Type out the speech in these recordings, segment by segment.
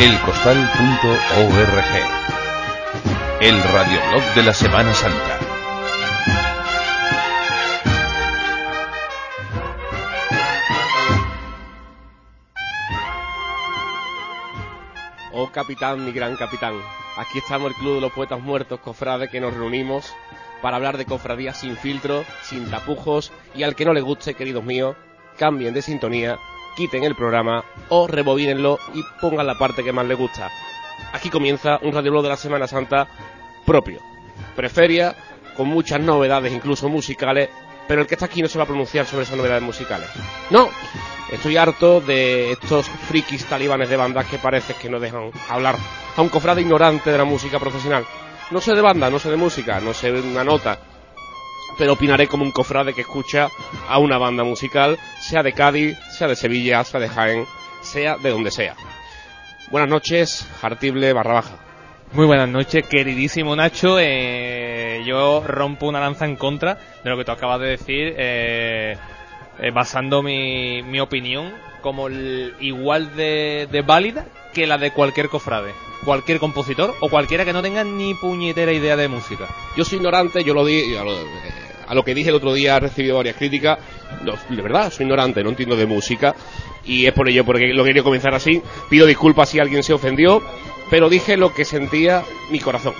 elcostal.org. El radioblog de la Semana Santa. Oh capitán, mi gran capitán. Aquí estamos el Club de los Poetas Muertos, cofrades, que nos reunimos para hablar de cofradías sin filtro, sin tapujos y al que no le guste, queridos míos, cambien de sintonía, quiten el programa o rebobínenlo y pongan la parte que más les gusta. Aquí comienza un radioblog de la Semana Santa propio. Preferia, con muchas novedades, incluso musicales, pero el que está aquí no se va a pronunciar sobre esas novedades musicales. No, estoy harto de estos frikis talibanes de bandas que parece que no dejan hablar a un cofrade ignorante de la música profesional. No sé de banda, no sé de música, no sé de una nota, pero opinaré como un cofrade que escucha a una banda musical, sea de Cádiz, sea de Sevilla, sea de Jaén, sea de donde sea. Buenas noches, Jartible barra baja. Muy buenas noches, queridísimo Nacho. Eh, yo rompo una lanza en contra de lo que tú acabas de decir, eh, eh, basando mi, mi, opinión como igual de, válida que la de cualquier cofrade, cualquier compositor o cualquiera que no tenga ni puñetera idea de música. Yo soy ignorante, yo lo di, a lo, a lo que dije el otro día he recibido varias críticas. No, de verdad, soy ignorante, no entiendo de música y es por ello porque lo quería comenzar así. Pido disculpas si alguien se ofendió pero dije lo que sentía mi corazón.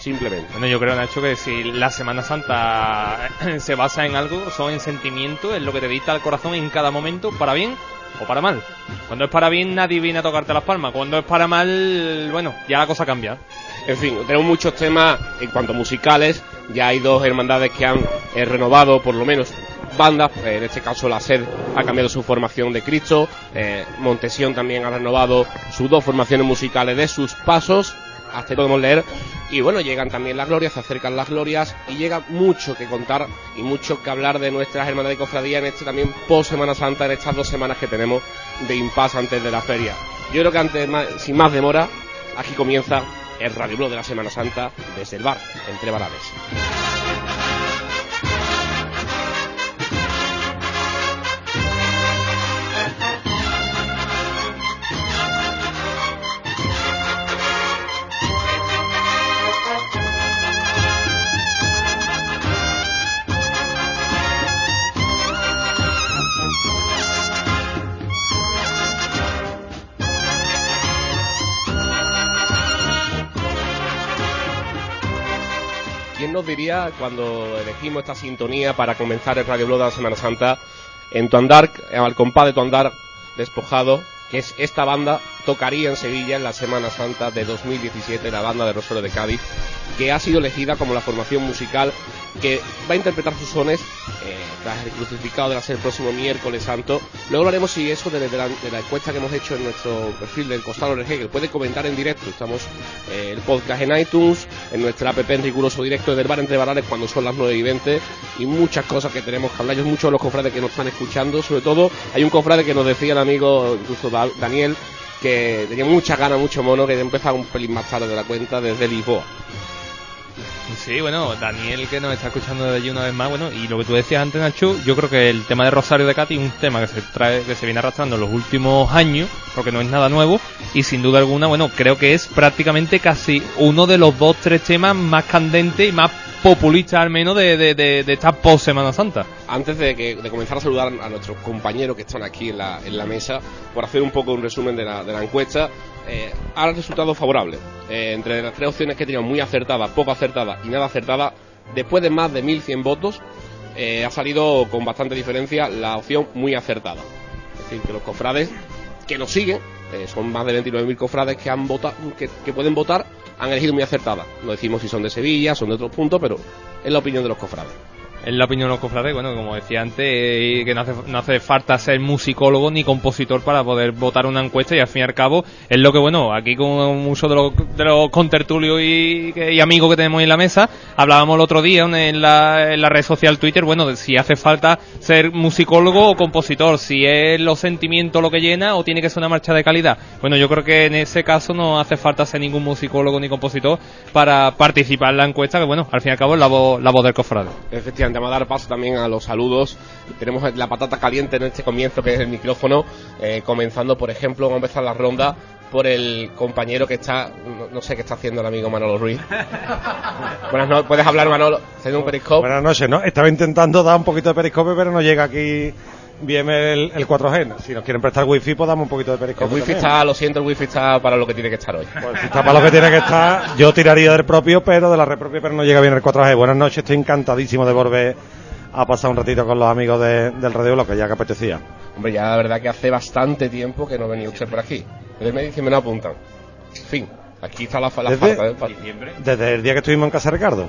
Simplemente. Bueno, yo creo, Nacho, que si la Semana Santa se basa en algo, son en sentimiento, es lo que te dicta el corazón en cada momento, para bien o para mal. Cuando es para bien, nadie viene a tocarte las palmas. Cuando es para mal, bueno, ya la cosa cambia. En fin, tenemos muchos temas en cuanto a musicales. Ya hay dos hermandades que han eh, renovado, por lo menos, bandas. Eh, en este caso, la SED ha cambiado su formación de Cristo. Eh, Montesión también ha renovado sus dos formaciones musicales de sus pasos. Ahí podemos leer. Y bueno, llegan también las glorias, se acercan las glorias y llega mucho que contar y mucho que hablar de nuestras hermanas de cofradía en este también post Semana Santa, en estas dos semanas que tenemos de impasse antes de la feria. Yo creo que antes, sin más demora, aquí comienza el Radio de la Semana Santa desde el bar, entre Varales. ¿Quién nos diría cuando elegimos esta sintonía para comenzar el Radio Blog de la Semana Santa en tu andar, al compás de tu andar despojado, que es esta banda, tocaría en Sevilla en la Semana Santa de 2017, la banda de Rosario de Cádiz, que ha sido elegida como la formación musical que va a interpretar sus sones eh, tras el crucificado de la ser el próximo miércoles santo. Luego hablaremos si eso de, de, la, de, la, encuesta que hemos hecho en nuestro perfil del Costal ORG, que puede comentar en directo. Estamos eh, el podcast en iTunes, en nuestra app en riguroso directo del bar entre barales cuando son las 9 y 20 y muchas cosas que tenemos que hablar. Yo muchos de los cofrades que nos están escuchando, sobre todo hay un cofrade que nos decía el amigo, incluso Daniel, que tenía mucha ganas, mucho mono, que empezaba un pelín más tarde de la cuenta desde Lisboa. Sí, bueno, Daniel que nos está escuchando de allí una vez más, bueno, y lo que tú decías antes, Nacho, yo creo que el tema de Rosario de Cati es un tema que se trae, que se viene arrastrando en los últimos años, porque no es nada nuevo, y sin duda alguna, bueno, creo que es prácticamente casi uno de los dos, tres temas más candentes y más populistas al menos de, de, de, esta post Semana Santa. Antes de, que, de comenzar a saludar a nuestros compañeros que están aquí en la, en la mesa, por hacer un poco un resumen de la, de la encuesta, eh, ha resultado favorable. Eh, entre las tres opciones que teníamos muy acertada, poco acertada y nada acertada, después de más de 1.100 votos, eh, ha salido con bastante diferencia la opción muy acertada. Es decir, que los cofrades que nos siguen, eh, son más de 29.000 cofrades que, han votado, que, que pueden votar, han elegido muy acertada. No decimos si son de Sevilla, son de otros puntos, pero es la opinión de los cofrades. Es la opinión de los cofrades, bueno, como decía antes, eh, que no hace, no hace falta ser musicólogo ni compositor para poder votar una encuesta y al fin y al cabo es lo que, bueno, aquí con muchos de los, de los contertulios y, y amigos que tenemos en la mesa, hablábamos el otro día en la, en la red social Twitter, bueno, de si hace falta ser musicólogo o compositor, si es los sentimientos lo que llena o tiene que ser una marcha de calidad. Bueno, yo creo que en ese caso no hace falta ser ningún musicólogo ni compositor para participar en la encuesta, que bueno, al fin y al cabo es la voz, la voz del cofrade. Efectivamente vamos a dar paso también a los saludos. Tenemos la patata caliente en este comienzo, que es el micrófono. Eh, comenzando, por ejemplo, vamos a empezar la ronda por el compañero que está, no, no sé qué está haciendo el amigo Manolo Ruiz. Buenas noches, puedes hablar Manolo, haciendo un periscope. Buenas noches, ¿no? Estaba intentando dar un poquito de periscope, pero no llega aquí bien el, el 4G. Si nos quieren prestar wifi, pues damos un poquito de El periscope. wifi también. está, lo siento, el wifi está para lo que tiene que estar hoy. Pues si está para lo que tiene que estar, yo tiraría del propio, pero de la red propia, pero no llega bien el 4G. Buenas noches, estoy encantadísimo de volver a pasar un ratito con los amigos de- del Radio Lo que ya que apetecía. Hombre, ya la verdad que hace bastante tiempo que no venía usted por aquí. Desde el mes de diciembre no apuntan. Fin, aquí está la, la Desde- falta. Desde el día que estuvimos en Casa Ricardo,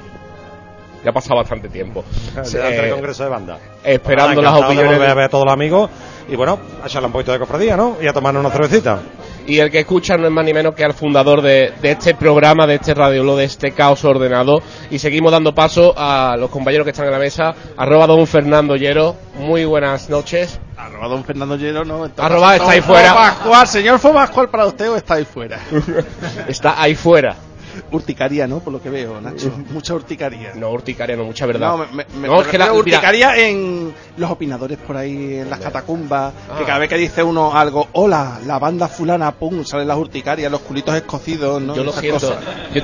Ya ha pasado bastante tiempo. delante Eh, del Congreso de Banda. esperando Nada, las opiniones. de- a ver a todos los amigos y bueno, a echarle un poquito de cofradía, ¿no? Y a tomarnos una cervecita. Y el que escucha no es más ni menos que al fundador de, de este programa, de este radio, de este caos ordenado. Y seguimos dando paso a los compañeros que están en la mesa. Arroba don Fernando Llero. Muy buenas noches. Arroba don Fernando Llero, ¿no? Entonces, Arroba está ahí fuera. Pascual, señor Fobascual para usted o está ahí fuera. Está ahí fuera. urticaria, ¿no? Por lo que veo, Nacho. Mucha urticaria. No, urticaria, no, mucha verdad. No, me, me, me No, es que la- mira- urticaria en los opinadores por ahí, en las catacumbas, Ah. que cada vez que dice uno algo, hola, la banda fulana, pum, salen las urticarias, los culitos escocidos, ¿no? Yo lo siento. Yo-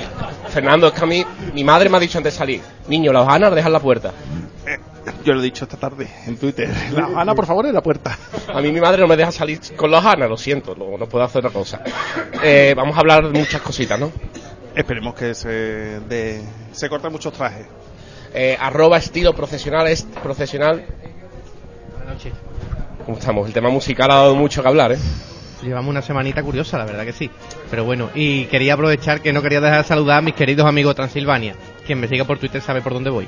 Fernando, es que a mí, mi madre me ha dicho antes de salir, niño, las ganas dejan la puerta. Eh, yo lo he dicho esta tarde en Twitter. La Ana, por favor, en la puerta. A mí mi madre no me deja salir con los ganas, lo siento, no, no puedo hacer otra cosa. Eh, vamos a hablar de muchas cositas, ¿no? Esperemos que se, de, se corten muchos trajes. Eh, arroba estilo profesional es profesional. Buenas noches. ¿Cómo estamos? El tema musical ha dado mucho que hablar, ¿eh? Llevamos una semanita curiosa, la verdad que sí. Pero bueno, y quería aprovechar que no quería dejar de saludar a mis queridos amigos de Transilvania. Quien me siga por Twitter sabe por dónde voy.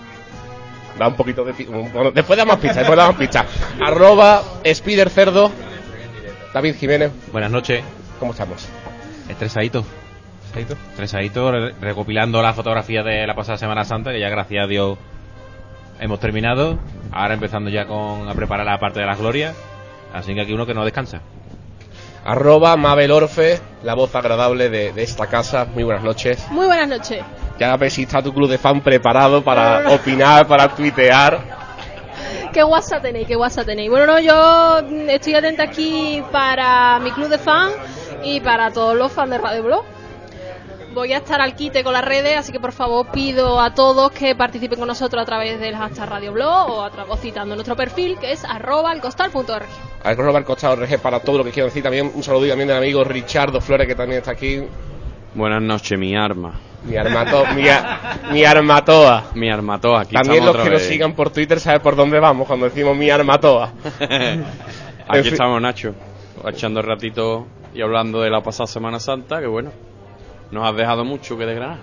Da un poquito de... Bueno, después da más pistas, después da más pistas. Arroba Spider Cerdo. David Jiménez, Buenas noches. ¿cómo estamos? Estresadito. Estresadito, re- recopilando las fotografías de la pasada Semana Santa, que ya gracias a Dios hemos terminado. Ahora empezando ya con a preparar la parte de las glorias. Así que aquí uno que no descansa. Arroba Mabel Orfe, la voz agradable de, de esta casa. Muy buenas noches. Muy buenas noches. Ya ves si está tu club de fan preparado para opinar, para tuitear. ¿Qué WhatsApp tenéis? ¿Qué WhatsApp tenéis? Bueno, no, yo estoy atenta aquí para mi club de fan y para todos los fans de Radio Blog. Voy a estar al quite con las redes, así que por favor pido a todos que participen con nosotros a través del hashtag Radio Blog o, a tra- o citando nuestro perfil que es arroba alcostal.org. Arroba el costado RG para todo lo que quiero decir. También un saludo también del amigo Richardo Flores que también está aquí. Buenas noches, mi arma. Mi armato, mi, a- mi armatoa. Mi armatoa. Aquí También los que nos sigan por Twitter saben por dónde vamos cuando decimos mi armatoa. En Aquí fin. estamos, Nacho. Echando el ratito y hablando de la pasada Semana Santa, que bueno, nos has dejado mucho que desgranar.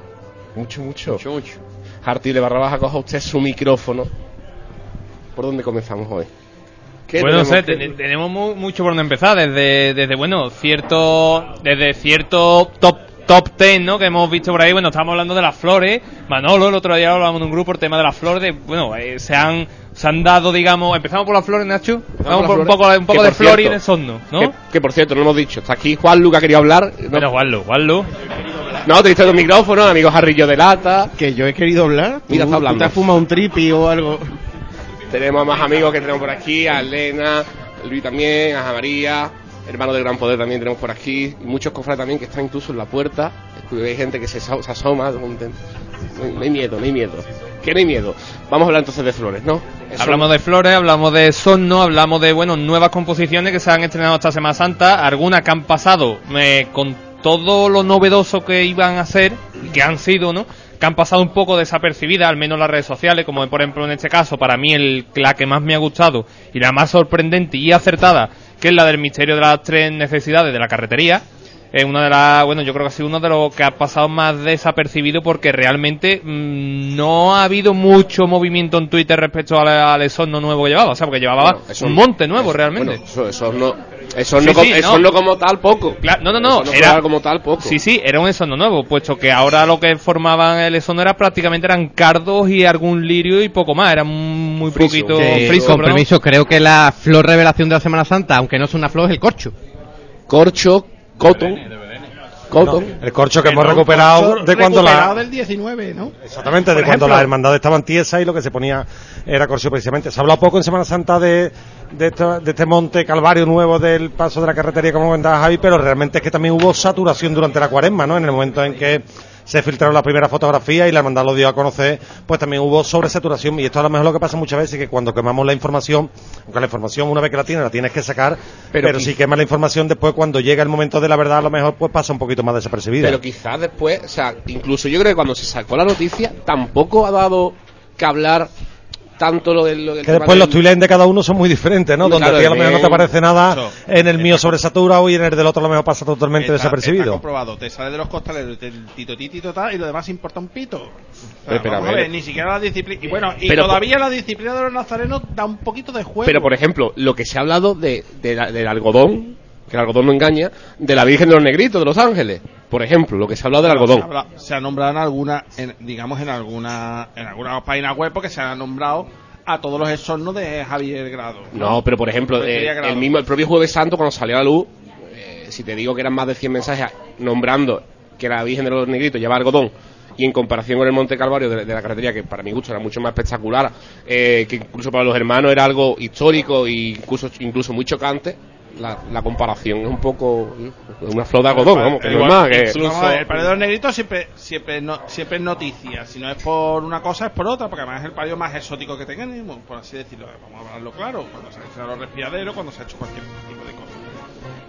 Mucho, mucho. Mucho, mucho. Harty de barra baja, coja usted su micrófono. ¿Por dónde comenzamos hoy? ¿Qué Bueno, no sé, tenemos que- ten- tenemos mu- mucho por donde empezar, desde, desde bueno, cierto, desde cierto top top ten, ¿no? Que hemos visto por ahí, bueno, estamos hablando de las flores, Manolo, el otro día hablábamos de un grupo, el tema de las flores, de, bueno, eh, se han se han dado, digamos, empezamos por las flores, Nacho, vamos por un poco, un poco de flor y de sonno, ¿no? Que, que, por cierto, no hemos dicho, está aquí Juan Lu que ha querido hablar. No, Bueno, Juanlu, Juanlu. No te diste el micrófono, amigo Jarrillo de Lata. Que yo he querido hablar. Mira, ¿Tú- está hablando. ¿Tú te has fumado un tripi o algo? Tenemos a más amigos que tenemos por aquí, a Elena, a Luis también, a María, hermano del Gran Poder también tenemos por aquí, y muchos cofrades también que están incluso en la puerta. Hay gente que se, asoma. No, no hay miedo, no hay miedo. Que no hay miedo. Vamos a hablar entonces de flores, ¿no? Eso- Hablamos de flores, hablamos de sonno, hablamos de bueno nuevas composiciones que se han estrenado esta Semana Santa, algunas que han pasado eh, con todo lo novedoso que iban a ser, y que han sido, ¿no? Que han pasado un poco desapercibidas, al menos en las redes sociales, como por ejemplo en este caso, para mí el, la que más me ha gustado y la más sorprendente y acertada, que es la del misterio de las tres necesidades de la carretería. Es una de las, bueno, yo creo que ha sido uno de los que ha pasado más desapercibido porque realmente mm, no ha habido mucho movimiento en Twitter respecto al, al Esorno nuevo que llevaba, o sea, porque llevaba Bueno, eso- un monte nuevo eso- realmente. bueno, eso, eso no, eso Sí, no, sí, eso no. no como tal poco. Claro, no, no, no, Eso era como tal poco. Sí, sí, era un Esorno nuevo, puesto que ahora lo que formaban el Esorno era prácticamente eran cardos y algún lirio y poco más, era muy Friso. poquito friso, con perdón. permiso, creo que la flor revelación de la Semana Santa, aunque no es una flor, es el corcho. Corcho, cotton. Colton. No, el corcho que El hemos recuperado corcho de cuando recuperado la... del 19, ¿no? Exactamente, Por de cuando las hermandades estaban tiesas y lo que se ponía era corcho precisamente. Se ha hablado poco en Semana Santa de, de, esta- de este monte Calvario nuevo del paso de la carretería, como comentaba Javi, pero realmente es que también hubo saturación durante la cuaresma, ¿no? En el momento en que se filtraron las primeras fotografías y la hermandad lo dio a conocer, pues también hubo sobresaturación y esto a lo mejor lo que pasa muchas veces es que cuando quemamos la información, aunque la información una vez que la tienes la tienes que sacar, Pero si quemas la información después cuando llega el momento de la verdad a lo mejor pues pasa un poquito más desapercibida. Pero quizás después, o sea, incluso yo creo que cuando se sacó la noticia, tampoco ha dado que hablar tanto lo del. Lo del Que después los timelines de cada uno son muy diferentes, ¿no? Claro, Donde a ti a lo mejor no te aparece nada, Eso. en el mío sobresaturado y en el del otro a lo mejor pasa totalmente Está- Está desapercibido. comprobado, te sale de los costaleros, del tito y lo demás importa un pito. O sea, Pero, pero, vamos a a ver. ver, ni siquiera la disciplina. Y bueno, y Pero todavía la disciplina de los nazarenos da un poquito de juego. Pero por ejemplo, lo que se ha hablado de, de la- del algodón, que el algodón no engaña, de la Virgen de los Negritos de Los Ángeles. Por ejemplo, lo que se ha hablado del Se, algodón. habla- se ha nombrado en alguna, en- digamos en alguna, en alguna página web porque se han nombrado a todos los exornos de Javier Grado. No, pero por ejemplo, eh, el mismo, el propio Jueves Santo, cuando salió a la luz, eh, si te digo que eran más de 100 mensajes nombrando que la Virgen de los Negritos lleva algodón, y en comparación con el Monte Calvario de, de la carretería, que para mi gusto era mucho más espectacular, eh, que incluso para los hermanos era algo histórico e incluso, incluso muy chocante, la, la comparación es un poco una flor de algodón, vamos, que no es más, que... El los negritos siempre, siempre, no, siempre es noticia. Si no es por una cosa, es por otra, porque además es el palio más exótico que tenemos, por así decirlo. Vamos a hablarlo claro, cuando se ha hecho los respiraderos, cuando se ha hecho cualquier tipo de cosa.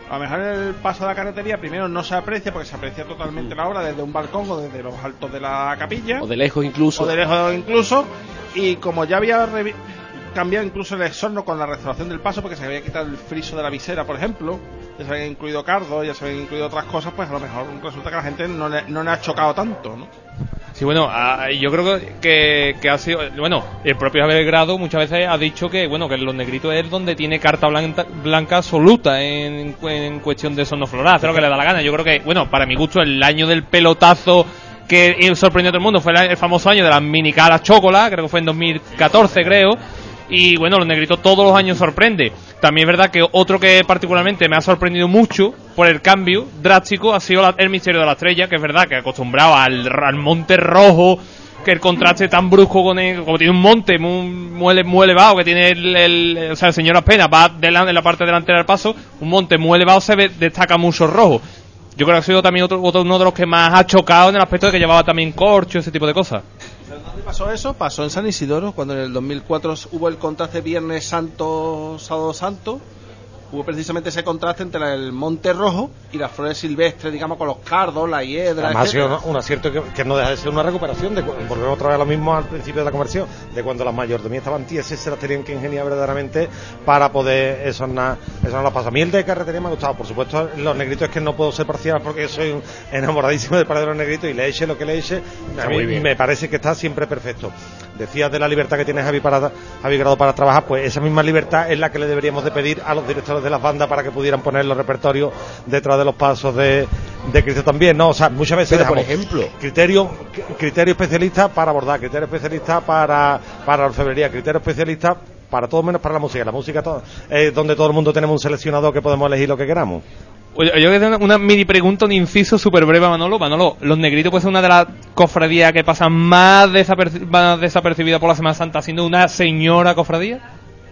A lo mejor el paso de la carretería primero no se aprecia porque se aprecia totalmente la obra desde un balcón o desde los altos de la capilla O de lejos incluso. o de lejos incluso y como ya había cambiado incluso el exorno con la restauración del paso porque se había quitado el friso de la visera por ejemplo ya se habían incluido cardos ya se habían incluido otras cosas pues a lo mejor resulta que la gente no le, no le ha chocado tanto ¿no? Sí, bueno, ah, yo creo que, que ha sido. Bueno, el propio Javier Grado muchas veces ha dicho que, bueno, que los negritos es donde tiene carta blanca, blanca absoluta en, en cuestión de sonos floral, hacer lo que le da la gana. Yo creo que, bueno, para mi gusto, el año del pelotazo que sorprendió a todo el mundo fue el, famoso año de las mini caras chocolate, creo que fue en 2014, creo. Y bueno, los negritos todos los años sorprende. También es verdad que otro que particularmente me ha sorprendido mucho por el cambio drástico ha sido la- el misterio de la estrella, que es verdad que acostumbrado al, al monte rojo, que el contraste tan brusco con el, como tiene un monte muy, muy, muy elevado, que tiene el, el- o sea, el señor apenas va delante, en la parte delantera del paso, un monte muy elevado se ve, destaca mucho rojo. Yo creo que ha sido también otro, otro- uno de los que más ha chocado en el aspecto de que llevaba también corcho, ese tipo de cosas. ¿Dónde pasó eso? Pasó en San Isidoro cuando en el 2004 hubo el contraste Viernes Santo, Sábado Santo hubo precisamente ese contraste entre el Monte Rojo y las flores silvestres digamos con los cardos, la hiedra Además ha sido un, un acierto que, que no deja de ser una recuperación, de, volvemos otra vez a lo mismo al principio de la conversión, de cuando las mayordomías estaban tieses, se las tenían que ingeniar verdaderamente para poder esornar, esornar las pasas. A mí el de carretería me ha gustado, por supuesto los negritos es que no puedo ser parcial porque yo soy un enamoradísimo del paradero negritos y le eche lo que le eche, a mí me parece que está siempre perfecto. Decías de la libertad que tiene Javi, para, Javi Grado para trabajar, pues esa misma libertad es la que le deberíamos de pedir a los directores de las bandas para que pudieran poner los repertorios detrás de los pasos de, de Cristo también, ¿no? O sea, muchas veces Pero, por dejamos ejemplo- criterio criterio especialista para abordar, criterio especialista para para la orfebrería, criterio especialista para todo menos para la música. La música es donde todo el mundo tenemos un seleccionador que podemos elegir lo que queramos. Oye, yo voy a hacer una, mini pregunta, un inciso súper breve a Manolo. Manolo, los negritos puede ser una de las cofradías que pasan más, desaperci- más desapercibida por la Semana Santa, siendo una señora cofradía.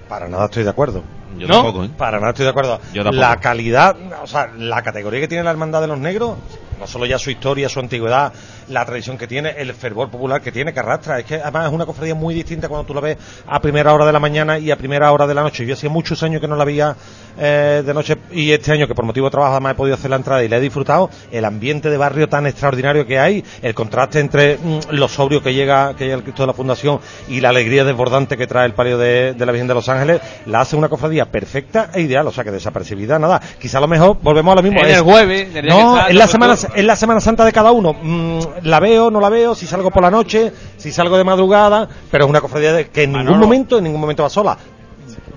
Para nada estoy de acuerdo. Yo ¿No? tampoco, ¿eh? Para nada estoy de acuerdo. Yo tampoco. La calidad, o sea, la categoría que tiene la Hermandad de los Negros, no solo ya su historia, su antigüedad, la tradición que tiene, el fervor popular que tiene, que arrastra. Es que además es una cofradía muy distinta cuando tú la ves a primera hora de la mañana y a primera hora de la noche. Yo hacía muchos años que no la veía eh, de noche y este año que por motivo de trabajo además he podido hacer la entrada y la he disfrutado, el ambiente de barrio tan extraordinario que hay, el contraste entre mm, lo sobrio que llega, que llega el Cristo de la Fundación y la alegría desbordante que trae el palio de, de la Virgen de los Ángeles, la hace una cofradía perfecta e ideal, o sea que desapercibida, nada. Quizá a lo mejor volvemos a lo mismo. En es- el jueves, no, es la semana, es la Semana Santa de cada uno. Mm, la veo, no la veo, si salgo por la noche, si salgo de madrugada, pero es una cofradía que en ningún Manolo. momento, en ningún momento va sola.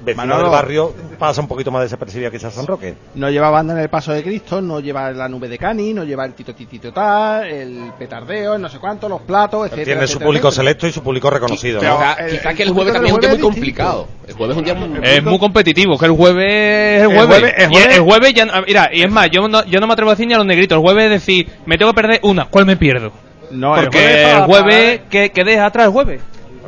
Vecino Manolo. del barrio, pasa un poquito más desapercibida quizás San Roque. No lleva banda en el paso de Cristo, no lleva la nube de Cani, no lleva el tito titito tal, el petardeo, el no sé cuánto, los platos, etcétera. Tiene su público etcétera. selecto y su público reconocido. ¿no? Quizá, el- quizá el que el jueves también es un día muy complicado. El jueves es un día muy... Es muy competitivo, que el jueves es el jueves. el jueves- el jueves ya, no- mira, y es más, yo no, yo no me atrevo a decir ni a los negritos. El jueves es decir, me tengo que perder una, ¿cuál me pierdo? No, Porque el jueves, ¿qué, qué deja atrás el jueves?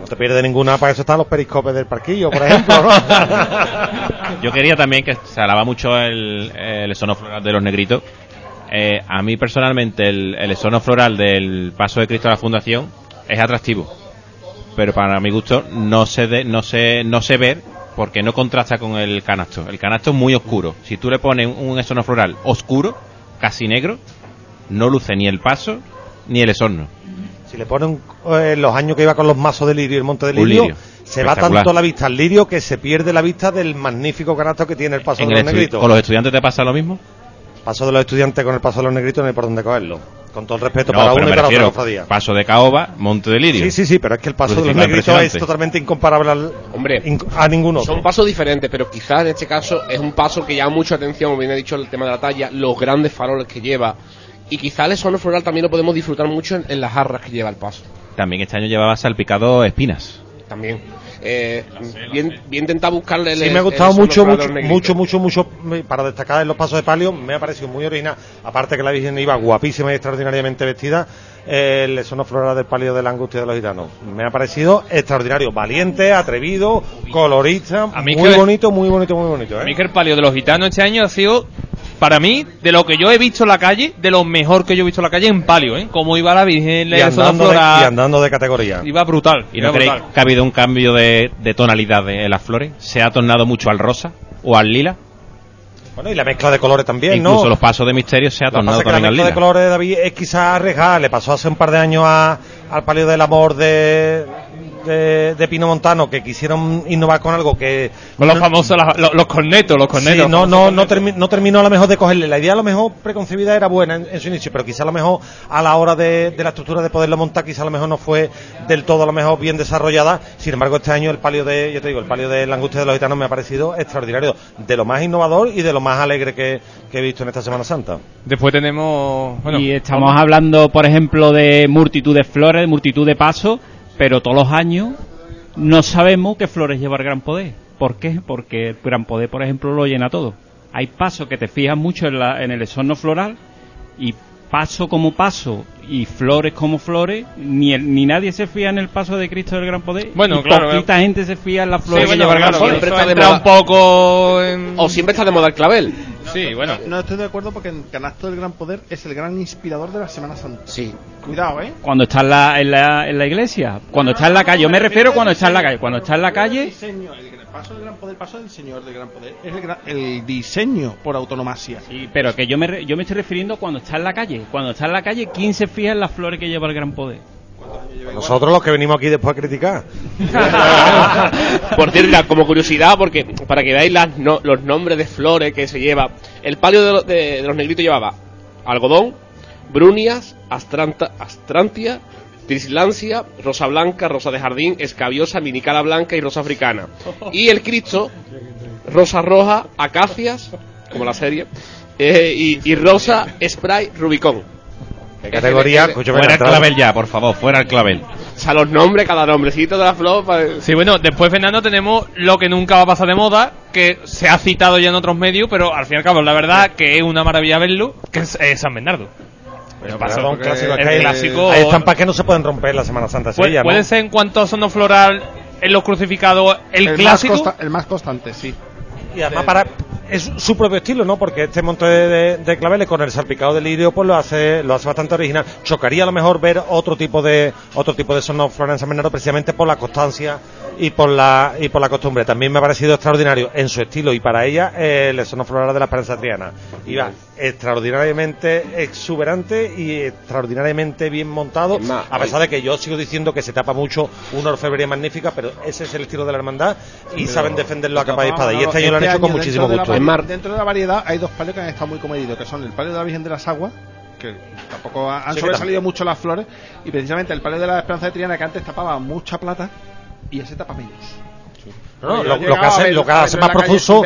Te pierdes ninguna, para eso están los periscopes del parquillo, por ejemplo. Yo quería también que se alaba mucho el, el floral de los negritos. Eh, a mí personalmente el, el floral del Paso de Cristo a la Fundación es atractivo, pero para mi gusto no se de- no se no se ve porque no contrasta con el canasto. El canasto es muy oscuro. Si tú le pones un esono floral oscuro, casi negro, no luce ni el paso ni el esorno. Si le ponen eh, los años que iba con los mazos de lirio y el monte de lirio, lirio. se va tanto la vista al lirio que se pierde la vista del magnífico canasto que tiene el paso En de los negritos. ¿Con los estudiantes te pasa lo mismo? Paso de los estudiantes con el paso de los negritos no hay por dónde cogerlo. Con todo el respeto No, para uno y para refiero, cofradía. paso de caoba, monte de lirio. Sí, sí, sí, pero es que el paso de los negritos es totalmente incomparable al, Hombre, inc- a ninguno. Son pasos diferentes, pero quizás en este caso es un paso que llama mucha atención, como bien ha dicho el tema de la talla, los grandes faroles que lleva. Y quizás el esono floral también lo podemos disfrutar mucho en, en las jarras que lleva el paso. También este año llevaba salpicado espinas. También. Eh, bien, bien intentar buscarle el Sí, me ha gustado mucho, mucho, mucho, mucho, mucho, para destacar en los pasos de palio, me ha parecido muy original. Aparte que la Virgen iba guapísima y extraordinariamente vestida, eh, el esono floral del palio de la angustia de los gitanos. Me ha parecido extraordinario, valiente, atrevido, colorista, A mí muy que- bonito, muy bonito, muy bonito. A mí ¿eh? que el palio de los gitanos este año ha sido, para mí, de lo que yo he visto en la calle, de lo mejor que yo he visto en la calle en palio, ¿eh? Como iba la Virgen, Y la zona andando, de, y andando de categoría. iba brutal. ¿Y iba no creéis que ha habido un cambio de, de tonalidad de, en las flores? ¿Se ha tornado mucho al rosa o al lila? Bueno, y la mezcla de colores también, Incluso ¿no? los pasos de misterio se ha tornado la también al mezcla de lila. colores de David es quizás arriesgada. Le pasó hace un par de años a- al palio del amor de, de, de Pino Montano que quisieron innovar con algo que Con los famosos, los, los cornetos, los cornetos. Sí, no, no, no, termi- no terminó a lo mejor de cogerle. La idea a lo mejor preconcebida era buena en, en su inicio, pero quizá a lo mejor a la hora de, de la estructura de poderlo montar, quizá a lo mejor no fue del todo a lo mejor bien desarrollada. Sin embargo, este año el palio de, yo te digo, el palio de la angustia de los gitanos me ha parecido extraordinario, de lo más innovador y de lo más alegre que, que he visto en esta Semana Santa. Después tenemos... Bueno, y estamos hablando, por ejemplo, de multitud de flores, de multitud de pasos, pero todos los años no sabemos qué flores lleva el gran poder. ¿Por qué? Porque el gran poder, por ejemplo, lo llena todo. Hay pasos que te fijas mucho en, la- en el exorno floral y paso como paso y flores como flores, ni, el- ni nadie se fía en el paso de Cristo del gran poder. Bueno, y claro, poquita gente se fía en las Sí, flores bueno, que lleva el gran claro, poder. siempre está de moda. un poco en... O siempre está de moda el clavel. Sí, bueno. No estoy de acuerdo porque el canasto del gran poder es el gran inspirador de la Semana Santa. Sí. Cuidado, ¿eh? Cuando está en la, en la, en la iglesia, cuando está en la calle, yo me refiero cuando está en la calle. Cuando está en la calle, Diseño, el gran- paso del gran poder, paso del señor del gran poder. Es el, gran- el diseño por autonomasia. Sí, pero que yo me, re- yo me estoy refiriendo cuando está en la calle. Cuando está en la calle, ¿quién se fija en las flores que lleva el gran poder? Nosotros los que venimos aquí después a criticar. Por cierto, como curiosidad, porque para que veáis las no- los nombres de flores que se lleva, el palio de, lo- de- de los negritos llevaba algodón, brunias, astranta, astrantia, trislancia, rosa blanca, rosa de jardín, escabiosa, minicala blanca y rosa africana. Y el Cristo, rosa roja, acacias, como la serie, eh, y, y rosa, spray, rubicón. ¿Qué categoría? Escúchame, Fuera el clavel ya, por favor, fuera el clavel. O sea, los nombres, cada nombrecito de la flor. pa- Sí, bueno, después, Fernando, tenemos lo que nunca va a pasar de moda, que se ha citado ya en otros medios, pero al fin y al cabo, la verdad que es una maravilla verlo, que es, es San Bernardo. Pero pasa un clásico, es el hay- clásico- Hay estampas que no se pueden romper la Semana Santa de Puede, Sevilla, ¿no? puede ser en cuanto a sono floral en los crucificados el, más clásico. consta- el más constante, sí. Y además para es su propio estilo, ¿no? Porque este monte de, de- de claveles con el salpicado de lirio pues lo hace lo hace bastante original. Chocaría a lo mejor ver otro tipo de otro tipo de sonos flores en San Bernardo precisamente por la constancia y por la y por la costumbre. También me ha parecido extraordinario en su estilo y para ella eh, el sono floral de la Esperanza Triana. Iba extraordinariamente exuberante y extraordinariamente bien montado, más, a pesar de que yo sigo diciendo que se tapa mucho una orfebrería magnífica, pero ese es el estilo de la hermandad y saben defenderlo a capa y espada. Y este año lo han hecho con muchísimo de la gusto. Vari- Dentro de la variedad hay dos palios que han estado muy comedidos, que son el palio de la Virgen de las Aguas, que tampoco ha- han Sí, sobresalido mucho las flores, y precisamente el palio de la Esperanza de Triana, que antes tapaba mucha plata, y ese tapa menos. No, lo, que hace, lo que hace más profuso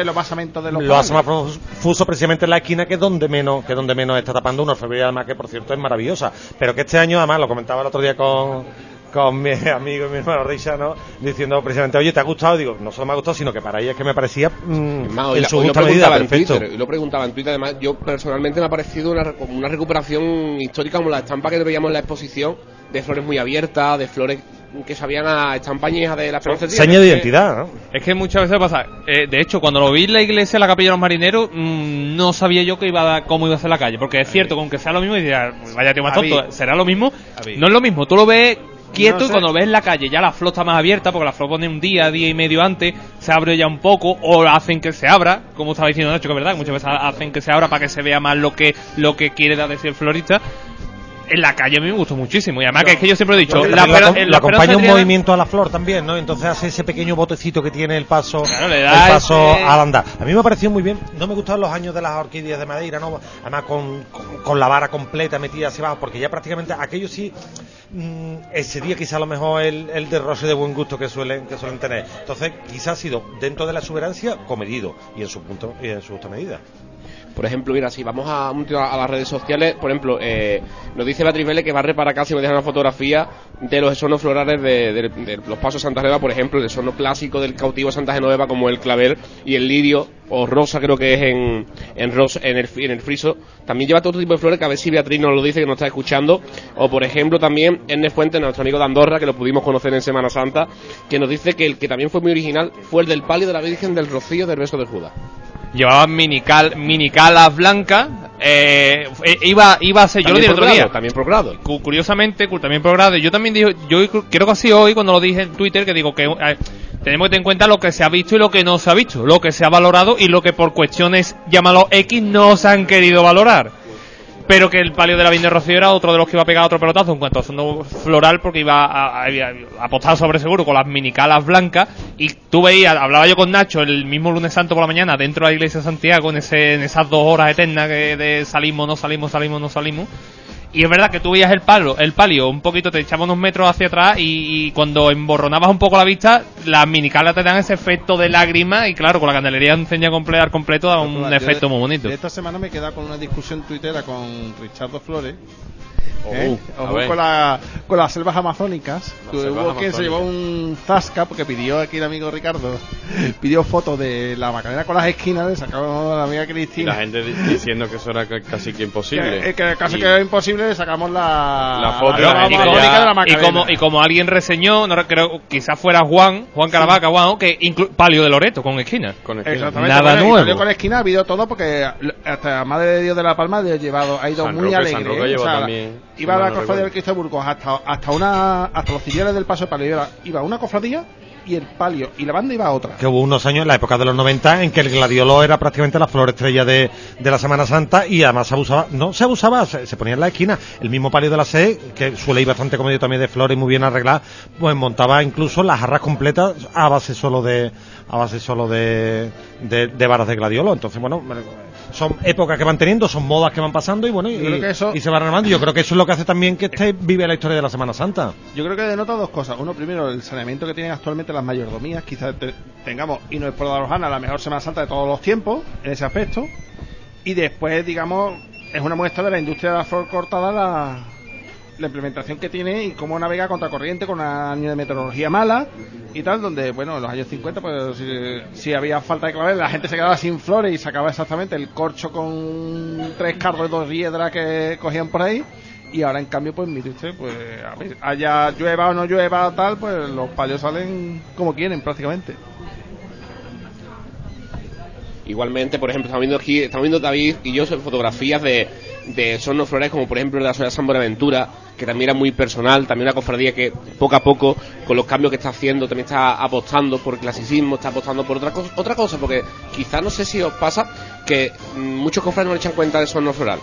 lo hace más profuso precisamente en la esquina que es donde menos que donde menos está tapando una orfebrería además que por cierto es maravillosa pero que este año además lo comentaba el otro día con con mi amigo y mi hermano Richard, ¿no? Diciendo precisamente, oye, ¿te ha gustado? Digo, no solo me ha gustado, sino que para ella es que me parecía mm, Más, en la- su justa medida, preguntaba en perfecto. Twitter, hoy lo preguntaba en Twitter, además yo personalmente me ha parecido una, como una recuperación histórica como la estampa que veíamos en la exposición de flores muy abiertas, de flores que sabían a estampañeja de la Esperanza. Seña de Es que- identidad, ¿no? Es que muchas veces pasa. eh, de hecho, cuando lo vi en la iglesia, en la capilla de los marineros, mm, no sabía yo que iba a, cómo iba a ser la calle. Porque es cierto, con que sea lo mismo, y dirás, vaya tío más tonto, ¿será lo mismo? No es lo mismo. Tú lo ves quieto No y cuando lo ves en la calle ya la flor está más abierta, porque la flor pone un día, día y medio antes, se abre ya un poco, o hacen que se abra, como estaba diciendo Nacho, que es verdad, muchas veces hacen que se abra para que se vea más lo que, lo que quiere dar decir el florista. En la calle a mí me gustó muchísimo. Y además que es que yo siempre he dicho, la, acompaña un movimiento a la flor también, ¿no? Entonces hace ese pequeño botecito que tiene el paso, Claro, le el da paso ese- al andar. A mí me ha parecido muy bien. No me gustaban los años de las orquídeas de madera, ¿no? Además con, con, con la vara completa metida hacia abajo, porque ya prácticamente aquello sí mm, excedía quizá a lo mejor el, el derroche de buen gusto que suelen, que suelen tener. Entonces quizá ha sido dentro de la exuberancia comedido y en su punto y en su justa medida. Por ejemplo, mira, si vamos a, a las redes sociales, por ejemplo, eh, nos dice Beatriz Vélez que va a reparar casi nos deja una fotografía de los esornos florales de, de- los pasos Santa Genoveva, por ejemplo, el esorno clásico del cautivo Santa Genoveva como el clavel y el lirio, o rosa creo que es en, en, rosa, en, el, en el friso. También lleva todo tipo de flores que a ver si Beatriz nos lo dice, que nos está escuchando. O por ejemplo también Ernest Fuentes, nuestro amigo de Andorra, que lo pudimos conocer en Semana Santa, que nos dice que el que también fue muy original fue el del palio de la Virgen del Rocío del Beso de Judas. Llevaban minical, minicalas blancas, eh, eh, iba, iba a ser, yo lo dije otro grado, día, también por grado. Cu- curiosamente, cu- también por grado, yo también digo, yo cr- creo que así hoy, cuando lo dije en Twitter, que digo que eh, tenemos que tener en cuenta lo que se ha visto y lo que no se ha visto, lo que se ha valorado y lo que por cuestiones, llámalo X, no se han querido valorar. Pero que el palio de la Viña de Rocío era otro de los que iba a pegar otro pelotazo en cuanto a fondo floral, porque iba a, a- a apostar sobre seguro con las minicalas blancas. Y tú veías, hablaba yo con Nacho el mismo lunes santo por la mañana dentro de la iglesia de Santiago, en, ese, en esas dos horas eternas que de salimos, no salimos, salimos, no salimos. Y es verdad que tú veías el palo, el palio un poquito, te echaba unos metros hacia atrás y, y cuando emborronabas un poco la vista, las minicalas te dan ese efecto de lágrima y claro, con la candelería enseña al completo da un efecto de- muy bonito. esta semana me he quedado con una discusión tuitera con Richardo Flores. ¿Eh? Ojo con, la- con las selvas amazónicas. Las Que selvas hubo quien se llevó un zasca porque pidió aquí el amigo Ricardo. Pidió fotos de la Macarena con las esquinas, le sacamos a la amiga Y Cristina. la gente di- diciendo que eso era ca- casi que imposible. Que, eh, que casi Y- que era imposible, le sacamos la, La foto, la, la y, como, allá. de la y como y como alguien reseñó, no creo, quizás fuera Juan, Juan Caravaca, Juan, que inclu- palio de Loreto con esquina. con esquina. Exactamente, Nada bueno, nuevo. con esquina, ha habido todo porque hasta la Madre de Dios de la Palma ha llevado, ha ido San muy Roque, alegre. San Roque ¿eh? lleva O sea, también, iba mal la cofradía del Cristo de Burgos hasta, hasta una hasta los cilleres del paso de palio iba, iba una cofradía y el palio y la banda iba a otra. que hubo unos años en la época de los 90 en que el gladiolo era prácticamente la flor estrella de, de la Semana Santa y además se abusaba, no se abusaba, se, se ponía en la esquina el mismo palio de la sede, que suele ir bastante comedido también de flores muy bien arreglada, pues montaba incluso las jarras completas a base solo de a base solo de, de, de varas de gladiolo. Entonces, bueno, son épocas que van teniendo, son modas que van pasando y bueno, y, Yo creo que eso- y se van renovando. Yo creo que eso es lo que hace también que este vive la historia de la Semana Santa. Yo creo que denota dos cosas. Uno, primero, el saneamiento que tienen actualmente las mayordomías. Quizás te- tengamos, y no es por dar Rojana, la mejor Semana Santa de todos los tiempos, en ese aspecto. Y después, digamos, es una muestra de la industria de la flor cortada, la, la implementación que tiene y cómo navega contracorriente con un año de meteorología mala y tal, donde, bueno, en los años 50, pues si, había falta de clavel, la gente se quedaba sin flores y sacaba exactamente el corcho con tres carros y dos riedras que cogían por ahí. Y ahora, en cambio, pues mire usted, pues haya llueva o no llueva tal, pues los palios salen como quieren prácticamente. Igualmente, por ejemplo, estamos viendo aquí, estamos viendo David y yo fotografías de, de sonos florales como por ejemplo la Sociedad San Buenaventura, que también era muy personal, también una cofradía que poco a poco, con los cambios que está haciendo, también está apostando por clasicismo, está apostando por otra cosa, otra cosa porque quizás no sé si os pasa que mm, muchos cofrades no le echan cuenta de sono floral.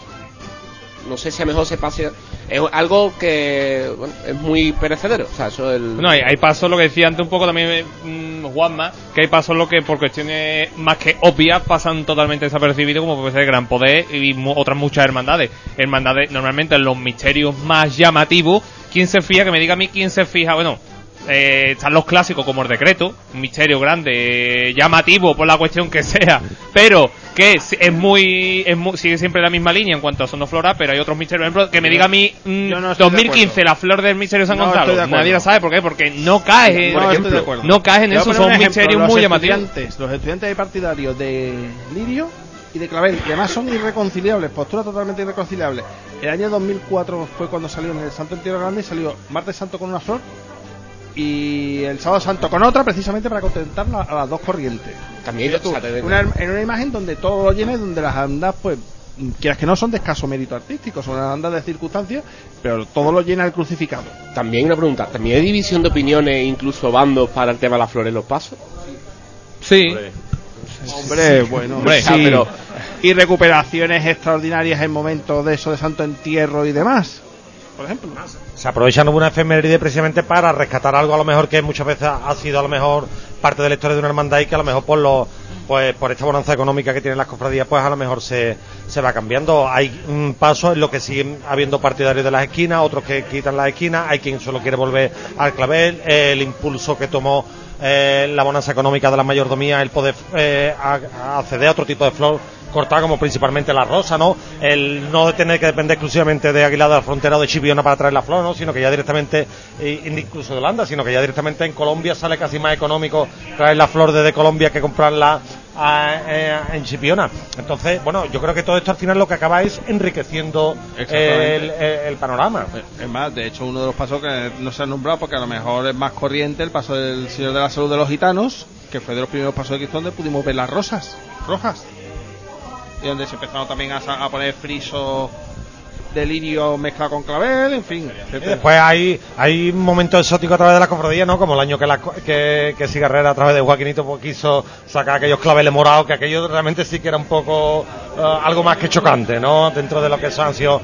No sé si a mejor se pase. Es algo que bueno, es muy perecedero. O sea, eso es el. No, hay, hay pasos, lo que decía antes un poco también mm, Juanma, que hay pasos lo que por cuestiones más que obvias pasan totalmente desapercibidos, como puede ser el Gran Poder y mu- otras muchas hermandades. Hermandades, normalmente en los misterios más llamativos, ¿quién se fija? Que me diga a mí quién se fija, bueno, eh, están los clásicos como el decreto, un misterio grande, eh, llamativo por la cuestión que sea, pero que es, es muy, es muy- sigue siempre la misma línea en cuanto a sonoflora, pero hay otros misterios. Por ejemplo, que me diga a mí, mm, no estoy de 2015, la flor del misterio de San No Gonzalo. de. Nadie la sabe por qué, porque no cae, No por ejemplo, de no cae en eso, son misterios muy llamativos. Los estudiantes y partidarios de Lirio y de Clavel, que además son irreconciliables, posturas totalmente irreconciliables. El año 2004 fue cuando salió en el Santo Entierro Grande y salió Martes Santo con una flor y el Sábado Santo con otra, precisamente para contentar la- a las dos corrientes. También, Mira tú, o sea, te- una- en una imagen donde todo lo llena y donde las andas, pues, quieras que no, son de escaso mérito artístico, son andas de circunstancias, pero todo lo llena el crucificado. También una pregunta, ¿también hay división de opiniones e incluso bandos para el tema de las flores en los pasos? Sí. Hombre, bueno, Hombre, sí. ah, pero- y recuperaciones extraordinarias en momentos de eso de santo entierro y demás. Por ejemplo. Se aprovechan una efeméride precisamente para rescatar algo a lo mejor que muchas veces ha sido a lo mejor parte de la historia de una hermandad y que a lo mejor por los pues por esta bonanza económica que tienen las cofradías pues a lo mejor se, se va cambiando hay un paso en lo que siguen habiendo partidarios de las esquinas otros que quitan las esquinas hay quien solo quiere volver al clavel el impulso que tomó eh, la bonanza económica de la mayordomía el poder eh, acceder a otro tipo de flor cortada como principalmente la rosa, ¿no? El no tener que depender exclusivamente de Aguilar de la Frontera o de Chipiona para traer la flor, ¿no? Sino que ya directamente, incluso de Holanda, sino que ya directamente en Colombia sale casi más económico traer la flor desde Colombia que comprarla a- eh, en Chipiona. Entonces, bueno, yo creo que todo esto al final lo que acaba es enriqueciendo el- el panorama. Es más, de hecho, uno de los pasos que no se ha nombrado porque a lo mejor es más corriente, el paso del Señor de la Salud de los Gitanos, que fue de los primeros pasos de Cristo donde pudimos ver las rosas rojas. Y donde se empezaron también a, a poner friso de lirio mezclado con clavel, en fin. Y después hay, hay un momento exótico a través de la cofradía, ¿no? Como el año que, la, que, que Cigarrera a través de Joaquinito pues, quiso sacar aquellos claveles morados, que aquello realmente sí que era un poco eh, algo más que chocante, ¿no? Dentro de lo que han sido.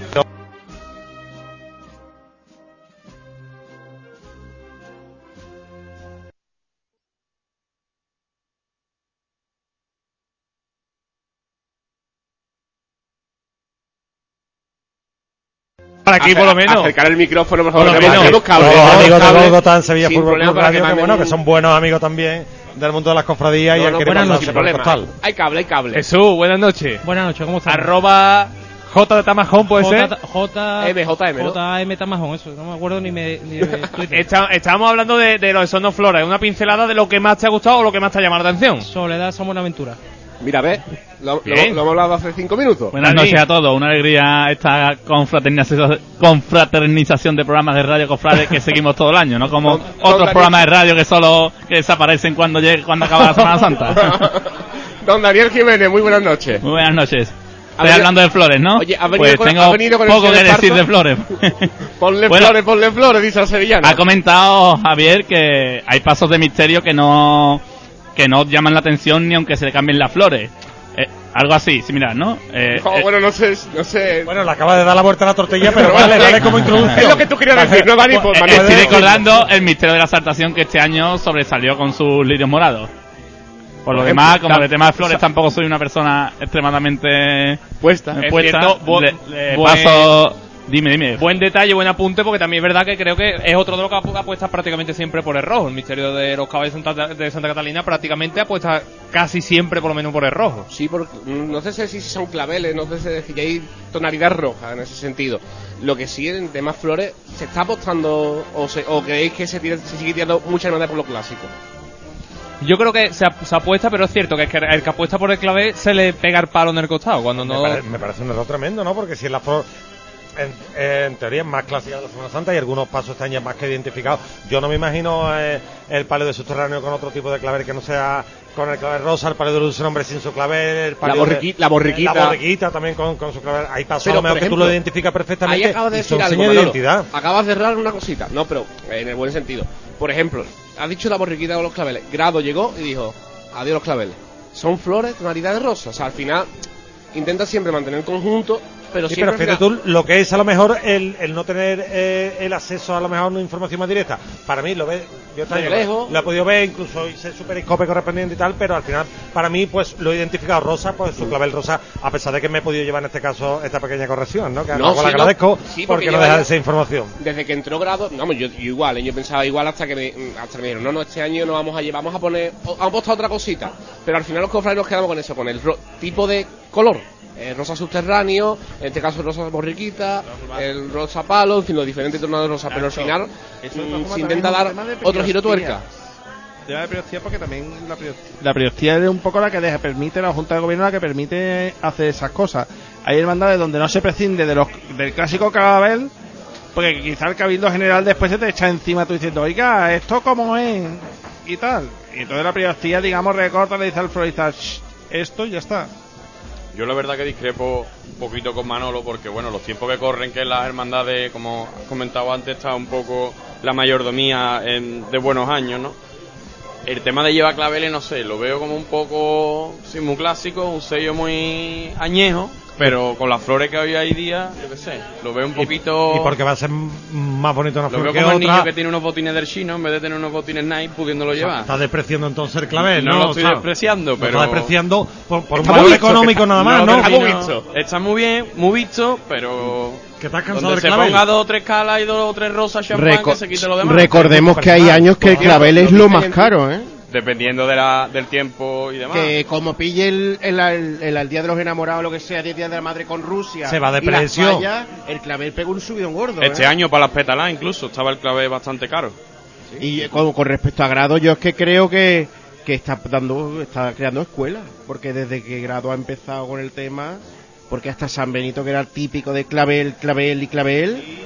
Aquí, por lo menos. Acercar el micrófono, por Por favor. lo tenemos- menos. amigos de en Sevilla Fútbol Club Radio, que bueno, que son buenos amigos también del mundo de las cofradías y no, querido buenas noches, por el costal. Hay cable, hay cable. Jesús, buenas noches. Buenas noches, ¿cómo estás? Arroba J de Tamajón, puede ser. J, J, M, JM, ¿no? JM Tamajón, eso, no me acuerdo ni, me, ni de Twitter. Está- estábamos hablando de, de los sonoflora, una pincelada de lo que más te ha gustado o lo que más te ha llamado la atención. Soledad San Buenaventura. Mira, ve, lo, lo- hemos hablado hace cinco minutos. Buenas noches a todos, una alegría esta confraternización, confraternización de programas de radio cofrades que seguimos todo el año, no como otros programas de radio que solo que desaparecen cuando llegue, cuando acaba la Semana Santa. Don Daniel Jiménez, muy buenas noches. Muy buenas noches. Estoy venido- hablando de flores, ¿no? Oye, ha venido pues con- tengo ha venido con el poco que decir de flores. Ponle Bueno. flores, ponle flores, dice la sevillana. ha comentado Javier que hay pasos de misterio que no que no llaman la atención ni aunque se le cambien las flores. Eh, algo así, similar, ¿no? Eh, Oh, eh, bueno, no sé, no sé. Bueno, le acaba de dar la vuelta a la tortilla, pero vale, eh, como introducción. Es lo que tú querías decir, ¿no, Dani? Pues, Eh, Manuel, Estoy recordando el misterio de la saltación que este año sobresalió con sus lirios morados. Por lo demás, como de tema de flores tampoco soy una persona extremadamente Puesta. Es puesta. cierto, le, paso... Dime, dime. Buen detalle, buen apunte, porque también es verdad que creo que es otro de los que apu- apuesta prácticamente siempre por el rojo. El misterio de los caballos de Santa, de Santa Catalina prácticamente apuesta casi siempre por lo menos por el rojo. Sí, porque mm, no sé si son claveles, no sé si hay tonalidad roja en ese sentido. Lo que sí en temas flores, ¿se está apostando o, se- o creéis que se, tira- se sigue tirando mucha hermandad por lo clásico? Yo creo que se, ap- se apuesta, pero es cierto que, es que el que apuesta por el clave se le pega el palo en el costado. Cuando Me, no. pare- me parece un error tremendo, ¿no? Porque si es la flor, en, en teoría es más clásica de la Semana Santa y algunos pasos están ya más que identificados. Yo no me imagino eh, el palio de subterráneo con otro tipo de clavel que no sea con el clavel rosa, el palio de luz hombre sin su clavel, el palio borriqui- la borriquita. la borriquita también con, con su clavel. Hay pasos Pero, a lo mejor que tú lo identificas perfectamente Ahí acabas de decir algo, de identidad. Acabas de errar una cosita. No, pero en el buen sentido. Por ejemplo, has dicho la borriquita con los claveles. Grado llegó y dijo, adiós los claveles. Son flores, tonalidad de rosa. O sea, al final intenta siempre mantener el conjunto pero Sí, pero fíjate tú lo que es a lo mejor el, el no tener eh, el acceso a lo mejor a una información más directa. Para mí, lo ve, yo año lejos. lo he podido ver, incluso hice su periscope correspondiente y tal, pero al final, para mí, pues lo he identificado rosa, pues su clavel rosa, a pesar de que me he podido llevar en este caso esta pequeña corrección, ¿no? Que No, sí, la no. agradezco Sí, porque porque no deja de ser información. desde que entró grado, vamos, yo, yo igual, ¿eh? yo pensaba igual hasta que me, hasta que me dijeron, no, no, este año no vamos a llevar, vamos a poner, han puesto otra cosita, pero al final los cofrades nos quedamos con eso, con el ro- tipo de color, eh, rosa subterráneo, en este caso rosa borriquita, el rosa palo, en fin, los diferentes tonos de rosa, pero al final mm, se intenta dar otro giro tuerca. Tema de periodistía porque también la periodistía, la periodistía es un poco la que deja, permite, la Junta de Gobierno la que permite hacer esas cosas. Hay hermandades donde no se prescinde de los, del clásico cabel, porque quizá el cabildo general después se te echa encima tú diciendo, oiga, ¿esto cómo es? Y tal. Y entonces la periodistía, digamos, recorta, le dice al florista, "Shh, esto y ya está. Yo la verdad que discrepo un poquito con Manolo porque bueno, los tiempos que corren que las hermandades, como has comentado antes, está un poco la mayordomía en- de buenos años, ¿no? El tema de llevar claveles, no sé, lo veo como un poco, sí, muy clásico, un sello muy añejo, pero con las flores que hoy hay día, yo qué sé, lo veo un poquito... Y porque va a ser más bonito una Lo flor veo que como el niño que tiene unos botines del chino en vez de tener unos botines Nike pudiéndolo llevar. Está despreciando entonces el clavel, No ¿no? lo estoy sea, despreciando, lo pero- Está despreciando por, por un Está valor muy visto, económico nada está- más, no ¿no? termino- Está muy bien, muy visto, pero. Que estás cansado donde del se clavel. ponga dos o tres calas y dos o tres rosas champán Reco- que se quite lo demás. recordemos que hay años que el clavel es lo más caro, ¿eh? Dependiendo de la, del tiempo y demás. Que como pille el, el, el- Día de los Enamorados, lo que sea, 10 días de la madre con Rusia. Se va de precio. fallas, el clavel pegó un subidón gordo. Este ¿eh? año para las pétalas incluso estaba el clave bastante caro. Y eh, con, con respecto a Grado, yo es que creo que, que está dando, está creando escuelas. Porque desde que Grado ha empezado con el tema, porque hasta San Benito, que era el típico de clavel, clavel y clavel.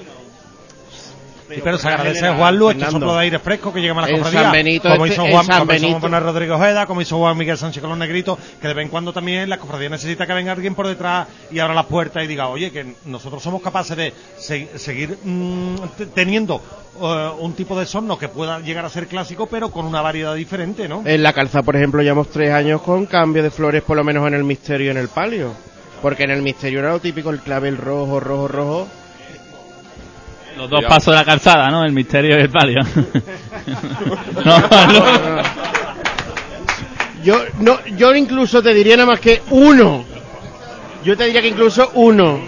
Sí, pero se agradece a Juan Lu este soplo de aire fresco que llega a la cofradía. San Benito, como este- hizo Juan, San como hizo. Juan Rodrigo Ojeda, como hizo Juan Miguel Sánchez con los negritos, que de vez en cuando también la cofradía necesita que venga alguien por detrás y abra las puertas y diga, oye, que nosotros somos capaces de se- seguir mm, teniendo eh, un tipo de sorno que pueda llegar a ser clásico, pero con una variedad diferente, ¿no? En la calza, por ejemplo, llevamos tres años con cambio de flores, por lo menos en el misterio y en el palio. Porque en el misterio era lo típico, el clavel rojo, rojo, rojo. Los dos pasos de la calzada, ¿no? El misterio y el palio. no, no. Yo, no, yo incluso te diría nada más que uno. Yo te diría que incluso uno.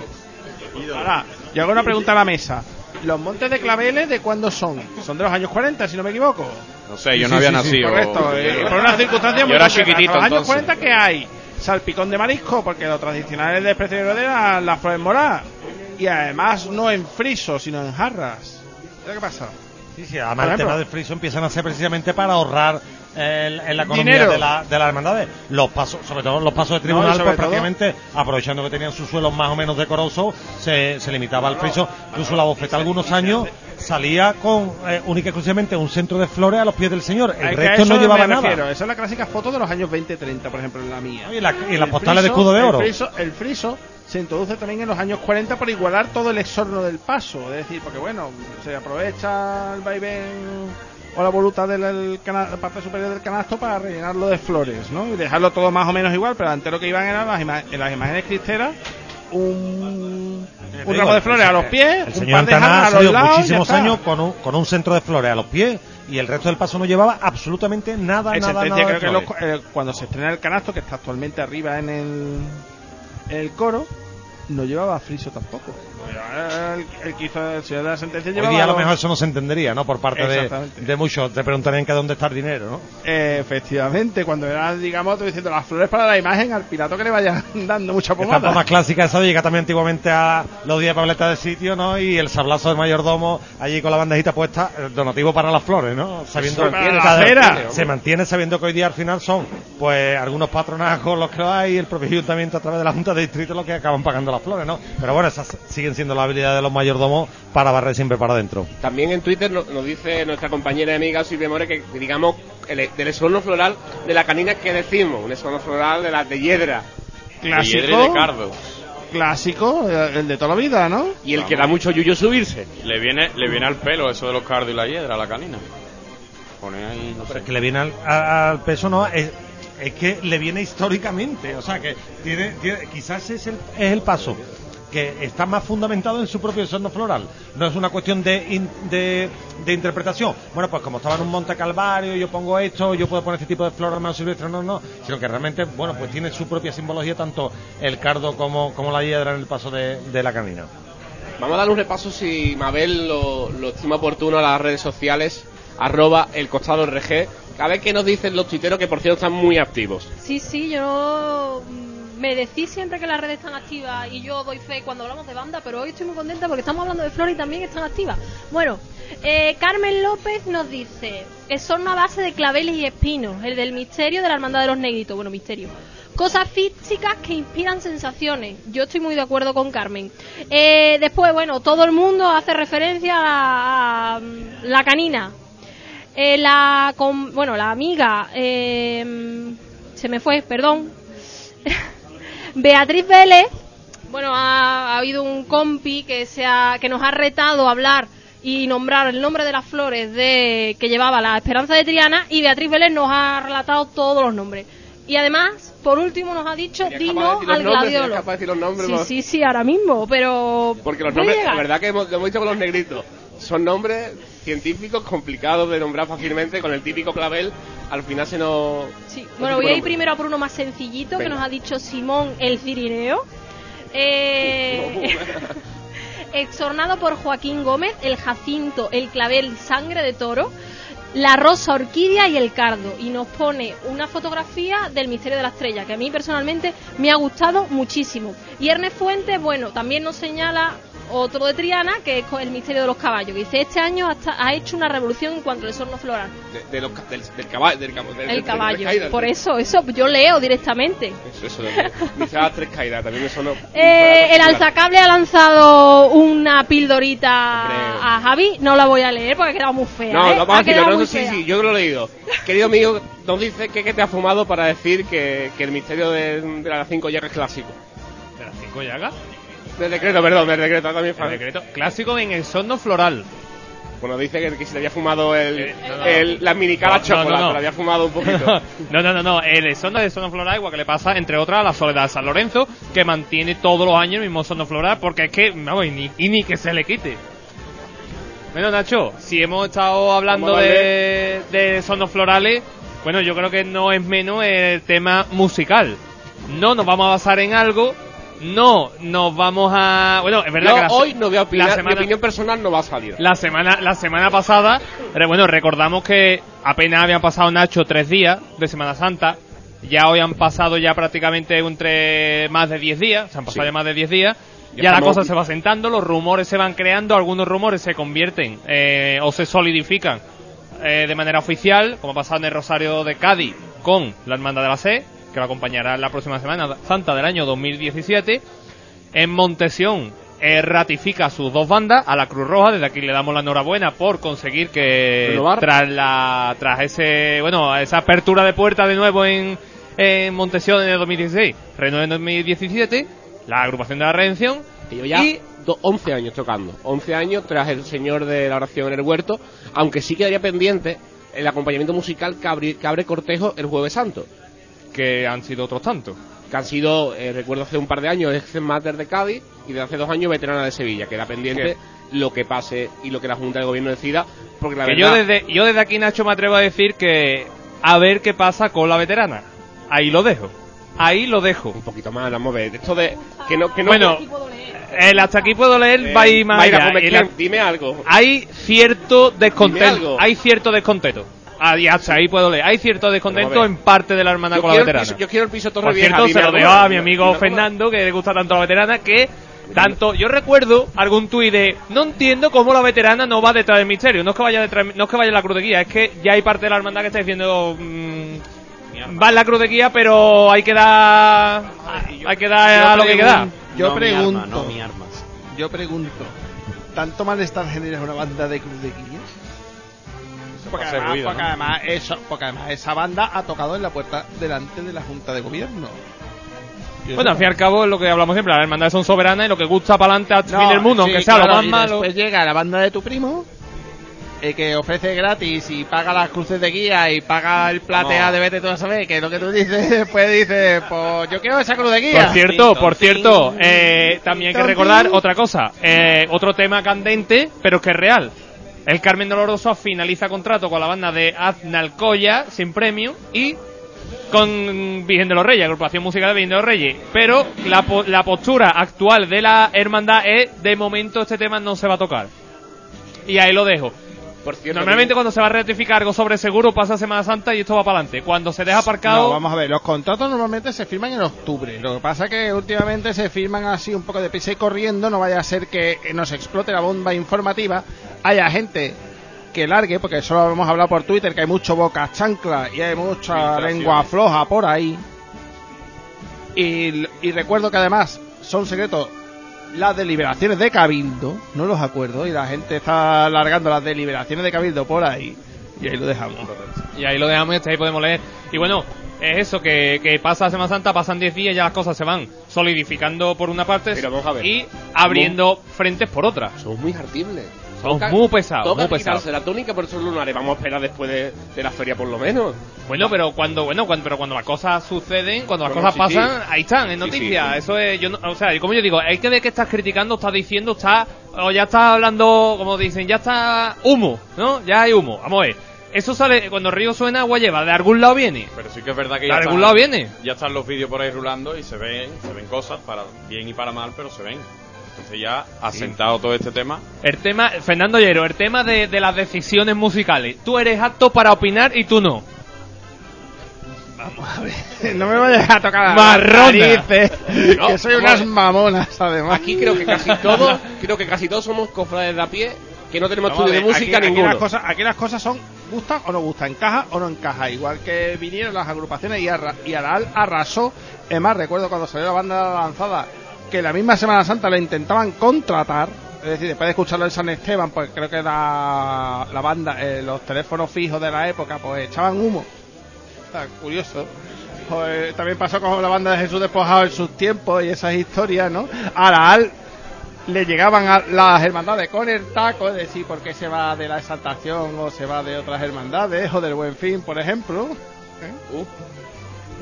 Ahora, yo hago una pregunta a la mesa. ¿Los montes de claveles de cuándo son? Son de los años 40, si no me equivoco. No sé, yo no había nacido. Correcto, eh, Yo- por una circunstancia yo muy era concreta. chiquitito los años entonces. 40, ¿qué hay? Salpicón de marisco, porque lo tradicional es de precio de heredera, las flores moradas. Y además no en friso, sino en jarras. ¿Qué pasa? Sí, sí, además el tema del friso empiezan a ser precisamente para ahorrar el- en la economía Dinero. de, la, de las hermandades. Los pasos, sobre todo los pasos de No, tribunal, sobre pues prácticamente, aprovechando que tenían sus suelos más o menos decorosos, se, se limitaba al friso. Incluso la bofeta algunos años salía con eh, única y exclusivamente un centro de flores a los pies del señor. El resto no llevaba nada. Esa es la clásica foto de los años 20-30, por ejemplo, en la mía. Y, la- y las postales de friso- escudo de oro. El friso, el friso se introduce también en los años 40 para igualar todo el exorno del paso. Es decir, porque bueno, se aprovecha el vaivén o la voluta de la parte superior del canasto para rellenarlo de flores, ¿no? Y dejarlo todo más o menos igual, pero antes lo que iban eran las ima- en las imágenes cristeras un, un ramo de flores a los pies, El un señor par de ha a los lados, muchísimos años con un, con un centro de flores a los pies y el resto del paso no llevaba absolutamente nada, En nada, nada creo que flores. los- eh, cuando se estrena el canasto, que está actualmente arriba en el, en el coro, no llevaba friso tampoco. Hizo el señor de la sentencia Hoy día a lo mejor eso no se entendería, ¿no? Por parte de, de muchos. Te preguntarían que dónde está el dinero, ¿no? Eh, efectivamente, cuando era, digamos, estoy diciendo las flores para la imagen al pilato que le vaya dando mucha pomada. más clásica esa llega también antiguamente a los días de Pableta de sitio, ¿no? Y el sablazo del mayordomo allí con la bandejita puesta, el donativo para las flores, ¿no? Sabiendo la cada- cera. se mantiene sabiendo que hoy día al final son, pues, algunos patronazgos los que hay, el propio ayuntamiento a través de la Junta de Distrito los que acaban pagando las flores, ¿no? Pero bueno, esas siguen siendo las habilidades de los mayordomos para barrer siempre para adentro. También en Twitter nos, nos dice nuestra compañera y amiga Silvia More que, digamos, el, del esorno floral de la canina que decimos, un esorno floral de la de hiedra. Clásico. De hiedra y de cardo. Clásico, el el de toda la vida, ¿no? Y el que da mucho yuyo subirse. Le viene, le viene al pelo eso de los cardos y la hiedra, la canina. Pone ahí, no sé. Pero es que le viene al peso, no, es, es que le viene históricamente, o sea que tiene, tiene- quizás es el, es el paso que está más fundamentado en su propio entorno floral. No es una cuestión de, in- de, de interpretación. Bueno, pues como estaba en un monte calvario, yo pongo esto, yo puedo poner este tipo de flores más silvestres, no, no, sino que realmente, bueno, pues tiene su propia simbología tanto el cardo como, como la hiedra en el paso de, de la canina. Vamos a darle un repaso si Mabel lo, lo estima oportuno a las redes sociales, arroba el costado RG. A ver qué nos dicen los tuiteros que por cierto están muy activos. Sí, sí, yo me decís siempre que las redes están activas y yo doy fe cuando hablamos de banda, pero hoy estoy muy contenta porque estamos hablando de flores y también están activas. Bueno, eh, Carmen López nos dice que son a base de claveles y espinos, el del misterio de la hermandad de los negritos, bueno, misterio. Cosas físicas que inspiran sensaciones. Yo estoy muy de acuerdo con Carmen. Eh, después, bueno, todo el mundo hace referencia a, la canina. Eh, la, con- bueno, la amiga, eh, se me fue, perdón. Beatriz Vélez, bueno, ha, ha habido un compi que, se ha- que nos ha retado a hablar y nombrar el nombre de las flores de que llevaba la Esperanza de Triana y Beatriz Vélez nos ha relatado todos los nombres. Y además, por último, nos ha dicho ¿Serías Dino capaz de decir los al gladiolo. capaz de decir los nombres, Sí, sí, sí, ahora mismo, pero... Porque los nombres, llegar. la verdad que hemos, lo hemos dicho con los negritos, son nombres científicos complicados de nombrar fácilmente, con el típico clavel, al final se nos... Sí, Bueno, voy a ir primero a por uno más sencillito que nos ha dicho Simón el Cirineo. Eh, exornado por Joaquín Gómez, el jacinto, el clavel, sangre de toro, la rosa orquídea y el cardo. Y nos pone una fotografía del misterio de la estrella, que a mí personalmente me ha gustado muchísimo. Y Ernest Fuentes, bueno, también nos señala otro de Triana, que es el misterio de los caballos. Que dice, este año hasta- ha hecho una revolución en cuanto al sorno floral. De, de los del, del caballo. Del, del- El caballo. del caída, Por eso, eso, yo leo directamente. Eso, eso. Dice las tres caídas, también me sonó. Eh, el alzacable ha lanzado una pildorita a Javi. No la voy a leer porque ha quedado muy fea. No, ¿eh? a Ha quedado no, sí, sí, yo lo he leído. Querido amigo, nos dice que, que te ha fumado para decir que, que el misterio de, de las cinco llagas es clásico. ¿De las cinco llagas? Del decreto, perdón, del decreto también. El decreto clásico en el sonno floral. Bueno, dice que, que se le había fumado el, Eh, no, no. el- la mini cara No, no, chocolate, no, no. se le había fumado un poquito. no, no, no, no. El sonno de sonno floral, igual que le pasa, entre otras, a la Soledad de San Lorenzo, que mantiene todos los años el mismo sonno floral, porque es que, vamos, y ni, y ni que se le quite. Bueno, Nacho, si hemos estado hablando de, de sonnos florales, bueno, yo creo que no es menos el tema musical. No nos vamos a basar en algo, no nos vamos a... Bueno, es verdad Yo que la hoy no voy a la opinar, mi semana- opinión personal no va a salir. la semana, la semana pasada, bueno, recordamos que apenas habían pasado Nacho tres días de Semana Santa. Ya hoy han pasado ya prácticamente entre más de 10 días, se han pasado Sí. ya más de 10 días. Ya Ya, la cosa se va sentando, los rumores se van creando, algunos rumores se convierten eh, o se solidifican eh, de manera oficial, como ha pasado en el Rosario de Cádiz con la Hermandad de la Sé, que la acompañará la próxima Semana Santa del año 2017. En Montesión eh, ratifica sus dos bandas a la Cruz Roja. Desde aquí le damos la enhorabuena por conseguir que Renovar. tras la tras ese bueno esa apertura de puerta de nuevo en, en Montesión en el 2016, renueve en 2017 la agrupación de la redención Que llevo ya y do- 11 años tocando. 11 años tras el Señor de la Oración en el Huerto, aunque sí quedaría pendiente el acompañamiento musical que abre, que abre cortejo el Jueves Santo. que han sido otros tantos. Que han sido, eh, recuerdo hace un par de años, ex Mater de Cádiz y desde hace dos años veterana de Sevilla. Queda pendiente lo que pase y lo que la Junta de Gobierno decida. Porque la que verdad, yo desde yo desde aquí Nacho me atrevo a decir que a ver qué pasa con la veterana. Ahí lo dejo. Ahí lo dejo. un poquito más, vamos a ver. Esto de. Que no, que no, Bueno, el hasta aquí puedo leer eh, va a ir más Mayra allá. Kemp, dime algo. hay cierto descontento. Hay cierto descontento. Ah, hasta ahí puedo leer. Hay cierto descontento a en parte de la hermana Yo con la veterana. piso, yo quiero el piso Torre Por cierto, se lo dejo a mi amigo. Fernando, que le gusta tanto la veterana, que tanto yo recuerdo algún tuit de no entiendo cómo la veterana no va detrás del misterio, no es que vaya detrás, no es que vaya en la cruz de guía, es que ya hay parte de la hermandad que está diciendo mm, va en la cruz de guía, pero hay que dar hay que dar a lo que hay que dar. Yo No mi pregunto, arma, no mi armas. yo pregunto, ¿tanto malestar genera una banda de cruz de guía? Porque además, ruido, porque, ¿no? además eso, porque además esa banda ha tocado en la puerta delante de la Junta de Gobierno. Bueno, al fin y al cabo es lo que hablamos siempre, las hermandades son soberanas y lo que gusta para adelante hasta el No, fin del mundo, sí, aunque sea claro, lo más y malo. Después llega la banda de tu primo el que ofrece gratis y paga las cruces de guía y paga el platea No. de vete tú a saber, que es lo que tú dices, después dices, pues yo quiero esa cruz de guía. Por cierto, por cierto, eh, también hay que recordar otra cosa, eh, otro tema candente, pero que es real. El Carmen Doloroso finaliza contrato con la banda de Aznalcoya sin premio y con Virgen de los Reyes, agrupación musical de Virgen de los Reyes. Pero la, po- la postura actual de la hermandad es, de momento este tema no se va a tocar. Y ahí lo dejo. Por cierto, Normalmente cuando se va a rectificar algo sobre seguro pasa Semana Santa y esto va para adelante. Cuando se deja aparcado... No, vamos a ver, los contratos normalmente se firman en octubre. Lo que pasa es que últimamente se firman así un poco de prisa y corriendo, no vaya a ser que nos explote la bomba informativa. Haya gente que largue, porque solo hemos hablado por Twitter, que hay mucho boca chancla y hay mucha lengua floja por ahí. Y, y recuerdo que además son secretos las deliberaciones de Cabildo, no los acuerdos, y la gente está alargando las deliberaciones de Cabildo por ahí. Y ahí lo dejamos. Y ahí lo dejamos y hasta ahí podemos leer. Y bueno, es eso, que, que pasa Semana Santa, pasan 10 días y ya las cosas se van solidificando por una parte Pero vamos a ver. y abriendo frentes por otra. Son muy hartibles. Son Toca- muy pesados, toca muy pesados. la tónica por esos lunares. Vamos a esperar después de, de la feria por lo menos. Bueno, pero cuando, bueno, cuando, pero cuando las cosas suceden, cuando las Bueno, cosas sí, pasan, sí. ahí están, en Sí, noticias. sí. Eso es, yo no- o sea, como yo digo, hay que ver que estás criticando, estás diciendo, estás, o ya estás hablando, como dicen, ya está humo, ¿no? Ya hay humo. Vamos a ver. Eso sale, cuando el río suena, agua lleva, de algún lado viene. Pero sí que es verdad que De ya algún están- lado viene. Ya están los vídeos por ahí rulando y se ven, se ven cosas para bien y para mal, pero se ven. Entonces ya asentado todo este tema. El tema, Fernando Llero, el tema de, de las decisiones musicales. Tú eres apto para opinar y tú no. No me vayas a tocar Marrona. No, que soy vamos unas a ver. mamonas además. Aquí creo que casi todos, creo que casi todos somos cofrades de a pie que no tenemos Vamos a estudio de ver, música aquí, aquí ninguno. las cosas, aquí las cosas son gustan o no gustan, encaja o no encaja. Igual que vinieron las agrupaciones y, arra, y Aral arrasó. Es más, recuerdo cuando salió la banda lanzada que la misma Semana Santa la intentaban contratar. Es decir, después de escucharlo en San Esteban, pues creo que la, la banda, eh, los teléfonos fijos de la época, pues echaban humo. Está curioso. Pues, también pasó con la banda de Jesús Despojado en sus tiempos y esas historias, ¿no? Aral le llegaban a las hermandades con el taco, es decir, por qué se va de la exaltación o se va de otras hermandades o del buen fin, por ejemplo. ¿Eh?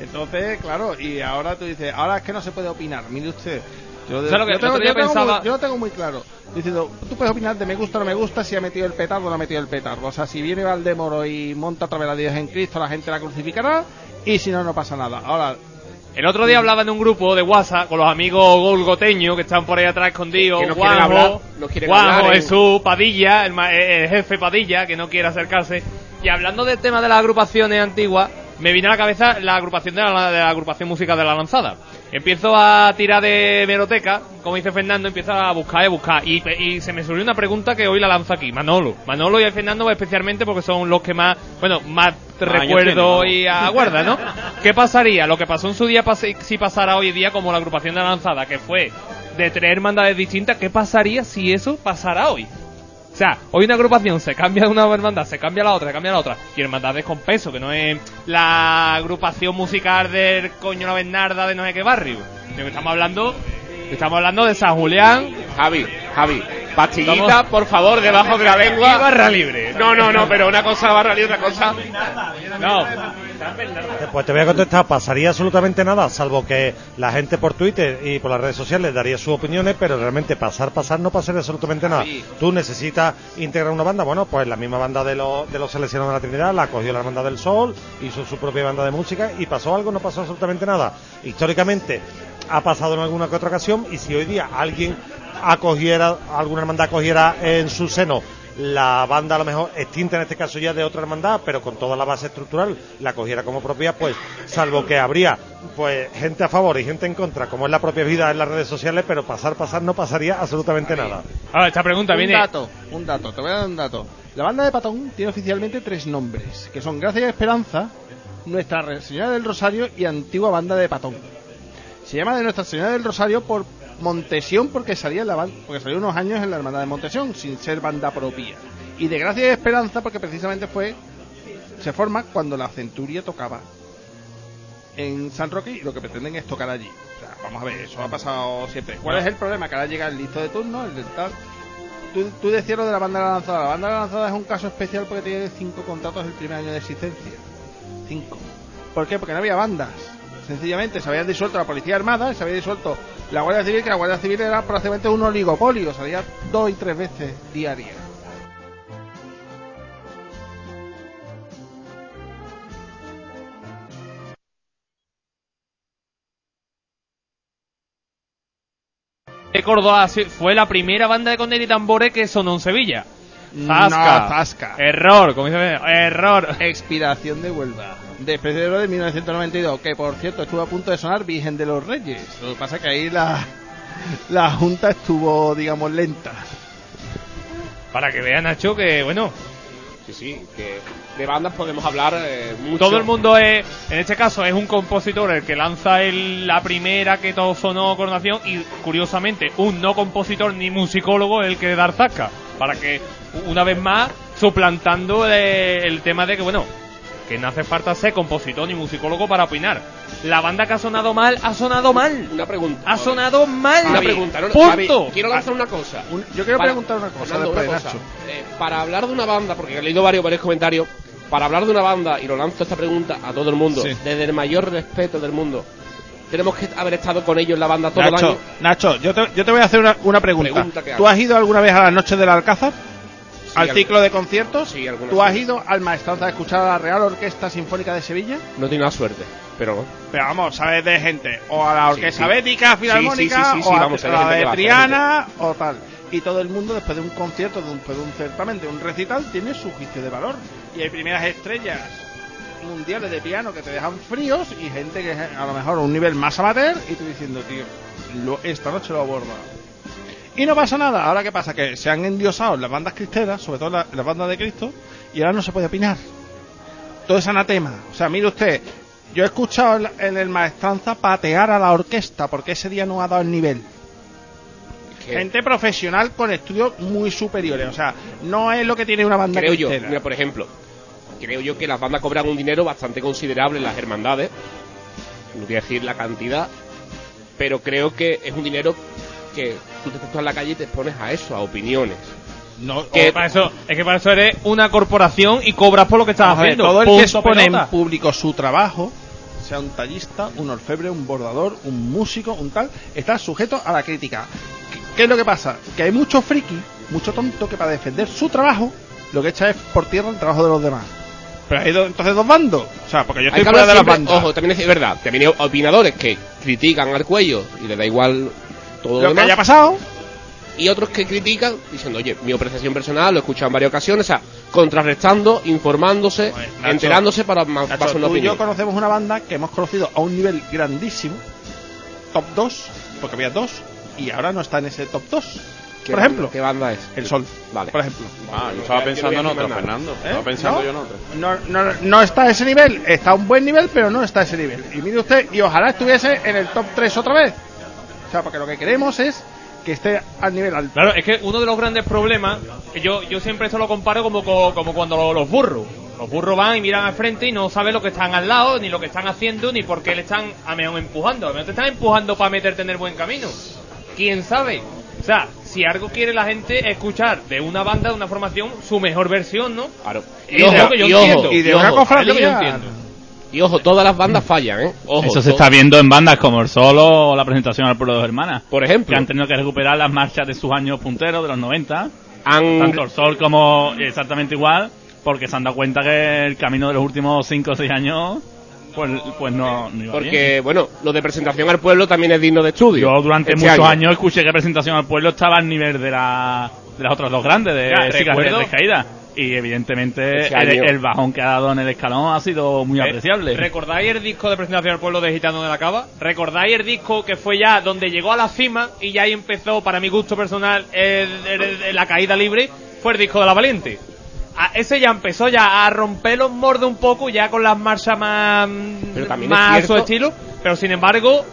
Entonces, claro, y ahora tú dices, ahora es que no se puede opinar, mire usted. Yo, ¿Sabes lo que yo el tengo, pensaba? muy, yo lo tengo muy claro. Diciendo, tú puedes opinar de me gusta o no me gusta, si ha metido el petardo o no ha metido el petardo. O sea, si viene Valdemoro y monta otra vez a Dios en Cristo, la gente la crucificará y si no, no pasa nada. Ahora, El otro día hablaba en un grupo de WhatsApp con los amigos golgoteños que están por ahí atrás escondidos. Que no quieren Juanjo, hablar, no Juanjo, hablar en- Jesús, Padilla, el, ma- eh, el jefe Padilla, que no quiere acercarse. Y hablando del tema de las agrupaciones antiguas, me vino a la cabeza la agrupación de la, de la agrupación música de la lanzada. Empiezo a tirar de meroteca, como dice Fernando, empiezo a buscar y buscar. Y, y se me surgió una pregunta que hoy la lanzo aquí. Manolo. Manolo y Fernando especialmente porque son los que más, bueno, más recuerdo y aguarda, ¿no? ¿Qué pasaría? Lo que pasó en su día si pasara hoy día como la agrupación de la lanzada, que fue de tres hermandades distintas, ¿qué pasaría si eso pasara hoy? O sea, hoy una agrupación se cambia de una hermandad, se cambia la otra, se cambia a la otra. Y hermandades con peso, que no es la agrupación musical del coño la Bernarda de no sé qué barrio. Sino que estamos hablando, estamos hablando de San Julián. Javi, Javi, pastillita, por favor, debajo de la Y lengua. barra libre. No, no, no, pero una cosa barra libre, otra cosa. No. Pues te voy a contestar, pasaría absolutamente nada, salvo que la gente por Twitter y por las redes sociales daría sus opiniones, pero realmente pasar, pasar no pasaría absolutamente nada. Tú necesitas integrar una banda, bueno, pues la misma banda de, los de los seleccionados de la Trinidad, la cogió la Hermandad del Sol, hizo su propia banda de música y pasó algo, no pasó absolutamente nada. Históricamente ha pasado en alguna que otra ocasión y si hoy día alguien acogiera, alguna hermandad acogiera en su seno la banda a lo mejor extinta en este caso ya de otra hermandad, pero con toda la base estructural la cogiera como propia, pues salvo que habría pues gente a favor y gente en contra, como es la propia vida en las redes sociales, pero pasar, pasar no pasaría absolutamente nada. Ahora, esta pregunta un viene. dato, un dato, te voy a dar un dato. La banda de Patón tiene oficialmente tres nombres, que son Gracia y Esperanza, Nuestra Señora del Rosario y Antigua Banda de Patón. Se llama de Nuestra Señora del Rosario por Montesión porque salía en la porque salió unos años en la hermandad de Montesión sin ser banda propia. Y de Gracia y Esperanza porque precisamente fue se forma cuando la Centuria tocaba en San Roque y lo que pretenden es tocar allí. O sea, vamos a ver, eso ha pasado siempre. ¿Cuál es el problema? Que ahora llega el listo de turno, el del tal. tú, tú decías lo de la banda de la lanzada. La banda de la lanzada es un caso especial porque tiene cinco contratos el primer año de existencia. Cinco. ¿Por qué? Porque no había bandas. Sencillamente se habían disuelto la Policía Armada, se había disuelto la Guardia Civil, que la Guardia Civil era prácticamente un oligopolio, salía dos y tres veces diarias. Córdoba fue la primera banda de condena y tambores que sonó en Sevilla. No, Zasca. Zasca. Error, como dice, error. Expiración de Huelva. De febrero de 1992, que por cierto estuvo a punto de sonar Virgen de los Reyes. Lo que pasa es que ahí la, la Junta estuvo, digamos, lenta. Para que vean, Nacho, que bueno, Sí, sí, que de bandas podemos hablar eh, mucho. todo el mundo es, en este caso, es un compositor el que lanza el- la primera que todo sonó coronación y curiosamente un no compositor ni musicólogo el que dar zasca. Para que, una vez más, suplantando eh, el tema de que, bueno, que no hace falta ser compositor ni musicólogo para opinar. La banda que ha sonado mal, ha sonado mal. Una pregunta. Ha sonado mal. Una pregunta. No, no, Punto. Javi, quiero lanzar una cosa. yo quiero Para- preguntar una cosa Fernando, después, una cosa. Nacho. Eh, para hablar de una banda, porque he leído varios, varios comentarios, para hablar de una banda, y lo lanzo esta pregunta a todo el mundo, Sí. desde el mayor respeto del mundo, tenemos que haber estado con ellos en la banda todo el Nacho, año. Nacho yo, te, yo te voy a hacer una, una pregunta. Pregunta ¿Tú has ido alguna vez a las noches del Alcázar? ¿Al al- ciclo de conciertos? Sí, ¿Tú has ido al Maestranza a escuchar a la Real Orquesta Sinfónica de Sevilla? No tiene la suerte, pero. Pero vamos, ¿sabes de gente? O a la Orquesta sí. Bética, Filarmónica, o a, vamos, a la de Triana, o tal. Y todo el mundo, después de un concierto, de un, después de un certamen, de un recital, tiene su juicio de valor. Y hay primeras estrellas mundiales de piano que te dejan fríos y gente que es a lo mejor a un nivel más amateur y tú diciendo, tío, lo- esta noche lo aborda. Y no pasa nada. Ahora qué pasa? Que se han endiosado las bandas cristeras, sobre todo la- las bandas de Cristo, y ahora no se puede opinar. Todo es anatema. O sea, mire usted, yo he escuchado en el maestranza patear a la orquesta porque ese día no ha dado el nivel. Gente profesional con estudios muy superiores. O sea, no es lo que tiene una banda creo yo, cristera. mira, por ejemplo, creo yo que las bandas cobran un dinero bastante considerable en las hermandades. No voy a decir la cantidad, pero creo que es un dinero que tú te estás en la calle y te expones a eso, a opiniones. No, Que para eso, es que para eso eres una corporación y cobras por lo que estás haciendo. todo el que expone en público su trabajo, sea un tallista, un orfebre, un bordador, un músico, un tal, está sujeto a la crítica. ¿Qué, qué es lo que pasa? Que hay mucho friki, mucho tonto que para defender su trabajo lo que echa es por tierra el trabajo de los demás. Pero hay do- entonces dos bandos. O sea, porque yo estoy Hay que fuera hablar de las siempre- bandas. Ojo, también es verdad, también hay opinadores que critican al cuello y le da igual todo lo, lo que demás. haya pasado. y otros que critican diciendo, oye, mi apreciación personal, lo he escuchado en varias ocasiones, o sea, contrarrestando, informándose, Nacho, enterándose para más Nacho, para una tú y yo opinión. conocemos una banda que hemos conocido a un nivel grandísimo, top 2, porque había dos, y ahora no está en ese top 2. ¿Qué Por banda- ejemplo, ¿Qué banda es? El Sol, Vale. por ejemplo. Ah, yo estaba pensando yo en no voy a otro, decir más Fernando. ¿Eh? Estaba pensando ¿No? yo en otro. No, no, no está a ese nivel, está a un buen nivel, pero no está a ese nivel. Y mire usted, y ojalá estuviese en el top 3 otra vez. O sea, porque lo que queremos es que esté al nivel alto. Claro, es que uno de los grandes problemas, que yo, yo siempre esto lo comparo como, co- como cuando lo- los burros. Los burros van y miran al frente y no saben lo que están al lado, ni lo que están haciendo, ni por qué le están a menos empujando. A mejor te están empujando para meterte en el buen camino. ¿Quién sabe? O sea, si algo quiere la gente es escuchar de una banda, de una formación, su mejor versión, ¿no? Claro. Y es lo que yo y ojo, entiendo. y de y una ojo, Es lo que yo cofradía. Y ojo, todas las bandas fallan, ¿eh? Ojo, Eso se está viendo en bandas como el Solo o la presentación al pueblo de dos hermanas. Por ejemplo. Que han tenido que recuperar las marchas de sus años punteros de los 90. Han, Tanto el Sol como exactamente igual. Porque se han dado cuenta que el camino de los últimos 5 o 6 años. Pues, pues no, no iba bien. porque, bueno, lo de presentación al pueblo también es digno de estudio. Yo durante Este muchos año. años escuché que presentación al pueblo estaba al nivel de, la, de las otras dos grandes, de Ya, Chicas recuerdo. Y evidentemente el, bajón que ha dado en el escalón ha sido muy Eh, apreciable. ¿Recordáis el disco de presentación al pueblo de Gitano de la Cava? ¿Recordáis el disco que fue ya donde llegó a la cima y ya ahí empezó, para mi gusto personal, el- el- el- la caída libre? Fue el disco de la Valiente. A- ese ya empezó ya a romper los mordes un poco, ya con las marchas más, más es a su estilo. Pero sin embargo,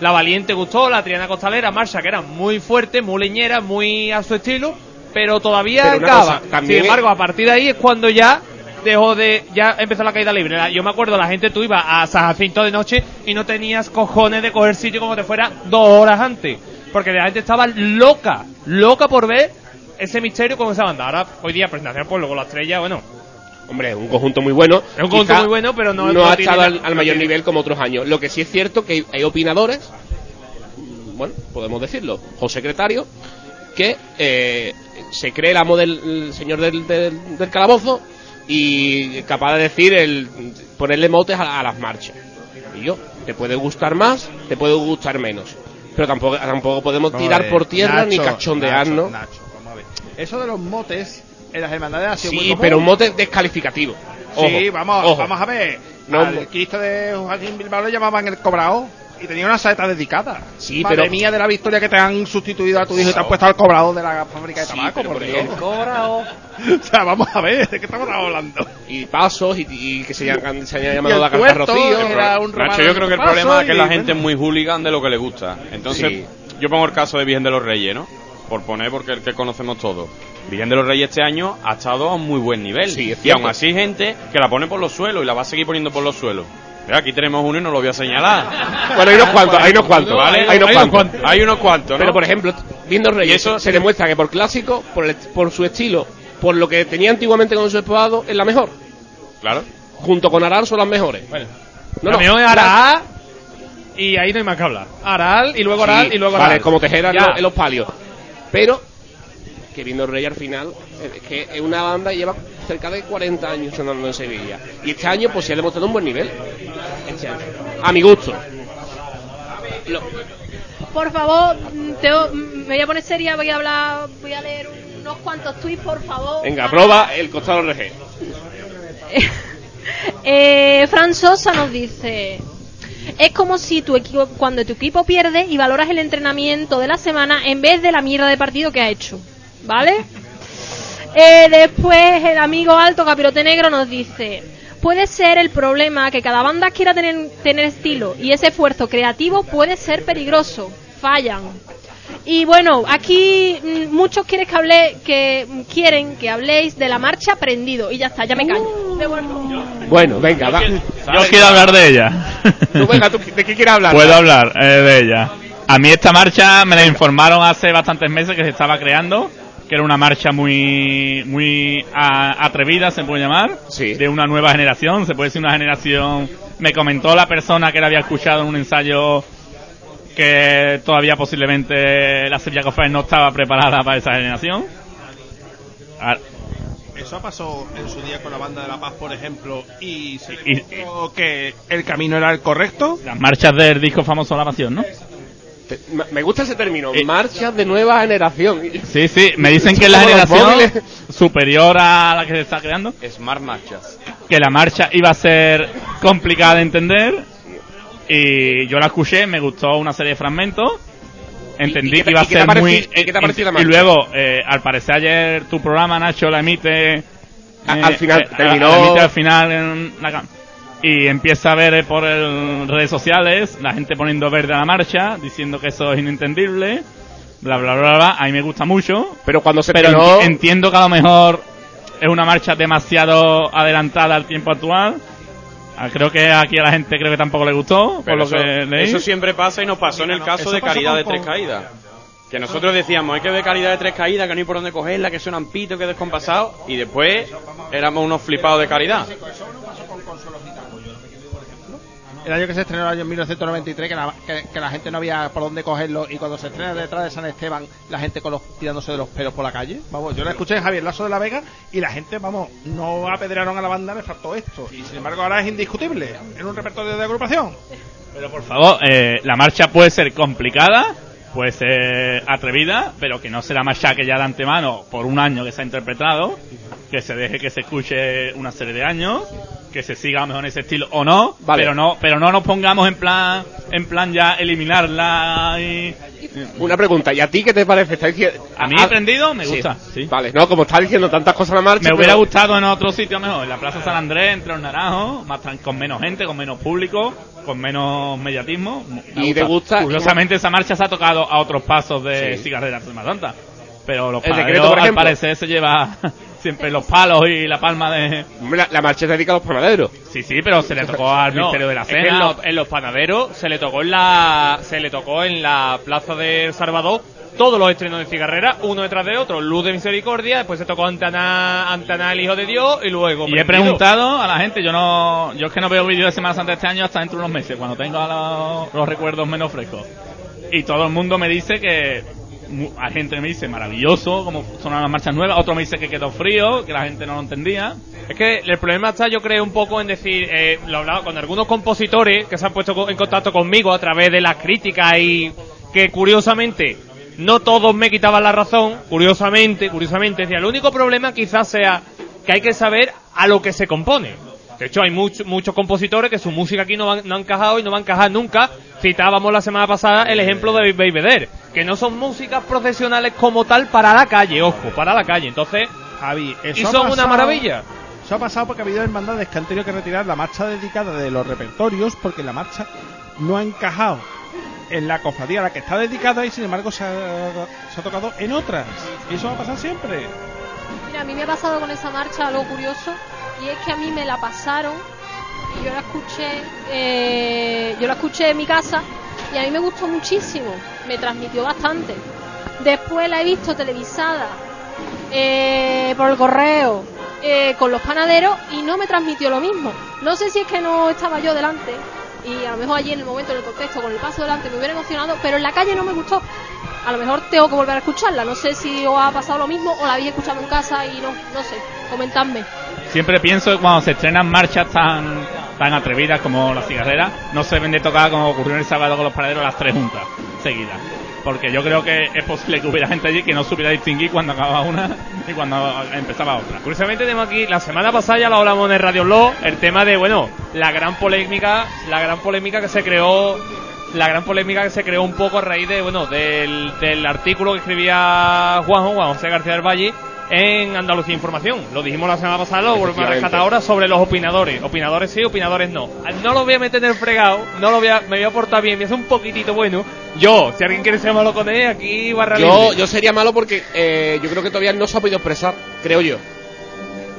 la Valiente gustó, la Triana Costalera, marcha que era muy fuerte, muy leñera, muy a su estilo, pero todavía Pero acaba. cosa, Sin embargo, a partir de ahí es cuando ya dejó de ya empezó la caída libre. Yo me acuerdo, la gente tú ibas a San Jacinto de noche y no tenías cojones de coger sitio como te fuera dos horas antes, porque la gente estaba loca, loca por ver ese misterio con esa banda. Ahora, hoy día, presentación, pues luego la estrella, bueno. Hombre, es un conjunto muy bueno. Es un conjunto muy bueno, pero no- ha estado al, mayor nivel como otros años. Lo que sí es cierto que hay, hay opinadores, bueno, podemos decirlo, o secretario, que eh, se cree el amo del el señor del, del- del calabozo y capaz de decir el ponerle motes a, a las marchas. Y yo, te puede gustar más, te puede gustar menos. Pero tampoco, tampoco podemos Vamos tirar ver, por tierra ni Nacho, cachondearnos. Vamos a ver. Eso de los motes en las hermandades ha sido muy Sí, común. pero un mote descalificativo. Sí, Ojo, vamos, ojo. vamos a ver. No, Al Cristo de Joaquín Bilbao le llamaban el cobrao y tenía una saeta dedicada. Sí, Madre pero- mía de la victoria que te han sustituido a tu hijo y te han puesto al cobrao de la fábrica de Sí, tabaco, pero por por Dios. ejemplo. cobrao. o sea, vamos a ver, ¿de qué estamos hablando? y pasos y, y que se, llaman, se haya llamado el la tuerto Rocío. era un Nacho, yo creo que el problema es que la gente es muy hooligan de lo que le gusta. Entonces, Sí. yo pongo el caso de Virgen de los Reyes, ¿no? Por poner, porque es el que conocemos todos. Virgen de los Reyes este año ha estado a un muy buen nivel. Sí, es y aún así, gente que la pone por los suelos y la va a seguir poniendo por los suelos. Mira, aquí tenemos uno y no lo voy a señalar. Bueno, hay unos cuantos, hay unos cuantos. ¿Vale? Hay unos cuantos. Hay unos cuantos, ¿no? Pero por ejemplo, viendo Reyes, Y eso- se demuestra que por clásico, por, el- por su estilo, por lo que tenía antiguamente con su esposado, es la mejor. Claro. Junto con Aral son las mejores. Bueno, No, la no, mejor es y ahí no hay más que hablar. Aral y luego Aral Sí, y luego Vale, Aral. como Tejera en Ya. en los palios. Pero, que viendo Reyes al final, es que es una banda que lleva cerca de 40 años sonando en Sevilla. Y este año, pues se ha demostrado un buen nivel. Este año. A mi gusto. Lo- Por favor, mm, Teo, mm, me voy a poner seria, voy a hablar, voy a leer unos cuantos tweets, por favor. venga, prueba el costado RG. Eh, Fran Sosa nos dice: Es como si tu equipo, cuando tu equipo pierde y valoras el entrenamiento de la semana en vez de la mierda de partido que ha hecho. ¿Vale? Eh, después el amigo Alto Capirote Negro nos dice: Puede ser el problema que cada banda quiera tener, tener estilo y ese esfuerzo creativo puede ser peligroso. Fallan. Y bueno, aquí mm, muchos quieren que hable, que quieren que habléis de la marcha prendido y ya está, ya me callo. Vuelvo. Bueno, venga, va. Yo quiero hablar de ella. Tú, venga, tú, ¿de qué quieres hablar? Puedo hablar eh, de ella. A mí esta marcha me la informaron hace bastantes meses que se estaba creando, que era una marcha muy muy a- atrevida, se puede llamar, Sí. de una nueva generación, se puede decir una generación. Me comentó la persona que la había escuchado en un ensayo que todavía posiblemente la Sevilla Cofrades no estaba preparada para esa generación. Ah, Eso pasó en su día con la banda de La Paz, por ejemplo, y se Y- demostró que el camino era el correcto. Las marchas del disco famoso La Pasión, ¿no? Te- me- gusta ese término, Eh. marchas de nueva generación. Sí, sí, me dicen que es la generación superior a la que se está creando. Smart Marchas. que la marcha iba a ser complicada de entender y yo la escuché, me gustó una serie de fragmentos, entendí y qué te- que iba a ser parecido- muy... y qué te ha parecido la y marcha? luego, eh, al parecer ayer tu programa, Nacho, la emite... Eh, al final, eh, terminó- la emite al final en y empieza a ver eh, por el- redes sociales la gente poniendo verde a la marcha, diciendo que eso es inentendible, bla, bla, bla, bla. A mí me gusta mucho. Pero cuando se Pero entiendo que a lo mejor es una marcha demasiado adelantada al tiempo actual. Ah, Creo que aquí a la gente creo que tampoco le gustó, por Pero lo eso, que leí. eso siempre pasa y nos pasó en el no, caso eso de Caridad de Tres Caídas. Que nosotros decíamos, hay que ver Caridad de Tres Caídas, que no hay por dónde cogerla, que suenan pito, que descompasado. Y después éramos unos flipados de Caridad. El año que se estrenó, el año 1993, que la, que, que la gente no había por dónde cogerlo. Y cuando se estrena detrás de San Esteban, la gente con los tirándose de los pelos por la calle. Vamos, yo la escuché en Javier Lazo de la Vega y la gente, vamos, no apedrearon a la banda, le faltó esto. Y sin embargo, ahora es indiscutible en un repertorio de agrupación. Pero por favor, eh, la marcha puede ser complicada, puede ser atrevida, pero que no se la machaque ya de antemano por un año que se ha interpretado, que se deje que se escuche una serie de años, que se siga mejor en ese estilo o no, Vale. pero no, pero no nos pongamos en plan, en plan ya eliminarla y Una pregunta, ¿y a ti qué te parece? ¿Estás diciendo- a mí Ah, aprendido me gusta, sí. Vale, no, como estás diciendo tantas cosas a la marcha. Me hubiera pero- gustado en otro sitio mejor, en la Plaza San Andrés, entre los naranjos, más con menos gente, con menos público, con menos mediatismo. Me ¿Y te gusta- Curiosamente esa marcha se ha tocado a otros pasos de Sí. cigarrera de Santa. Pero los El decreto, al parecer se lleva siempre los palos y la palma de... Hombre, La, la marcha se dedica a los panaderos. Sí, sí, pero se le tocó al No, Ministerio de la es que en, Cena. los, en los panaderos se le tocó en la se le tocó en la plaza de El Salvador todos los estrenos de cigarrera, uno detrás de otro. Luz de Misericordia, después se tocó Antana, Antana el Hijo de Dios y luego. Y he preguntado a la gente, yo no, yo es que no veo vídeos de Semana Santa este año hasta dentro de unos meses, cuando tengo los, los recuerdos menos frescos. Y todo el mundo me dice que, hay gente me dice maravilloso, como sonan las marchas nuevas, otro me dice que quedó frío, que la gente no lo entendía. Es que el problema está, yo creo, un poco en decir, eh, lo hablaba con algunos compositores que se han puesto en contacto conmigo a través de las críticas y que curiosamente no todos me quitaban la razón, curiosamente, curiosamente, decía, el único problema quizás sea que hay que saber a lo que se compone. De hecho, hay muchos muchos compositores que su música aquí no, van- no han encajado y no va a encajar nunca. Citábamos la semana pasada el ejemplo de Baby que no son músicas profesionales como tal para la calle, ojo, para la calle. Entonces, Javi, eso y ha son una pasado- maravilla. Eso ha pasado porque ha habido hermandades que han tenido que retirar la marcha dedicada de los repertorios porque la marcha no ha encajado en la cofradía a la que está dedicada y sin embargo se ha, se ha tocado en otras. Y eso va a pasar siempre. Mira, a mí me ha pasado con esa marcha algo curioso y es que a mí me la pasaron yo la escuché, eh, yo la escuché en mi casa y a mí me gustó muchísimo, me transmitió bastante. Después la he visto televisada eh, por el correo eh, con los panaderos y no me transmitió lo mismo. No sé si es que no estaba yo delante y a lo mejor allí en el momento, en el contexto, con el paso delante me hubiera emocionado, pero en la calle no me gustó. A lo mejor tengo que volver a escucharla. No sé si os ha pasado lo mismo o la habéis escuchado en casa y no, no sé. Comentadme. Siempre pienso que cuando se estrenan marchas tan, tan atrevidas como la cigarrera, no se deben de tocar como ocurrió el sábado con los paraderos las tres juntas, seguidas. Porque yo creo que es posible que hubiera gente allí que no supiera distinguir cuando acababa una y cuando empezaba otra. Curiosamente tenemos aquí, la semana pasada ya lo hablamos en el Radio Blog, el tema de, bueno, la gran polémica, la gran polémica que se creó, la gran polémica que se creó un poco a raíz de, bueno, del, del artículo que escribía Juanjo, Juan José García del Valle, en Andalucía Información. Lo dijimos la semana pasada, lo volvemos a rescatar ahora sobre los opinadores. Opinadores sí, opinadores no. No lo voy a meter en el fregado, no lo voy a, me voy a portar bien, me hace un poquitito bueno. Yo, si alguien quiere ser malo con él, aquí barra Yo, libre. yo sería malo porque eh, yo creo que todavía no se ha podido expresar, creo yo.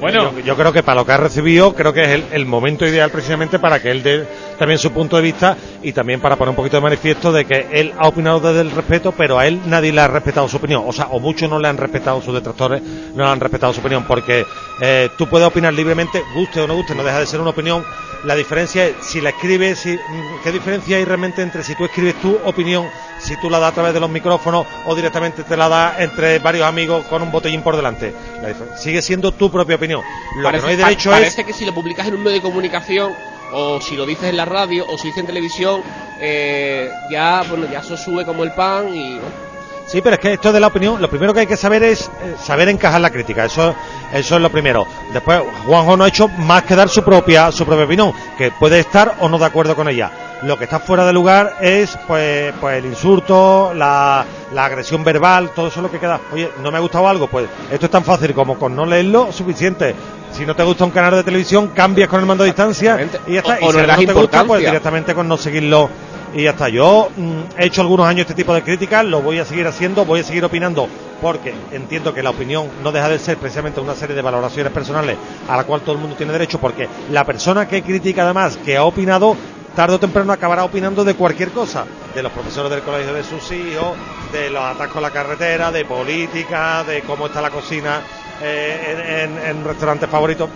Bueno, Yo, creo que para lo que ha recibido, creo que es el, el momento ideal precisamente para que él dé también su punto de vista y también para poner un poquito de manifiesto de que él ha opinado desde el respeto, pero a él nadie le ha respetado su opinión. O sea, o muchos no le han respetado, sus detractores no le han respetado su opinión, porque eh, tú puedes opinar libremente, guste o no guste, no deja de ser una opinión. La diferencia es si la escribes, si, mm, ¿qué diferencia hay realmente entre si tú escribes tu opinión, si tú la das a través de los micrófonos o directamente te la das entre varios amigos con un botellín por delante? La sigue siendo tu propia opinión. Lo parece, que no hay pa- derecho es parece que si lo publicas en un medio de comunicación o si lo dices en la radio o si dices en televisión, eh, ya bueno ya eso sube como el pan y bueno, Sí, pero es que esto de la opinión, lo primero que hay que saber es eh, saber encajar la crítica, eso, eso es lo primero. Después, Juanjo no ha hecho más que dar su propia, su propia opinión, que puede estar o no de acuerdo con ella. Lo que está fuera de lugar es, pues, pues el insulto, la, la agresión verbal, todo eso es lo que queda. Oye, ¿no me ha gustado algo? Pues esto es tan fácil como con no leerlo, suficiente. Si no te gusta un canal de televisión, cambias con el mando a distancia y ya está. O- y si no te gusta, pues directamente con no seguirlo y ya está. Yo mm, he hecho algunos años este tipo de críticas, lo voy a seguir haciendo, voy a seguir opinando, porque entiendo que la opinión no deja de ser precisamente una serie de valoraciones personales a la cual todo el mundo tiene derecho, porque la persona que critica además, que ha opinado, tarde o temprano acabará opinando de cualquier cosa, de los profesores del colegio de sus hijos, de los atascos en la carretera, de política, de cómo está la cocina eh, en, en, restaurantes favoritos.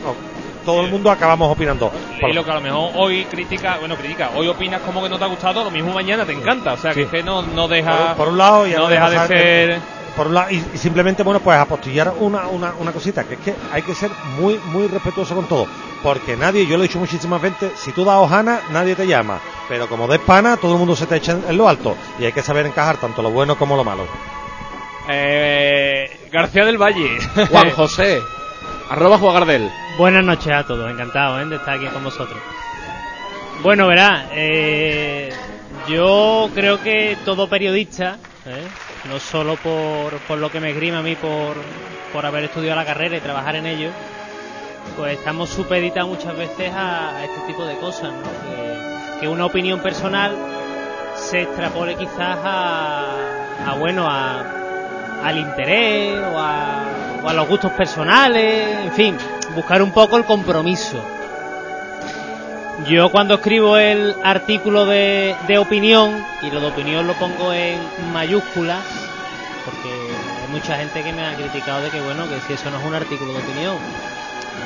Todo el mundo acabamos opinando. Y lo que a lo mejor hoy critica, bueno, critica, hoy opinas como que no te ha gustado, lo mismo mañana te encanta. O sea, que es que no, no deja. por, por un lado y no deja de ser. por un lado, y, y simplemente bueno pues apostillar una, una, una cosita que es que hay que ser muy muy respetuoso con todo porque nadie yo lo he dicho muchísimas veces si tú das hojana nadie te llama pero como des pana todo el mundo se te echa en, en lo alto y hay que saber encajar tanto lo bueno como lo malo Eh, García del Valle. Juan José, arroba Juan Gardel. Buenas noches a todos, encantado ¿eh? de estar aquí con vosotros. Bueno, verá, eh, yo creo que todo periodista, ¿eh? no solo por, por lo que me esgrima a mí por, por haber estudiado la carrera y trabajar en ello, pues estamos supeditados muchas veces a, este tipo de cosas, ¿no? Que, que una opinión personal se extrapole quizás a, a bueno, a, al interés o a, o a los gustos personales, en fin, buscar un poco el compromiso. Yo cuando escribo el artículo de, de opinión, y lo de opinión lo pongo en mayúsculas, porque hay mucha gente que me ha criticado de que, bueno, que si eso no es un artículo de opinión.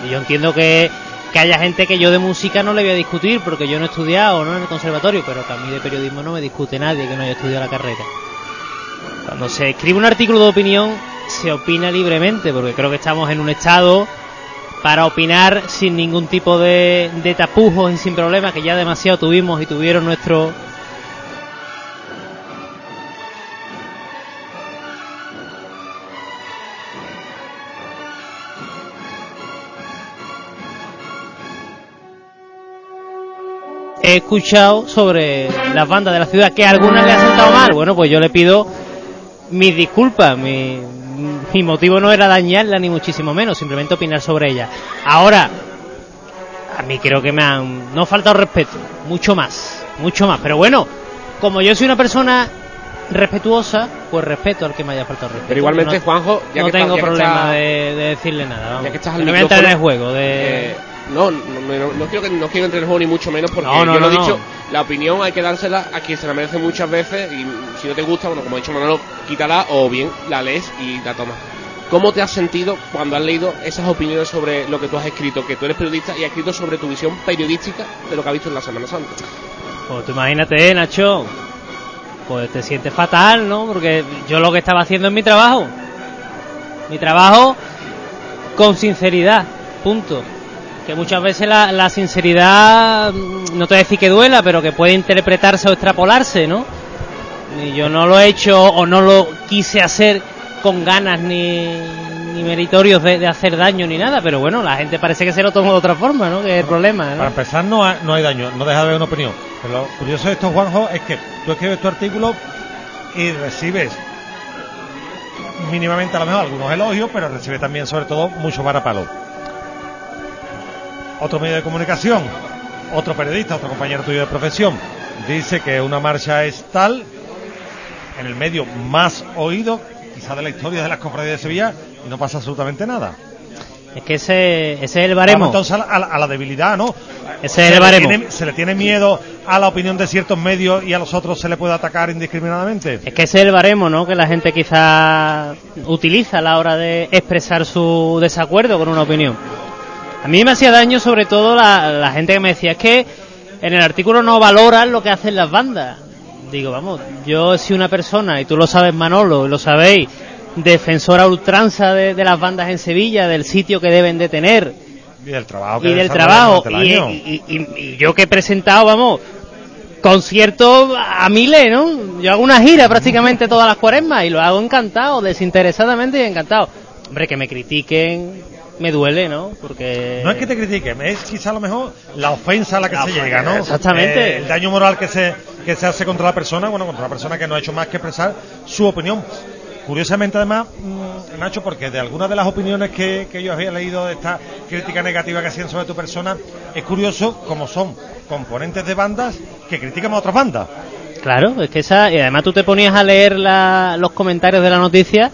Y yo entiendo que, que haya gente que yo de música no le voy a discutir, porque yo no he estudiado ¿no? en el conservatorio, pero que a mí de periodismo no me discute nadie que no haya estudiado la carrera. Cuando se escribe un artículo de opinión, se opina libremente, porque creo que estamos en un estado para opinar sin ningún tipo de, de tapujos y sin problemas, que ya demasiado tuvimos y tuvieron nuestro he escuchado sobre las bandas de la ciudad que a algunas le ha sentado mal. Bueno, pues yo le pido mis disculpas. Mi, mi motivo no era dañarla ni muchísimo menos, simplemente opinar sobre ella. Ahora, a mí creo que me han no ha faltado respeto, mucho más, mucho más. Pero bueno, como yo soy una persona respetuosa, pues respeto al que me haya faltado respeto. Pero igualmente, no, Juanjo, ya no que tengo está- ya que problema está- de, de decirle nada. Vamos. Ya que estás al no voy a entrar en el micrófono, juego de eh, no, no, no, no quiero que no quiero entrar en el juego ni mucho menos porque No, no, yo lo he dicho, la opinión hay que dársela a quien se la merece muchas veces y si no te gusta, bueno, como ha dicho Manolo, quítala o bien la lees y la tomas. ¿Cómo te has sentido cuando has leído esas opiniones sobre lo que tú has escrito? Que tú eres periodista y has escrito sobre tu visión periodística de lo que has visto en la Semana Santa. Pues tú imagínate, Nacho, pues te sientes fatal, ¿no? Porque yo lo que estaba haciendo es mi trabajo. Mi trabajo con sinceridad, punto. Que muchas veces la, la sinceridad, mm, no te voy a decir que duela, pero que puede interpretarse o extrapolarse, ¿no? Y yo no lo he hecho o no lo quise hacer con ganas ni, ni meritorios de, de hacer daño ni nada, pero bueno, la gente parece que se lo tomó de otra forma, ¿no? Que es el problema, ¿no? Para empezar, no, ha- no hay daño, no deja de haber una opinión. Pero lo curioso de esto, Juanjo, es que tú escribes tu artículo y recibes mínimamente a lo mejor algunos elogios, pero recibes también, sobre todo, mucho varapalo. Otro medio de comunicación, otro periodista, otro compañero tuyo de profesión, dice que una marcha es tal, en el medio más oído, quizá de la historia de las cofradías de Sevilla, y no pasa absolutamente nada. Es que ese, ese es el baremo. Vamos entonces a la, a la- a la debilidad, ¿no? Ese es el baremo. tiene- se le tiene miedo a la opinión de ciertos medios y a los otros se le puede atacar indiscriminadamente. Es que ese es el baremo, ¿no? Que la gente quizá utiliza a la hora de expresar su desacuerdo con una opinión. A mí me hacía daño sobre todo la, la gente que me decía, es que en el artículo no valoran lo que hacen las bandas. Digo, vamos, yo soy una persona, y tú lo sabes Manolo, y lo sabéis, defensora ultranza de, de las bandas en Sevilla, del sitio que deben de tener, Y del trabajo que y del trabajo. Y, el y- y- y yo que he presentado, vamos, conciertos a miles, ¿no? Yo hago una gira prácticamente todas las cuaresmas y lo hago encantado, desinteresadamente y encantado. Hombre, que me critiquen me duele, ¿no? Porque... No es que te critiquen, es quizá a lo mejor la ofensa a la que La se ofensa, llega, ¿no? exactamente. Eh, el daño moral que se, que se hace contra la persona, bueno, contra la persona que no ha hecho más que expresar su opinión. Curiosamente, además, mm, Nacho, porque de algunas de las opiniones que, que yo había leído de esta crítica negativa que hacían sobre tu persona, es curioso cómo son componentes de bandas que critican a otras bandas. Claro, es que esa... Y además tú te ponías a leer la- los comentarios de la noticia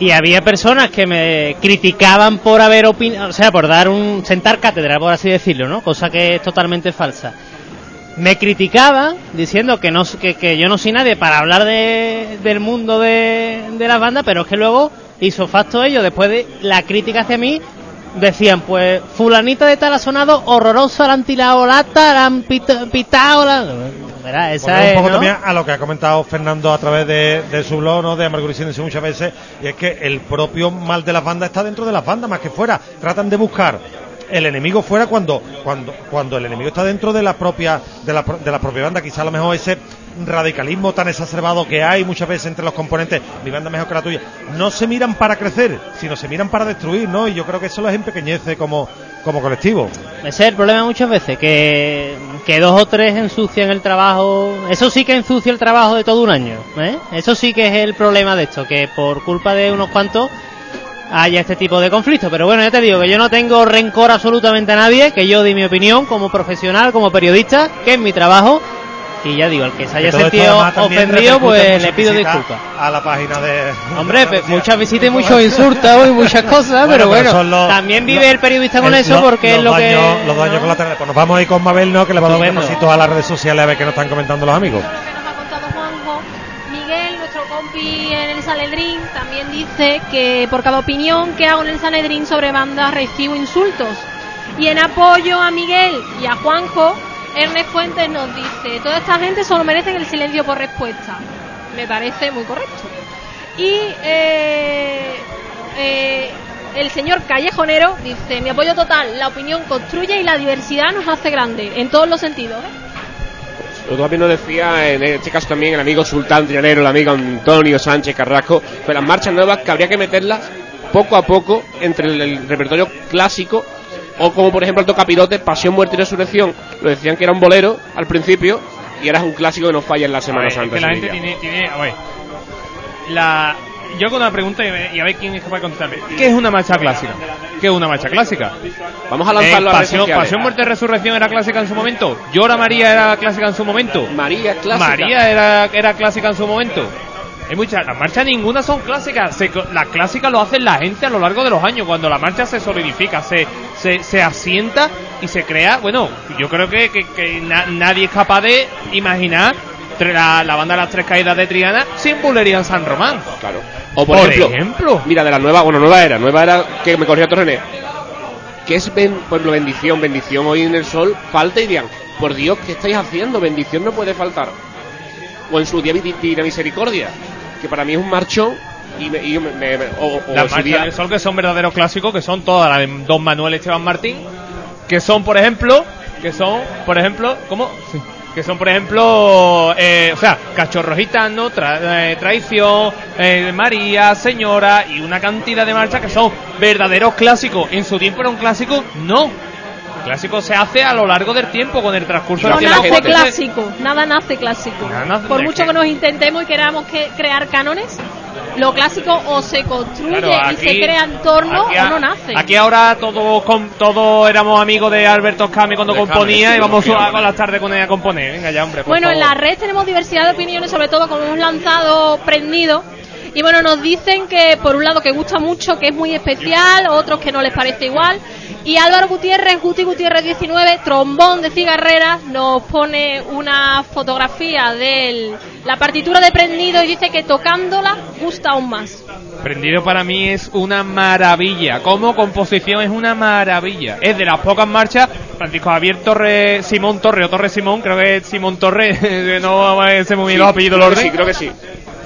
y había personas que me criticaban por haber opinado, o sea, por dar un sentar cátedra, por así decirlo, ¿no? Cosa que es totalmente falsa. Me criticaban diciendo que no que, que yo no soy nadie para hablar de, del mundo de, de las bandas, pero es que luego hizo facto ellos después de la crítica hacia mí decían pues fulanita de tal ha sonado horroroso, la han tirado lata, la han pita- pitado, la... Verá, esa Volvemos es, un poco ¿no? también a lo que ha comentado Fernando a través de, de su blog, ¿no? de Amargura y muchas veces, y es que el propio mal de las bandas está dentro de las bandas, más que fuera. Tratan de buscar el enemigo fuera cuando cuando cuando el enemigo está dentro de la propia de la, de la propia banda quizá a lo mejor ese radicalismo tan exacerbado que hay muchas veces entre los componentes mi banda mejor que la tuya no se miran para crecer sino se miran para destruir no y yo creo que eso los empequeñece como como colectivo Ese es el problema muchas veces, que, que dos o tres ensucian el trabajo. Eso sí que ensucia el trabajo de todo un año. ¿eh? Eso sí que es el problema de esto, que por culpa de unos cuantos haya este tipo de conflictos. Pero bueno, ya te digo que yo no tengo rencor absolutamente a nadie, que yo di mi opinión como profesional, como periodista, que es mi trabajo. Y ya digo, al que se haya sentido ofendido, pues le pido disculpas. a la página de Hombre, de- muchas visitas y muchos insultos y muchas cosas, pero bueno, los- también vive los- el periodista con el- eso porque es los lo daños- que... los daños ¿no? colaterales. Pues nos vamos a ir con Mabel, ¿no? Que le va a dar repasito a las redes sociales a ver qué nos están comentando los amigos. nos ha contado Juanjo, Miguel, nuestro compi en el Sanedrín también dice que por cada opinión que hago en el Sanedrín sobre bandas recibo insultos. Y en apoyo a Miguel y a Juanjo, Ernest Fuentes nos dice, toda esta gente solo merecen el silencio por respuesta. Me parece muy correcto. Y eh, eh, el señor Callejonero dice, mi apoyo total, la opinión construye y la diversidad nos hace grande, en todos los sentidos. ¿eh? Lo también nos decía, en este caso también el amigo Sultán Trianero, el amigo Antonio Sánchez Carrasco, que las marchas nuevas que habría que meterlas poco a poco entre el, el repertorio clásico o como por ejemplo el Tocapirote, Pasión, Muerte y Resurrección, lo decían que era un bolero al principio y es un clásico que no falla en la Semana A ver, Santa. es que la gente tiene, tiene- a ver, la, yo hago una pregunta y, a ver quién es capaz de contestarme. ¿Qué es una marcha clásica? ¿Qué es una marcha clásica? Vamos a lanzarlo a redes Pasión, sociales. Pasión, Muerte y Resurrección era clásica en su momento. Llora María era clásica en su momento. María clásica. María era, era clásica en su momento. Hay muchas, las marchas ninguna son clásicas. Se, las clásicas lo hacen la gente a lo largo de los años, cuando la marcha se solidifica, se, se, se asienta y se crea. Bueno, yo creo que, que, que na- nadie es capaz de imaginar la, la banda de las tres caídas de Triana sin bulería en San Román. Claro. O por, Por ejemplo, ejemplo. mira, de la nueva, bueno, nueva era, nueva era que me corría Torrené. Que es, ben- por ejemplo, bendición, bendición hoy en el sol, falta y digan, por Dios, ¿qué estáis haciendo? Bendición no puede faltar. O en su día Divina Misericordia, que para mí es un marchón y, me, y me- me- o, o Las marchas del sol que son verdaderos clásicos, que son todas las de Don Manuel Esteban Martín, que son, por ejemplo, que son, por ejemplo, ¿cómo? Sí. Que son, por ejemplo, eh, o sea, Cachorro Gitano, tra- eh, Traición, eh, María, Señora y una cantidad de marchas que son verdaderos clásicos. ¿En su tiempo era un clásico? No. Clásico se hace a lo largo del tiempo, con el transcurso No del tiempo. nace clásico, nada nace clásico. Nada nace- Por es mucho que- que nos intentemos y queramos que crear cánones, lo clásico o se construye Claro, y se crea en torno o a- no nace. Aquí ahora todos con, todos éramos amigos de Alberto Scami cuando De componía y vamos no, a con las tardes con él a componer. Venga ya, hombre. por Bueno, en la red tenemos diversidad de opiniones, sobre todo como hemos lanzado Prendido. Y bueno, nos dicen que por un lado que gusta mucho, que es muy especial, otros que no les parece igual. Y Álvaro Gutiérrez, Guti Gutiérrez 19, trombón de cigarreras, nos pone una fotografía de la partitura de Prendido y dice que tocándola gusta aún más. Prendido para mí es una maravilla. Como composición es una maravilla. Es de las pocas marchas. Francisco Javier Torre, Simón Torre o Torre Simón, creo que es Simón Torre, que no sé muy bien los apellidos sí, creo que sí.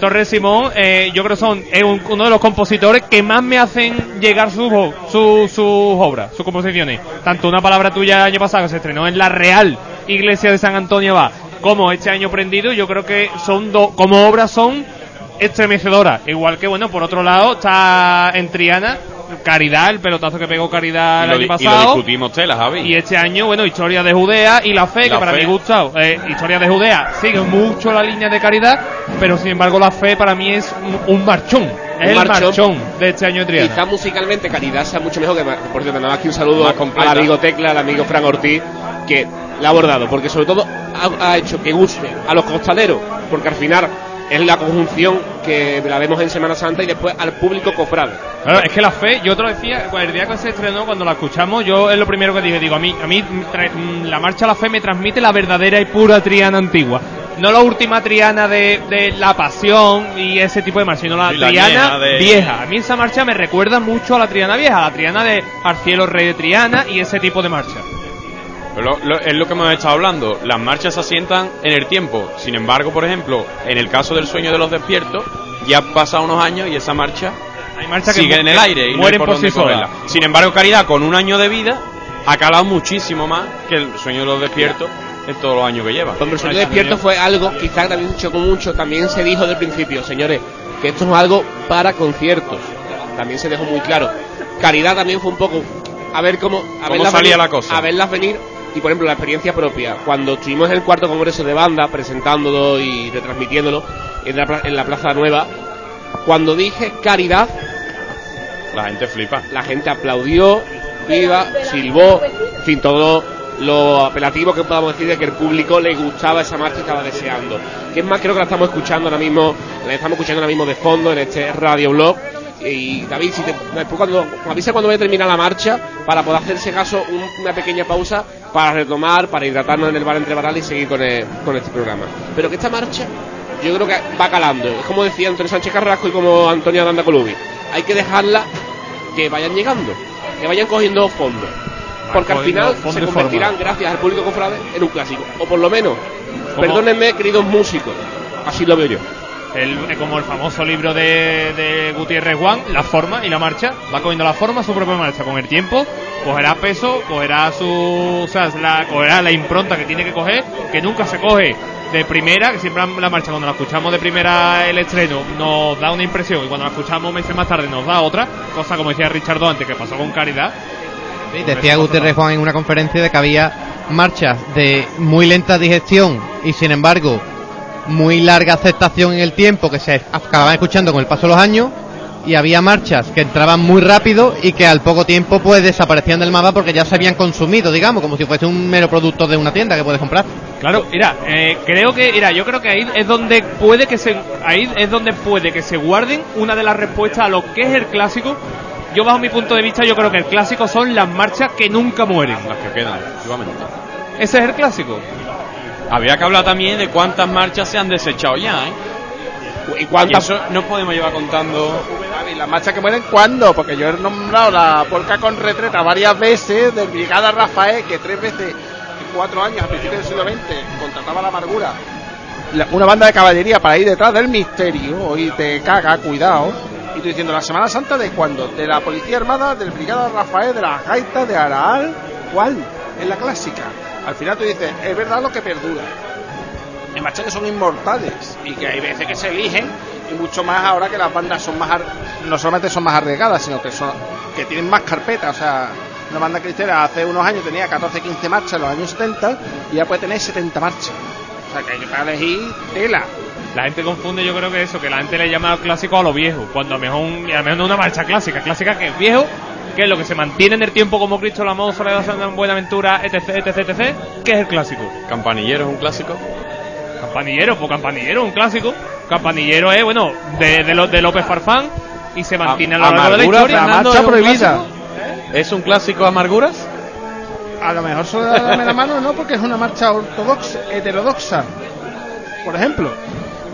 Torres Simón, eh, yo creo que son es un- uno de los compositores que más me hacen llegar sus su, sus obras, sus composiciones. Tanto una palabra tuya el año pasado que se estrenó en la Real Iglesia de San Antonio va, como este año prendido, yo creo que son dos, como obras son estremecedoras. Igual que, bueno, por otro lado está en Triana, Caridad, el pelotazo que pegó Caridad Y el año di- y lo pasado. discutimos, Tela, Javi. Y este año, bueno, Historia de Judea y La Fe, que para Fe. mí gusta. Eh, Historia de Judea sigue mucho la línea de caridad, pero sin embargo La Fe para mí es un, un marchón. Es el marchón. marchón de este año de Triana. Quizá musicalmente Caridad sea mucho mejor que por cierto, nada más que un saludo al amigo Tecla, al amigo Fran Ortiz, que la ha abordado, porque sobre todo ha, ha hecho que guste a los costaleros, porque al final es la conjunción que la vemos en Semana Santa y después al público cofrade. Claro, es que la fe, yo te lo decía, el día que se estrenó, cuando la escuchamos, yo es lo primero que dije, digo, a mí, a mí mm, la marcha La Fe me transmite la verdadera y pura Triana antigua. No la última Triana de, de la pasión y ese tipo de marcha, sino la Sí, la Triana vieja de- vieja. A mí esa marcha me recuerda mucho a la Triana vieja, a la Triana de Arcielo Rey de Triana y ese tipo de marcha. Pero lo- lo- es lo que hemos estado hablando. Las marchas se asientan en el tiempo. Sin embargo, por ejemplo, en el caso del sueño de los despiertos, ya han pasado unos años y esa marcha Hay sigue en el aire y no hay mueren por, por dónde sí solas. cogerla. Sin embargo, Caridad, con un año de vida, ha calado muchísimo más que el sueño de los despiertos en todos los años que lleva. Hombre, el sueño despierto fue algo, quizá también chocó mucho, también se dijo del principio, señores, que esto es algo para conciertos. También se dejó muy claro. Caridad también fue un poco a ver cómo, a verlas salía venir, la cosa? A verlas venir y por ejemplo la experiencia propia. Cuando estuvimos en el cuarto congreso de banda presentándolo y retransmitiéndolo en la, pla- en la Plaza Nueva, cuando dije Caridad, La gente flipa. la gente aplaudió, viva, silbó, en fin, todo lo apelativo que podamos decir de que el público le gustaba esa marcha y estaba deseando. Que es más, creo que la estamos escuchando ahora mismo, la estamos escuchando ahora mismo de fondo en este radio blog. Y David, si te, después cuando avisa cuando vaya a terminar la marcha, para poder hacerse caso, un- una pequeña pausa para retomar, para hidratarnos en el bar entre baral y seguir con, el- con este programa. Pero que esta marcha, yo creo que va calando. Es como decía Antonio Sánchez Carrasco y como Antonio Aranda Colubi. Hay que dejarla que vayan llegando, que vayan cogiendo fondo. Porque al final se convertirán, gracias al público cofrade, en un clásico. O por lo menos, Como- perdónenme, queridos músicos, así lo veo yo. El, eh, como el famoso libro de, de Gutiérrez Juan, la forma y la marcha, va cogiendo la forma, su propia marcha. Con el tiempo, cogerá peso, cogerá su, o sea, la, cogerá la impronta que tiene que coger, que nunca se coge de primera, que siempre la marcha cuando la escuchamos de primera el estreno nos da una impresión y cuando la escuchamos meses más tarde nos da otra, cosa como decía Richardo antes que pasó con Caridad. Decía Gutiérrez Juan en una conferencia de que había marchas de muy lenta digestión y sin embargo muy larga aceptación en el tiempo que se acababan escuchando con el paso de los años y había marchas que entraban muy rápido y que al poco tiempo pues desaparecían del mapa porque ya se habían consumido, digamos, como si fuese un mero producto de una tienda que puedes comprar. Claro, mira, eh, creo que, mira, yo creo que ahí es donde puede que se, ahí es donde puede que se guarden una de las respuestas a lo que es el clásico. Yo bajo mi punto de vista, yo creo que el clásico son las marchas que nunca mueren. Las que quedan, efectivamente. Ese es el clásico. Habría que hablar también de cuántas marchas se han desechado ya, ¿eh? ¿Y cuántas? eso no podemos llevar contando. ¿Y las marchas que mueren cuándo? Porque yo he nombrado la polca con retreta varias veces del Brigada Rafael, que tres veces en cuatro años, a principios del siglo XX, contrataba la amargura. La- una banda de caballería para ir detrás del misterio y te caga, cuidado. Y tú diciendo, ¿la Semana Santa de cuándo? ¿De la Policía Armada, del Brigada Rafael, de las gaitas, de Araal? ¿Cuál? Es la clásica. Al final tú dices, es verdad lo que perdura. Hay marchas que son inmortales y que hay veces que se eligen y mucho más ahora que las bandas son más no solamente son más arriesgadas sino que son que tienen más carpeta. O sea una banda cristiana hace unos años tenía 14 15 marchas en los años 70 y ya puede tener 70 marchas. O sea que hay que elegir tela. La gente confunde, yo creo que eso, que la gente le llama clásico a lo viejo, cuando a lo mejor, a mejor no una marcha clásica, clásica que es viejo, que es lo que se mantiene en el tiempo como Cristo, la moda, Soledad, Santa Buenaventura, etc, etc, etc, que es el clásico. Campanillero es un clásico. Campanillero, pues Campanillero es un clásico. Campanillero es, bueno, de, de, de López Farfán y se mantiene a lo largo de la historia. Fernando, marcha ¿es un prohibida. clásico? ¿Es un clásico Amarguras? a lo mejor solo dame la mano no porque es una marcha ortodoxa heterodoxa por ejemplo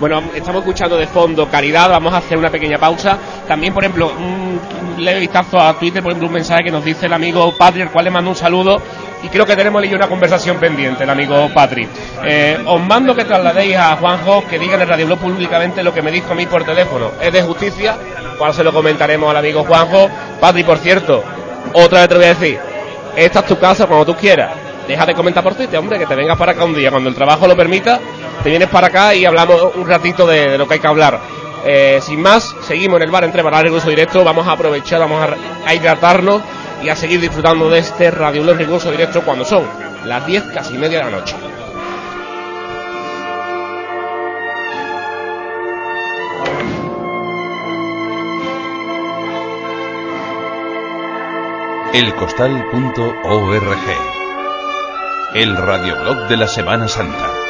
Bueno, estamos escuchando de fondo Caridad, vamos a hacer una pequeña pausa. También, por ejemplo, un leve vistazo a Twitter, por ejemplo, un mensaje que nos dice el amigo Patri, el cual le mando un saludo. Y creo que tenemos ahí una conversación pendiente, el amigo Patri. Eh, os mando que trasladéis a Juanjo que diga en el Radio Blog públicamente lo que me dijo a mí por teléfono. Es de justicia, cual se lo comentaremos al amigo Juanjo. Patri, por cierto, otra vez te voy a decir, esta es tu casa cuando tú quieras. Deja de comentar por Twitter, hombre, que te vengas para acá un día. Cuando el trabajo lo permita, te vienes para acá y hablamos un ratito de, lo que hay que hablar. Eh, sin más, seguimos en el bar entre Baral Riguroso Directo. Vamos a aprovechar, vamos a, hidratarnos y a seguir disfrutando de este Radio Blog Riguroso Directo cuando son las 10 casi media de la noche. elcostal.org. El radioblog de la Semana Santa.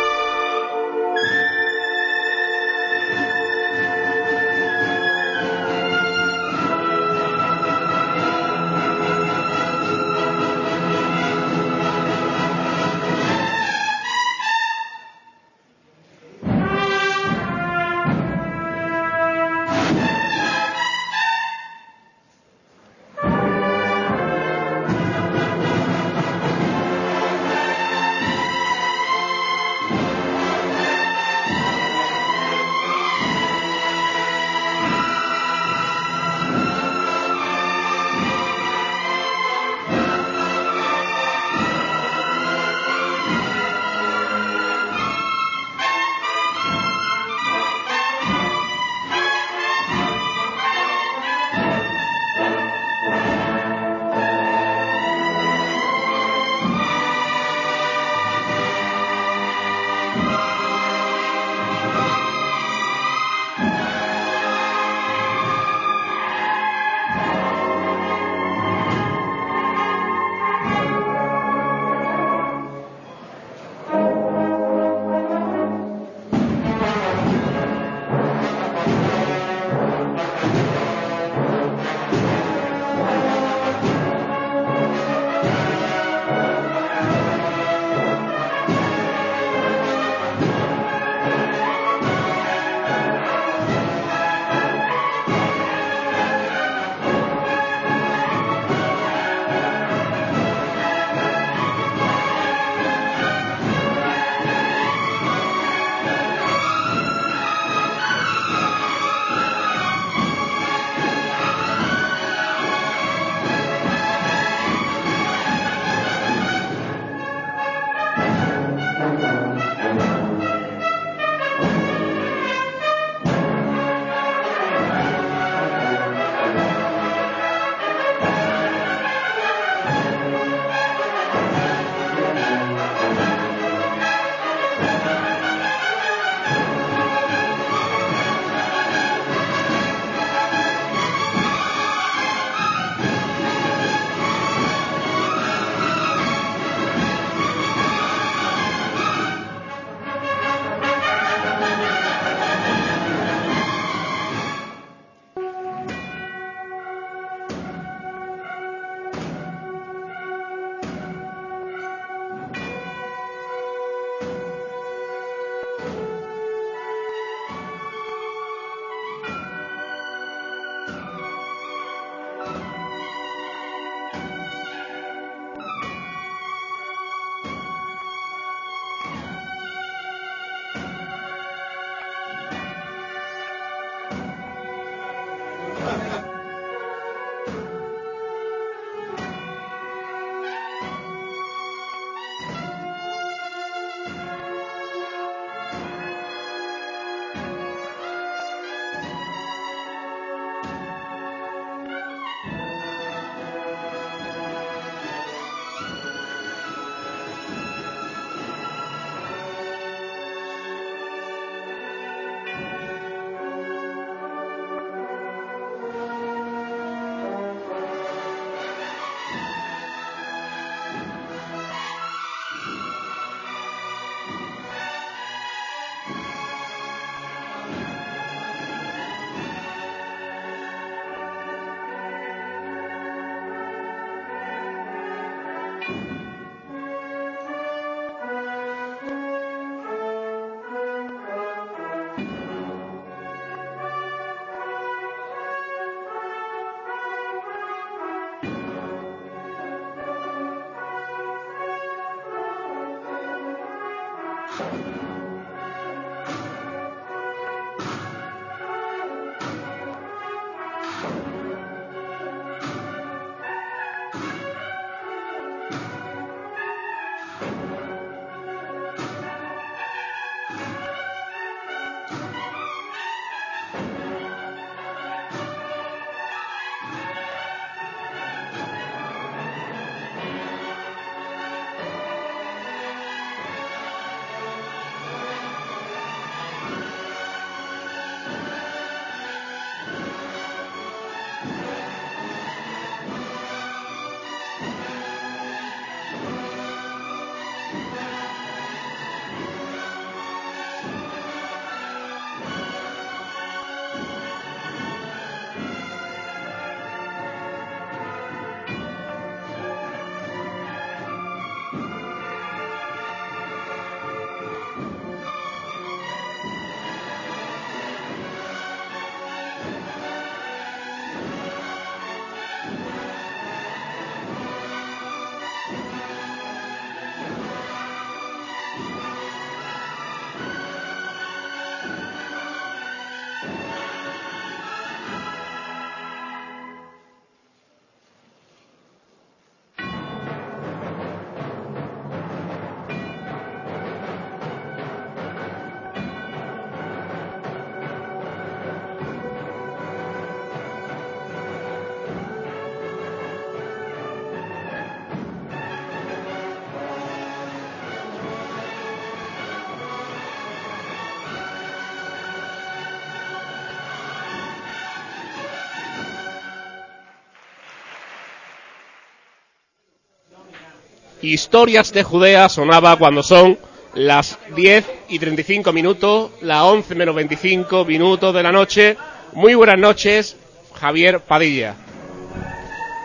Historias de Judea sonaba cuando son las 10 y 35 minutos, las 11 menos 25 minutos de la noche. Muy buenas noches, Javier Padilla.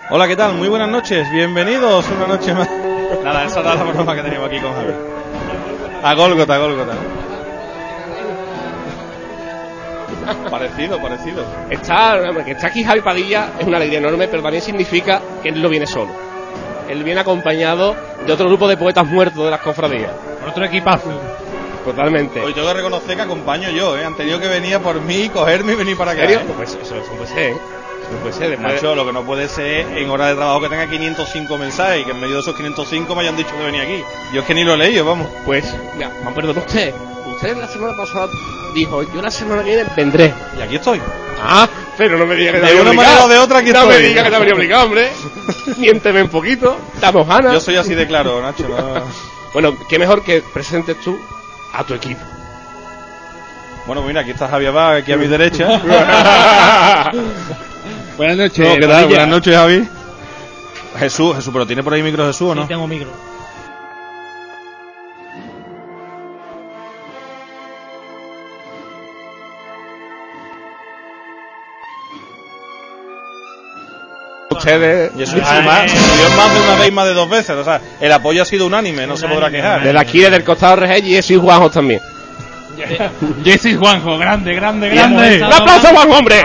Hola, ¿qué tal? Muy buenas noches, bienvenidos una noche más. Nada, esa era la broma que teníamos aquí con Javier. A Gólgota, a Gólgota. Parecido, parecido. Está, que está aquí Javi Padilla es una alegría enorme, pero también significa que él no viene solo. Él viene acompañado de otro grupo de poetas muertos de las cofradías. Otro equipazo. Totalmente. Hoy tengo que reconocer que acompaño yo, ¿eh? Han tenido que venir a por mí, cogerme y venir para acá. ¿En serio? ¿eh? Pues eso, eso no puede ser, ¿eh? Eso no puede ser. Después de- Nacho, lo que no puede ser en hora de trabajo que tenga 505 mensajes y que en medio de esos 505 me hayan dicho de venir aquí. Yo es que ni lo he leído, vamos. Pues, ya, man, perdón usted. Usted la semana pasada dijo, yo la semana que viene vendré. Y aquí estoy. Ah, pero no me diga que te De había una obligado. manera o de otra aquí No estoy. me diga que te habría obligado, hombre. Miénteme un poquito. Damos ganas. Yo soy así de claro, Nacho. no- Bueno, qué mejor que presentes tú a tu equipo. Bueno, mira, aquí está Javier Abad, aquí a mi derecha. Buenas noches. No, ¿Qué tal? Padilla. Buenas noches, Javi. Jesús, Jesús, pero ¿tiene por ahí micro Jesús o no? Sí, tengo micro. Ustedes. Y eso es más, Dios más de una vez y más de dos veces. O sea, el apoyo ha sido unánime, no se podrá quejar. De la Kire del costado Regel y ese Juanjo también. Jesse Juanjo, grande, grande, grande. ¡Un aplauso, Juanjo, hombre!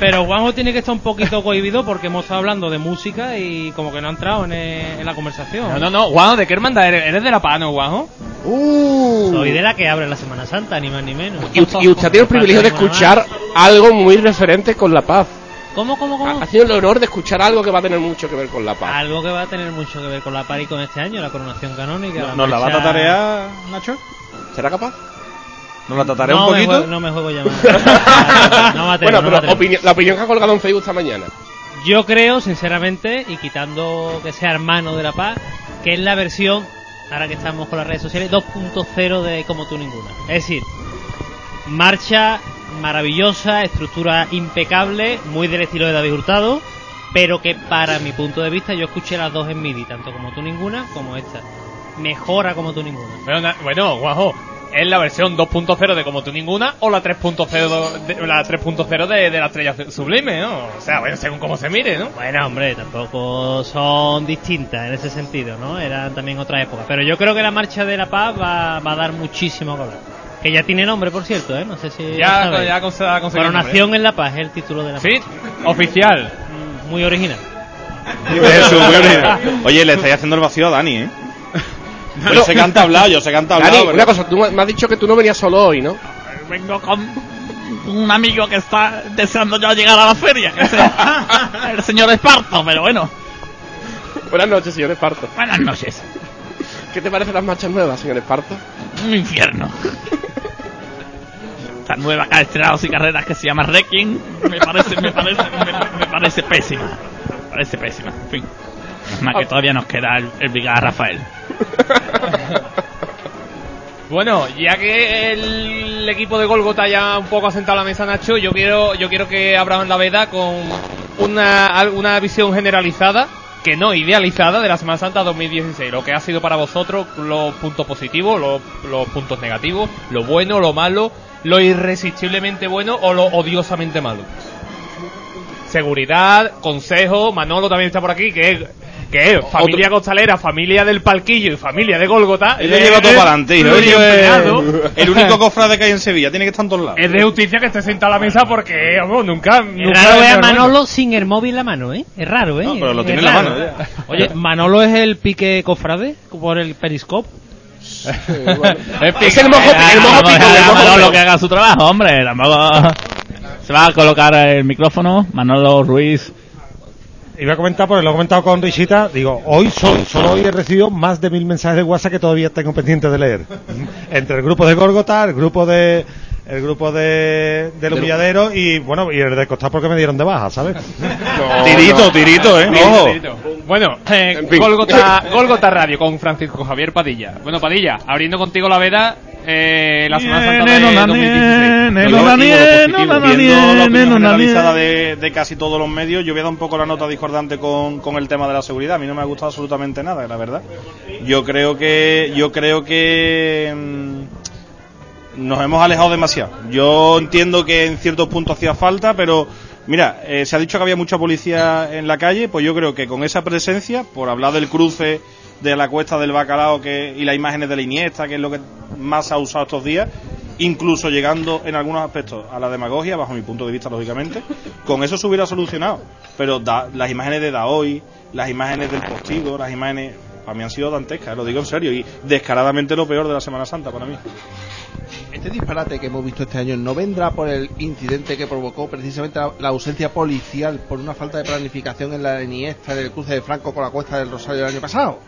Pero Juanjo tiene que estar un poquito cohibido porque hemos estado hablando de música y como que no ha entrado en, en la conversación. No, no, no, Juanjo, ¿de qué hermandad eres? ¿Eres de la paz, no, Juanjo? Soy de la que abre la Semana Santa, ni más ni menos. Y, y usted tiene el privilegio de escuchar algo muy referente con la paz. ¿Cómo, cómo, cómo? Ha sido el honor de escuchar algo que va a tener mucho que ver con la paz. Algo que va a tener mucho que ver con la pari con este año, la coronación canónica. ¿Nos la va a tatarear, Nacho? ¿Será capaz? ¿Nos la tataré no un me poquito? juego- no me juego ya más. No me atrevo, bueno, pero opinión- la opinión que ha colgado en Facebook esta mañana. Yo creo, sinceramente, y quitando que sea hermano de la paz, que es la versión, ahora que estamos con las redes sociales, 2.0 de Como tú ninguna. Es decir, marcha maravillosa, estructura impecable, muy del estilo de David Hurtado, pero que para mi punto de vista yo escuché las dos en MIDI, tanto como tú ninguna como esta. Mejora como tú ninguna. Bueno, Juanjo, ¿es la versión 2.0 de Como tú ninguna o la 3.0 de, la 3.0 de, de la estrella sublime, ¿no? O sea, bueno, según cómo se mire, ¿no? Bueno, hombre, tampoco son distintas en ese sentido, ¿no? Eran también otra época. Pero yo creo que la Marcha de la Paz va, va a dar muchísimo que hablar. Que ya tiene nombre, por cierto, ¿eh? No sé si. Ya- lo ya Coronación en la Paz es el título de la Sí, marcha. oficial. Mm, Muy original. Muy original. Oye, le estáis haciendo el vacío a Dani, ¿eh? Yo sé que han hablado, yo sé que han Dani, hablado. pero- una cosa, tú me has dicho que tú no venías solo hoy, ¿no? Vengo con un amigo que está deseando ya llegar a la feria, que es el, señor Esparto, pero bueno. Buenas noches, señor Esparto. Buenas noches. ¿Qué te parecen las marchas nuevas, señor Esparto? Un infierno. Esta nueva que ha estrenado sin carreras que se llama Requiem me parece, me parece, me, me parece pésima. Me parece pésima. En fin. Más que todavía nos queda el, el Brigada Rafael. Bueno, ya que el equipo de Golgota ya un poco ha sentado la mesa, Nacho, yo quiero, yo quiero que abramos la veda con una, una visión generalizada, que no idealizada, de la Semana Santa 2016. Lo que ha sido para vosotros los puntos positivos, los, los puntos negativos, lo bueno, lo malo, lo irresistiblemente bueno o lo odiosamente malo. Seguridad, consejo, Manolo también está por aquí, que es, que es familia costalera, familia del palquillo y familia de Golgota. Él lleva todo para adelante, empleado. El único cofrade que hay en Sevilla, tiene que estar en todos lados. Es de justicia que esté sentado a la mesa porque, vamos, nunca. Es nunca raro ver a. Manolo sin el móvil en la mano, ¿eh? Es raro, ¿eh? No, pero lo Es tiene en la raro. mano, ya. Oye, Manolo es el pique cofrade por el periscope. Es el mojo, el mojo pico, el mojo Manolo que haga su trabajo, hombre. Tampoco... Se va a colocar el micrófono. Manolo Ruiz. Iba a comentar, porque lo he comentado con Risita, digo, hoy solo, solo hoy he recibido más de mil mensajes de WhatsApp que todavía tengo pendiente de leer. Entre el grupo de Gorgota, el grupo de el grupo de del humilladero y bueno, y el de Costar porque me dieron de baja, ¿sabes? tirito, tirito, eh. Ojo. Bueno, eh, En fin. Golgota, Golgota Radio con Francisco Javier Padilla. Bueno, Padilla, abriendo contigo la veda, eh, la Semana Santa de 2016. Yo, no, digo Daniel, lo positivo, no, viendo la opinión generalizada de, de casi todos los medios, yo voy a dar un poco la nota discordante con, con el tema de la seguridad. A mí no me ha gustado absolutamente nada, la verdad. Yo creo que, yo creo que mm, nos hemos alejado demasiado. Yo entiendo que en ciertos puntos hacía falta, pero mira, eh, se ha dicho que había mucha policía en la calle, pues yo creo que con esa presencia, por hablar del cruce de la cuesta del bacalao que, y las imágenes de la Iniesta, que es lo que más se ha usado estos días, incluso llegando en algunos aspectos a la demagogia, bajo mi punto de vista, lógicamente, con eso se hubiera solucionado. Pero da- las imágenes de Daoy, las imágenes del postigo, las imágenes, para mí han sido dantescas, lo digo en serio, y descaradamente lo peor de la Semana Santa para mí. Este disparate que hemos visto este año no vendrá por el incidente que provocó precisamente la, la ausencia policial por una falta de planificación en la Iniesta del cruce de Franco con la cuesta del Rosario el año pasado.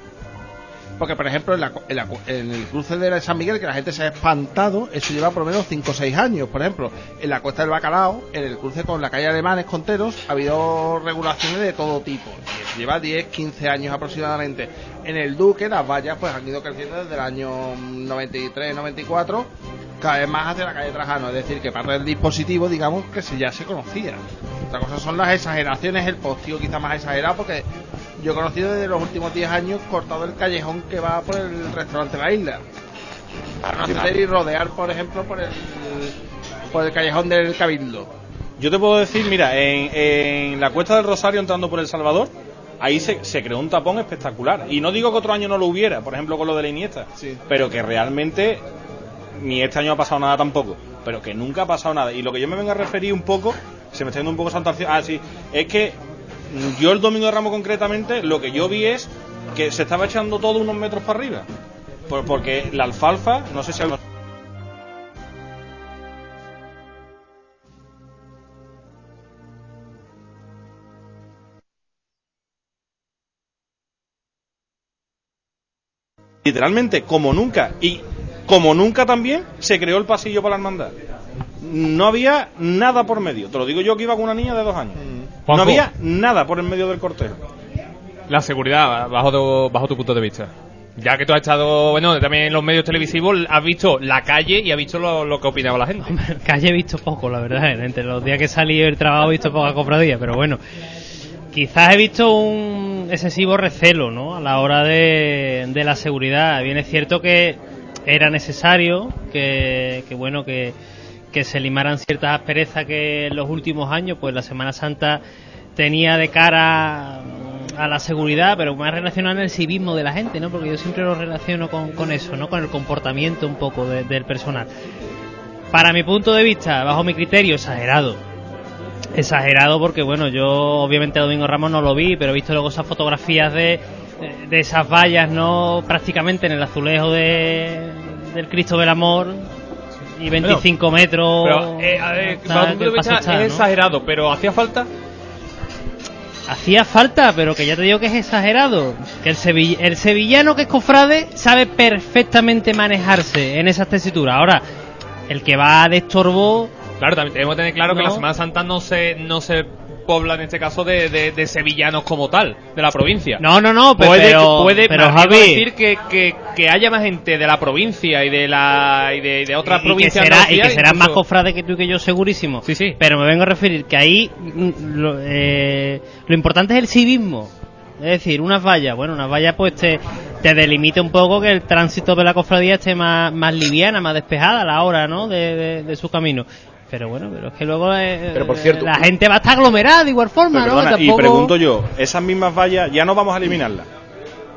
Porque, por ejemplo, en, la en la en el cruce de San Miguel, que la gente se ha espantado, eso lleva por lo menos 5 o 6 años. Por ejemplo, en la cuesta del Bacalao, en el cruce con la calle Alemanes Conteros, ha habido regulaciones de todo tipo. Y lleva 10, 15 años aproximadamente. En el Duque, las vallas pues han ido creciendo desde el año 93, 94, cada vez más hacia la calle Trajano. Es decir, que parte del dispositivo, digamos, que se, ya se conocía. Otra cosa son las exageraciones, el postigo quizá más exagerado, porque yo he conocido desde los últimos 10 años cortado el callejón que va por el restaurante de la isla. Para no hacer y rodear, por ejemplo, por el, por el callejón del Cabildo. Yo te puedo decir, mira, en, en la Cuesta del Rosario entrando por El Salvador, ahí se, se creó un tapón espectacular. Y no digo que otro año no lo hubiera, por ejemplo con lo de la Iniesta, pero que realmente ni este año ha pasado nada tampoco, pero que nunca ha pasado nada. Y lo que yo me vengo a referir un poco, se me está yendo un poco Alci- Ah, sí, es que yo el domingo de Ramos concretamente, lo que yo vi es que se estaba echando todo unos metros para arriba. Por- porque la alfalfa, no sé si algo... literalmente como nunca. Y como nunca también se creó el pasillo para la hermandad. No había nada por medio. Te lo digo yo que iba con una niña de dos años no había nada por el medio del cortejo La seguridad, bajo tu, bajo tu punto de vista. Ya que tú has estado, bueno, también en los medios televisivos, has visto la calle y has visto lo, lo que opinaba la gente. Calle he visto poco, la verdad. Entre los días que salí del trabajo he visto poca cofradía, pero bueno. Quizás he visto un excesivo recelo, ¿no? A la hora de, de la seguridad. Bien es cierto que era necesario que, que bueno, que, que se limaran ciertas asperezas que en los últimos años, pues la Semana Santa tenía de cara a la seguridad, pero más relacionado en el civismo de la gente, ¿no? Porque yo siempre lo relaciono con, con eso, ¿no? Con el comportamiento un poco de- del personal. Para mi punto de vista, bajo mi criterio, exagerado. exagerado porque bueno yo obviamente Domingo Ramos no lo vi pero he visto luego esas fotografías de, de esas vallas no prácticamente en el azulejo de, del Cristo del Amor y 25 metros Pero, eh, para que es ¿no? exagerado, pero ¿hacía falta? hacía falta pero que ya te digo que es exagerado que el, sevill- el sevillano que es cofrade sabe perfectamente manejarse en esas tesituras ahora el que va de estorbo Claro, también tenemos que tener claro que la Semana Santa no se, no se pobla en este caso de, de- de sevillanos como tal, de la provincia. No, no, no, puede, pero- puede pero, Javi- decir que, que, que haya más gente de la provincia y de la y de, de otras y que provincias será, y que serán más cofrades que tú y que yo segurísimo Sí, sí. pero me vengo a referir que ahí mm, lo, eh, lo importante es el civismo es decir unas vallas bueno unas vallas pues te, te delimita un poco que el tránsito de la cofradía esté más, más liviana más despejada a la hora no de, de- de su camino pero bueno pero es que luego eh, Pero, por cierto, la gente va a estar aglomerada de igual forma no perdona, Y Tampoco- pregunto yo, esas mismas vallas ya no vamos a eliminarlas.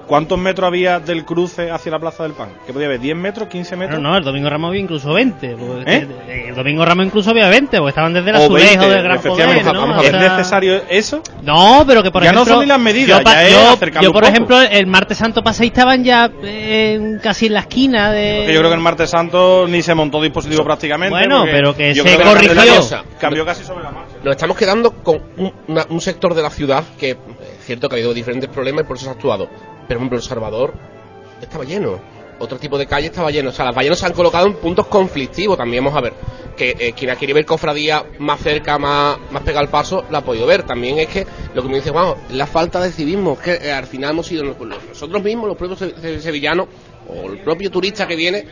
¿Cuántos metros había del cruce hacia la Plaza del Pan? ¿Qué podía haber? ¿10 metros? ¿15 metros? No, no, el Domingo Ramos había incluso 20. porque ¿Eh? el, Domingo Ramos incluso había 20, porque estaban desde O azulejo 20, del Gran Poder. ¿no? O sea- ¿Es necesario eso? No, pero que por Ya no ejemplo. son ni las medidas, yo, ya es yo- un por poco. ejemplo, el martes santo pasé y estaban ya eh, casi en la esquina de. Porque yo creo que el martes santo ni se montó dispositivo prácticamente. Bueno, pero que se corrigió. cambió- casi sobre la marcha. Nos estamos quedando con un, una- un sector de la ciudad que es cierto que ha habido diferentes problemas y por eso se ha actuado. Pero, por ejemplo, El Salvador estaba lleno. Otro tipo de calle estaba lleno. O sea, las vallas se han colocado en puntos conflictivos también. Vamos a ver. Que eh, quien ha querido ver cofradía más cerca, más, más pegada al paso, la ha podido ver. También es que lo que me dice, vamos, la falta de civismo. Que eh, al final hemos sido nosotros mismos, los propios se- se- sevillanos, o el propio turista que viene,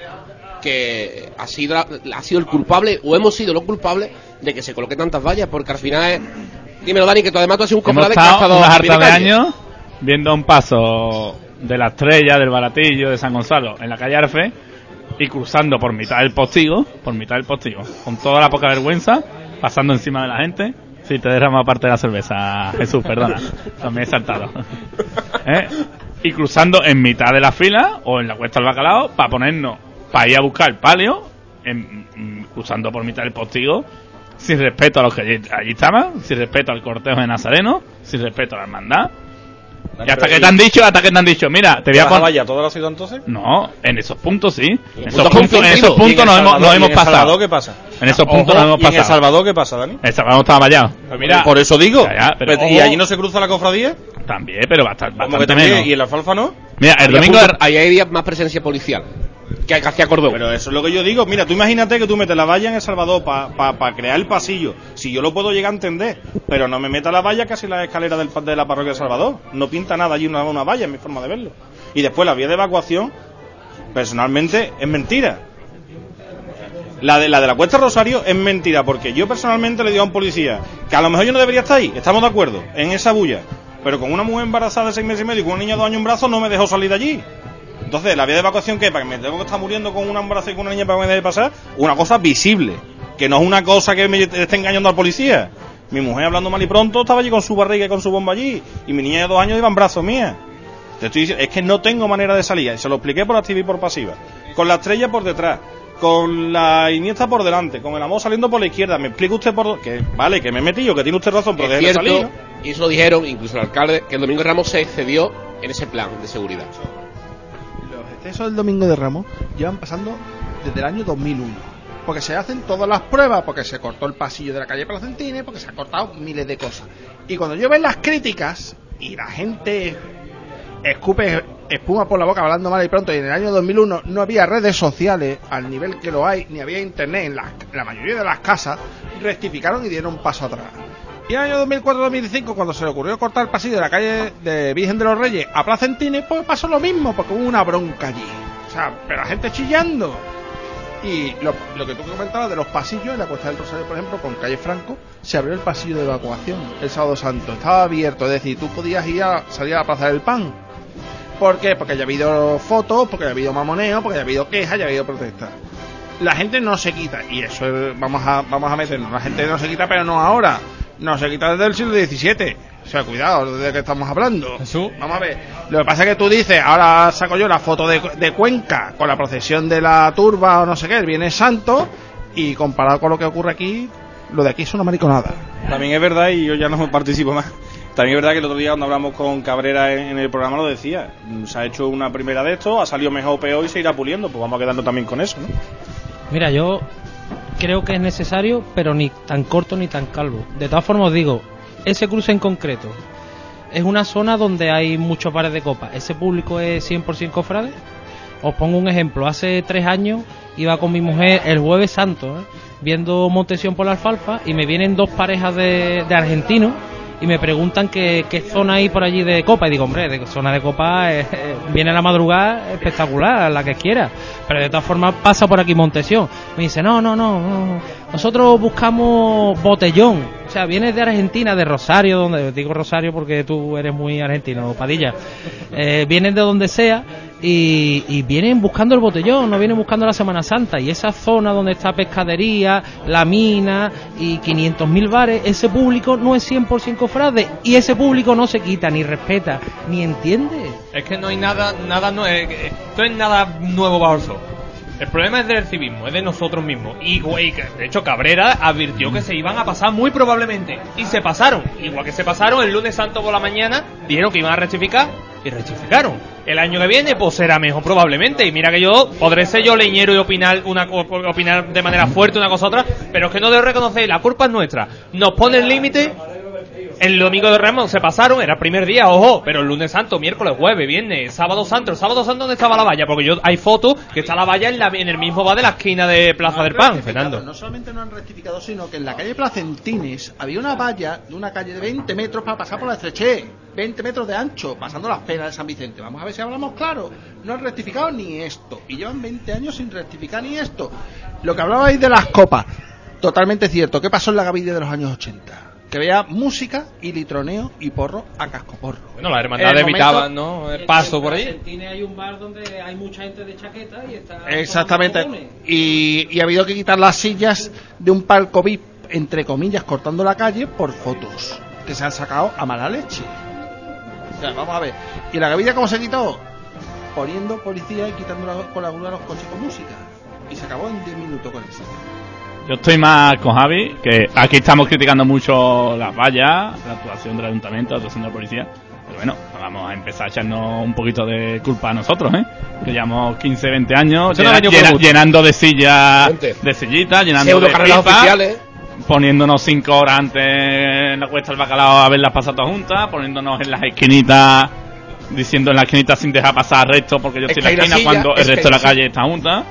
que ha sido, ha sido el culpable, o hemos sido los culpables de que se coloque tantas vallas. Porque al final es. Dímelo, Dani, que tú además tú has sido un cofrade que ha estado estado unas a pie de años viendo un paso de la estrella, del baratillo, de San Gonzalo en la calle Arfe y cruzando por mitad del postigo, por mitad del postigo, con toda la poca vergüenza, pasando encima de la gente. Si te derrama parte de la cerveza, Jesús, perdona, también he saltado. ¿Eh? Y cruzando en mitad de la fila o en la cuesta del bacalao para ponernos, para ir a buscar el palio, en- mm, cruzando por mitad del postigo, sin respeto a los que allí, allí estaban, sin respeto al cortejo de Nazareno, sin respeto a la hermandad. Y hasta que te han dicho, hasta que te han dicho, mira, te voy a ¿Toda la poner... valla, toda la ciudad entonces? No, en esos puntos sí. En esos puntos, en esos puntos ¿Y en nos El hemos, nos hemos en El pasado. Salvador qué pasa? En esos puntos nos hemos ¿y en El pasado. Salvador qué pasa, Dani? El Salvador estaba vallado. Pues mira, Por eso digo. Ya, ya, pero Pero- ¿Y allí no se cruza la cofradía? También, pero bastante, ¿Cómo que bastante también? menos. ¿Y en la alfalfa no? Mira, el domingo... ahí había más presencia policial que hacia Córdoba. Pero eso es lo que yo digo. Mira, tú imagínate que tú metes la valla en El Salvador para crear el pasillo. Si yo lo puedo llegar a entender, pero no me meta la valla casi en la escalera del, pa- de la parroquia de Salvador. No pinta nada allí una, una valla, en mi forma de verlo. Y después la vía de evacuación, personalmente, es mentira. La de, la de la Cuesta Rosario es mentira, porque yo personalmente le digo a un policía que a lo mejor yo no debería estar ahí, estamos de acuerdo, en esa bulla. Pero con una mujer embarazada de seis meses y medio y con un niño de dos años en brazos no me dejó salir de allí. Entonces, la vía de evacuación, ¿qué? ¿Para que me tengo que estar muriendo con una embarazada y con una niña para que me deje pasar? Una cosa visible, que no es una cosa que me esté engañando al policía. Mi mujer hablando mal y pronto estaba allí con su barriga y con su bomba allí, y mi niña de dos años iba en brazos mía. Te estoy diciendo, es que no tengo manera de salir, y se lo expliqué por activa y por pasiva. Con la estrella por detrás, con la Iniesta por delante, con el amor saliendo por la izquierda. ¿Me explica usted por que Vale, que me he metido, que tiene usted razón, pero es cierto, salir. ¿no? y eso lo dijeron incluso el alcalde, que el Domingo Ramos se excedió en ese plan de seguridad. Excesos del Domingo de Ramos llevan pasando desde el año 2001. Porque se hacen todas las pruebas, porque se cortó el pasillo de la calle Placentines, porque se han cortado miles de cosas. Y cuando yo veo las críticas y la gente escupe espuma por la boca hablando mal y pronto, y en el año 2001 no había redes sociales al nivel que lo hay, ni había internet en la, la mayoría de las casas, rectificaron y dieron un paso atrás. Y en el año 2004-2005, cuando se le ocurrió cortar el pasillo de la calle de Virgen de los Reyes a Placentines, pues pasó lo mismo, porque hubo una bronca allí. O sea, pero la gente chillando. Y lo, que tú comentabas de los pasillos, en la Cuesta del Rosario, por ejemplo, con calle Franco, se abrió el pasillo de evacuación el sábado santo. Estaba abierto, es decir, tú podías ir a salir a la Plaza del Pan. ¿Por qué? Porque ya ha habido fotos, porque ya ha habido mamoneo, porque ya ha habido quejas, ya ha habido protestas. La gente no se quita, y eso es- vamos a, vamos a meternos. La gente no se quita, pero no ahora. No se quita desde el siglo XVII. O sea, cuidado, ¿de qué estamos hablando? Vamos a ver. Lo que pasa es que tú dices, ahora saco yo la foto de, de Cuenca con la procesión de la turba o no sé qué, el Viernes Santo, y comparado con lo que ocurre aquí, lo de aquí es una mariconada. También es verdad, y yo ya no participo más. También es verdad que el otro día cuando hablamos con Cabrera en, en el programa lo decía. Mm, Se ha hecho una primera de esto, ha salido mejor o peor y se irá puliendo. Pues vamos a quedarnos también con eso, ¿no? Mira, yo creo que es necesario, pero ni tan corto ni tan calvo. De todas formas, os digo, ese cruce en concreto es una zona donde hay muchos bares de copa. ¿Ese público es 100% cofrade? Os pongo un ejemplo. Hace tres años iba con mi mujer el jueves santo, ¿eh? viendo Montesión por la alfalfa, y me vienen dos parejas de argentinos y me preguntan qué, qué zona hay por allí de copa. Y digo, hombre, de zona de copa eh, eh, viene la madrugada espectacular, la que quiera. Pero de todas formas pasa por aquí Montesión. Me dice, no, no, no, no. Nosotros buscamos botellón. O sea, vienes de Argentina, de Rosario, donde digo Rosario porque tú eres muy argentino, Padilla. Eh, vienen de donde sea y, vienen buscando el botellón, no vienen buscando la Semana Santa. Y esa zona donde está pescadería, la mina y 500.000 bares, ese público no es 100% cofrade. Y ese público no se quita, ni respeta, ni entiende. Es que no hay nada, nada nue- eh, esto es nada nuevo bajo el sol. El problema es del civismo, es de nosotros mismos. Y, güey, de hecho, Cabrera advirtió que se iban a pasar muy probablemente. Y se pasaron. Igual que se pasaron el lunes santo por la mañana, dijeron que iban a rectificar y rectificaron. El año que viene, pues será mejor probablemente. Y mira que yo podré ser yo leñero y opinar, una, opinar de manera fuerte una cosa u otra, pero es que no debo reconocer, la culpa es nuestra. Nos pone el límite el domingo de Ramos se pasaron, era el primer día, ojo, pero el lunes santo, miércoles, jueves, viernes, sábado santo, el sábado santo ¿dónde estaba la valla? Porque yo hay fotos que está la valla en, la, en el mismo bar de la esquina de Plaza del Pan, Fernando. No solamente no han rectificado, sino que en la calle Placentines había una valla de una calle de 20 metros para pasar por la estreché. 20 metros de ancho, pasando las penas de San Vicente. Vamos a ver si hablamos claro. No han rectificado ni esto. Y llevan 20 años sin rectificar ni esto. Lo que hablabais de las copas, totalmente cierto. ¿Qué pasó en la gavilla de los años 80? Que veía música y litroneo y porro a cascoporro. Bueno, las En hermandades el evitaban, ¿no? El paso por ahí. Tiene hay un bar donde hay mucha gente de chaqueta y está. Exactamente. Y, y ha habido que quitar las sillas de un palco VIP, entre comillas, cortando la calle por fotos que se han sacado a mala leche. O sea, vamos a ver. ¿Y la gavilla cómo se quitó? Poniendo policía y quitando la- con la grúa los coches con música. Y se acabó en 10 minutos con eso. Yo estoy más con Javi, que aquí estamos criticando mucho las vallas, la actuación del ayuntamiento, la actuación de la policía. Pero bueno, vamos a empezar a echarnos un poquito de culpa a nosotros, ¿eh? Que llevamos 15, 20 años llena- llena- llenando de sillas, de sillitas, llenando de pipas, oficiales. poniéndonos 5 horas antes en la cuesta del bacalao a ver las pasar todas juntas, poniéndonos en las esquinitas, diciendo en la esquinita sin dejar pasar al resto porque yo Es estoy en la esquina silla, cuando el resto de la calle está junta.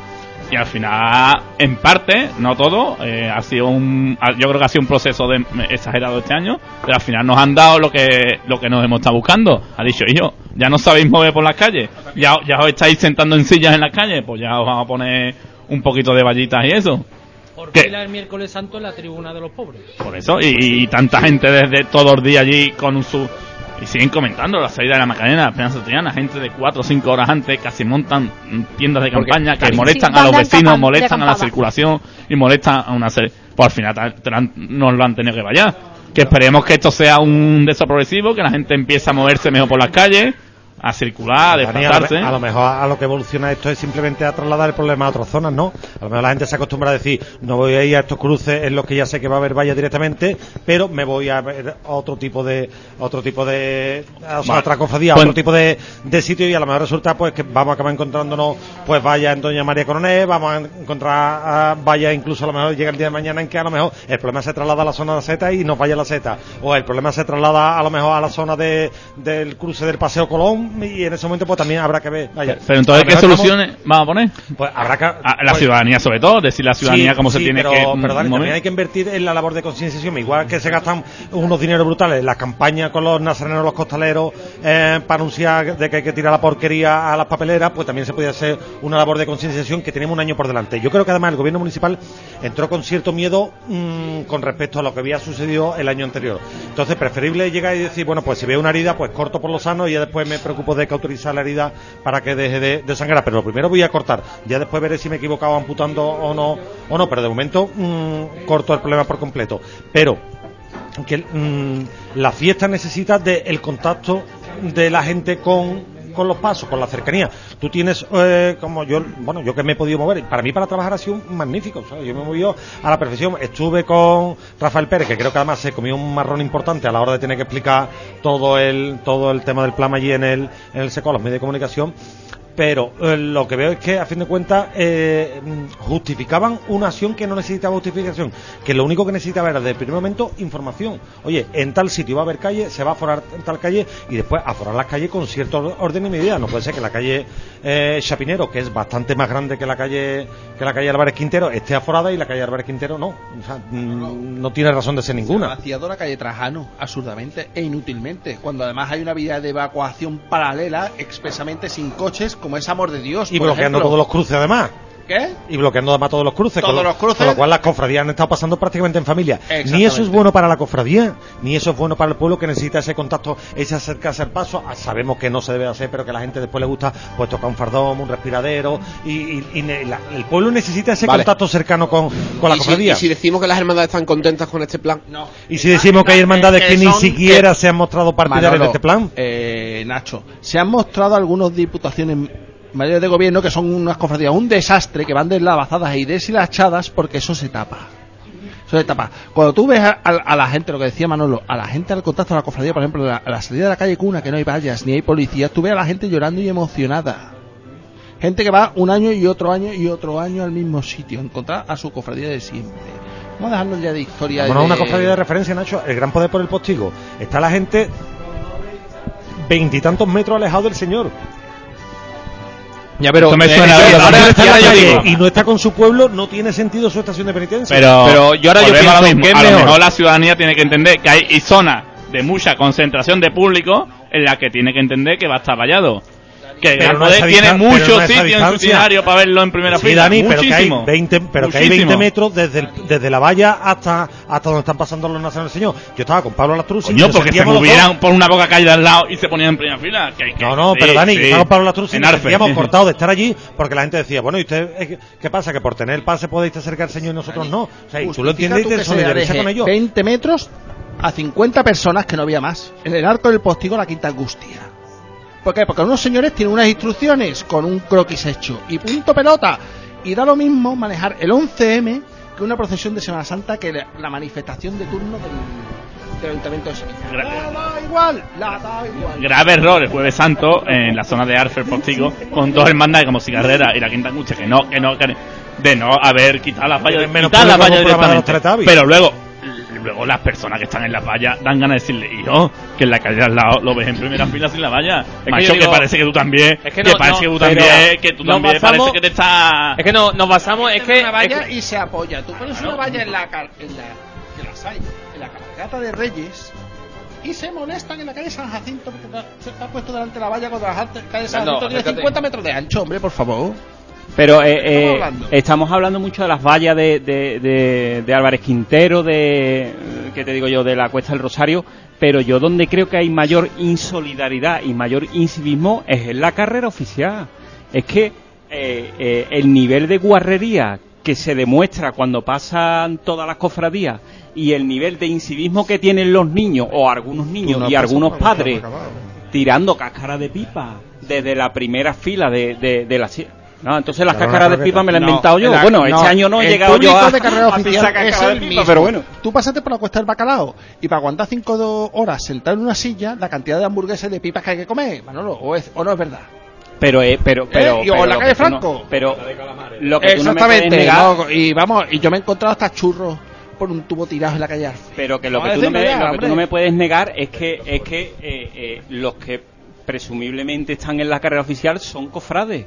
Y al final, en parte, no todo, eh, ha sido un, ha- yo creo que ha sido un proceso de, exagerado este año, pero al final nos han dado lo que, lo que nos hemos estado buscando. Ha dicho, hijo, ya no sabéis mover por las calles, ya, ya os estáis sentando en sillas en las calles, pues ya os vamos a poner un poquito de vallitas y eso. Por ¿Qué? fila el miércoles santo en la tribuna de los pobres. Por eso, y, y tanta gente desde todos los días allí con su... Y siguen comentando la salida de la Macarena, la Esperanza Triana, gente de 4 o 5 horas antes casi montan tiendas de campaña que molestan Sí, a los vecinos, molestan a la circulación y molestan a una serie. Pues al final nos lo han tenido que vallar. Que esperemos que esto sea un de esos progresivos, que la gente empiece a moverse mejor por las calles, a circular, a a, desplazarse. a lo mejor a lo que evoluciona esto es simplemente a trasladar el problema a otras zonas, ¿no? A lo mejor la gente se acostumbra a decir, no voy a ir a estos cruces en los que ya sé que va a haber vallas directamente, pero me voy a ver otro tipo de, otro tipo de, o sea, otra cofradía, Pues- otro tipo de, de sitio y a lo mejor resulta pues que vamos a acabar encontrándonos pues vallas en Doña María Coronel, vamos a encontrar ah, vallas incluso a lo mejor llega el día de mañana en que a lo mejor el problema se traslada a la zona de la seta y nos vaya la seta, o el problema se traslada a lo mejor a la zona de, del cruce del Paseo Colón y en ese momento pues también habrá que ver, vaya. Pero entonces, ¿qué soluciones vamos a poner? Pues habrá que... A la pues- ciudadanía sobre todo, decir la ciudadanía Sí, cómo se tiene pero, que pero mover. también hay que invertir en la labor de concienciación, igual que se gastan unos dineros brutales en las campañas con los nazarenos, los costaleros, eh, para anunciar de que hay que tirar la porquería a las papeleras, pues también se podría hacer una labor de concienciación que tenemos un año por delante. Yo creo que además el gobierno municipal entró con cierto miedo mm, con respecto a lo que había sucedido el año anterior. Entonces, preferible llegar y decir, bueno, pues si veo una herida, pues corto por lo sano y ya después me preocupo de cauterizar la herida para que deje de, de sangrar. Pero lo primero voy a cortar, ya después veré si me he equivocado amputando o no, o no, pero de momento mm, corto el problema por completo. Pero que mm, la fiesta necesita del contacto de la gente con con los pasos, con la cercanía. Tú tienes, eh, como yo, bueno, yo que me he podido mover, para mí para trabajar ha sido magnífico, ¿sabes? Yo me he movido a la perfección. Estuve con Rafael Pérez, que creo que además se comió un marrón importante a la hora de tener que explicar todo el, todo el tema del plan allí en el, en el SECO, los medios de comunicación. Pero eh, lo que veo es que, a fin de cuentas, eh, mm, justificaban una acción que no necesitaba justificación, que lo único que necesitaba era, desde el primer momento, información. Oye, en tal sitio va a haber calle, se va a aforar en tal calle y después aforar las calles con cierto orden y medida. No puede ser que la calle eh, Chapinero, que es bastante más grande que la calle que la calle Álvarez Quintero, esté aforada y la calle Álvarez Quintero no. O sea, mm, no tiene razón de ser ninguna. vaciado la calle Trajano, absurdamente e inútilmente, cuando además hay una vía de evacuación paralela expresamente sin coches, como es amor de Dios. Y por bloqueando ejemplo. todos los cruces además. ¿Qué? Y bloqueando además todos los cruces. Todos con lo, los cruces. Con lo cual las cofradías han estado pasando prácticamente en familia. Ni eso es bueno para la cofradía, ni eso es bueno para el pueblo que necesita ese contacto, ese acercarse al paso. Ah, Sabemos que no se debe hacer, pero que a la gente después le gusta pues tocar un fardón, un respiradero. Y, y- la- el pueblo necesita ese Vale. contacto cercano con, con la y, si, cofradía. y si decimos que las hermandades están contentas con este plan. No. Y si decimos que hay hermandades que, ni siquiera que- se han mostrado partidarias de este plan. eh, Nacho, se han mostrado algunos diputaciones mayores de gobierno que son unas cofradías, un desastre, que van deslavazadas y deshilachadas porque eso se tapa. Eso se tapa. Cuando tú ves a, a- a la gente, lo que decía Manolo, a la gente al contacto de la cofradía, por ejemplo, a la, a la salida de la calle Cuna, que no hay vallas ni hay policías, tú ves a la gente llorando y emocionada. Gente que va un año y otro año y otro año al mismo sitio, encontrar a su cofradía de siempre. Vamos a dejarnos ya de historia. Bueno, de- una cofradía de referencia, Nacho, el gran poder por el postigo. Está la gente veintitantos metros alejado del señor. Ya, pero, Esto me eh, suena a- ahora- ahora yo digo- y no está con su pueblo, no tiene sentido su estación de penitencia. Pero, Pero yo ahora yo a lo pienso mismo. que a lo mejor. mejor la ciudadanía tiene que entender que hay zonas de mucha concentración de público en la que tiene que entender que va a estar vallado. Que el Pero no tiene muchos no sitios en su itinerario para verlo en primera Sí, fila. Dani, pero que hay Muchísimo. 20, pero que hay 20 Muchísimo. metros desde, el- desde la valla hasta, hasta donde están pasando los nacionales del señor. Yo estaba con Pablo Lastruz y Coño, nos porque se movieran por una boca calle de al lado y se ponían en primera fila. Que, que- No, no, sí, pero Dani, sí. yo estaba con Pablo Lastruz y nos sentíamos cortados de estar allí porque la gente decía, bueno, ¿y usted eh, qué pasa? Que por tener el pase podéis acercar al señor y nosotros no. O sea, tú lo entiendes y te con ellos. 20 metros a 50 personas que no había más. En el arco del postigo la quinta angustia. ¿Por qué? Porque unos señores tienen unas instrucciones con un croquis hecho y punto pelota. Y da lo mismo manejar el 11M que una procesión de Semana Santa que la, la manifestación de turno del, del Ayuntamiento de Sevilla. La da igual, la da igual. Grave error el Jueves Santo en la zona de Arfer Postigo con dos hermandades como Cigarrera y la Quinta Angustia que no, que no, que de no haber quitado vallas, Tienen menos quitar de los directamente. Pero luego, luego las personas que están en las vallas dan ganas de decirle, hijo, que en la calle al lado lo ves en primera fila sin la valla. que Macho, que, digo- parece que tú también, Es que, que no- parece no, que tú también, pero que tú también basamos- parece que te está... Es que no, nos basamos, es que, una valla es que- y se apoya. Tú pones una valla en la, car- en la que las hay, en la cabalgata de Reyes y se molestan en la calle San Jacinto porque se está puesto delante de la valla cuando la calle San Jacinto tiene acércate. 50 metros de ancho, hombre, por favor. Pero eh, estamos eh, hablando? estamos hablando mucho de las vallas de, de, de- de Álvarez Quintero, de, eh, ¿qué te digo yo?, de la Cuesta del Rosario, pero yo donde creo que hay mayor insolidaridad y mayor incivismo es en la carrera oficial. Es que eh, eh, el nivel de guarrería que se demuestra cuando pasan todas las cofradías y el nivel de incivismo que tienen los niños o algunos niños y algunos que padres tirando cáscara de pipa desde la primera fila de, de, de la no, entonces las cáscaras de pipa me las he inventado yo. la- bueno, no, este año no he el llegado yo a, de carrera a oficial pisar es cáscara de el pipa, mismo. pero bueno. Tú pasaste por la cuesta del bacalao y para aguantar 5 horas sentado en una silla, la cantidad de hamburguesas y de pipas que hay que comer, Manolo, o, es, o no es verdad. Pero, eh, pero, pero, ¿Eh? Y- o pero la calle no- Franco. pero lo que tú no me Exactamente. puedes negar, no, y vamos, y yo me he encontrado hasta churros por un tubo tirado en la calle Arce. pero que lo que tú no me, lo que tú hombre. no me puedes negar es que es que eh, eh, los que presumiblemente están en la carrera oficial son cofrades.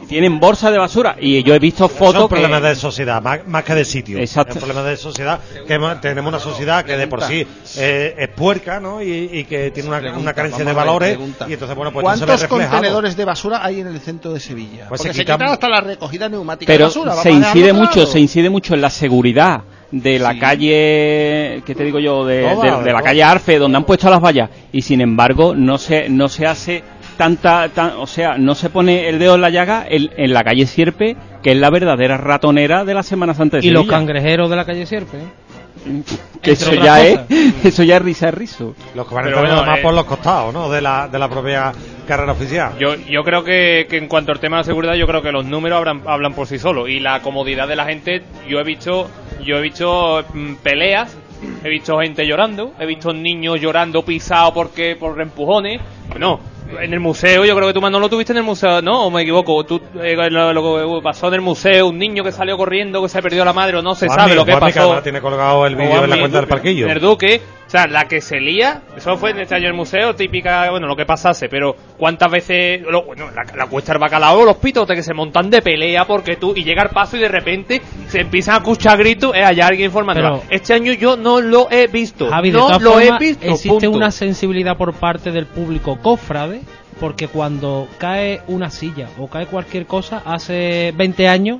Y tienen bolsa de basura y yo he visto Son fotos que problemas de sociedad, más, más que de sitio. Exacto. Es un problema de sociedad, que tenemos una sociedad que de por sí eh, es puerca, ¿no? Y, y que tiene una, Pregunta, una carencia de valores. pregunta. Y entonces, bueno, pues se ¿Cuántos reflejado. contenedores de basura hay en el centro de Sevilla? Pues Porque se se quitan- quitan hasta la recogida neumática pero de basura. se incide mucho se incide mucho en la seguridad de la calle qué te digo yo de, Toda, de- de de la calle Arfe donde han puesto las vallas y sin embargo no se no se hace tanta tan- o sea no se pone el dedo en la llaga en, en la calle Sierpe que es la verdadera ratonera de la Semana Santa de Y los cangrejeros de la calle Sierpe. ¿eh? Que eso ya es, eso ya es risa riso. Los que van a Pero bueno, más eh, por los costados, ¿no? De la, de la propia carrera oficial. Yo, yo creo que, que en cuanto al tema de la seguridad, yo creo que los números hablan, hablan por sí solos. Y la comodidad de la gente, yo he visto, yo he visto mm, peleas, he visto gente llorando, he visto niños llorando pisados porque, por empujones. Bueno, en el museo, yo creo que tú Manolo lo tuviste en el museo, ¿no? ¿O me equivoco? Tú, eh, lo, lo que pasó en el museo, un niño que salió corriendo, que se perdió la madre, o no se Juanmi, sabe lo que Juanmi, pasó. tiene colgado el vídeo en la cuenta del parquillo. en el Duque, o sea, la que se lía, eso fue en este año el museo, típica, bueno, lo que pasase, pero ¿cuántas veces, lo- bueno, la, la cuesta del bacalao, los pitotes que se montan de pelea porque tú, y llega el paso y de repente se empiezan a escuchar gritos, es allá alguien informando. Este año yo no lo he visto, Javi, no lo he visto, existe punto. una sensibilidad por parte del público cofrade, porque cuando cae una silla o cae cualquier cosa, hace 20 años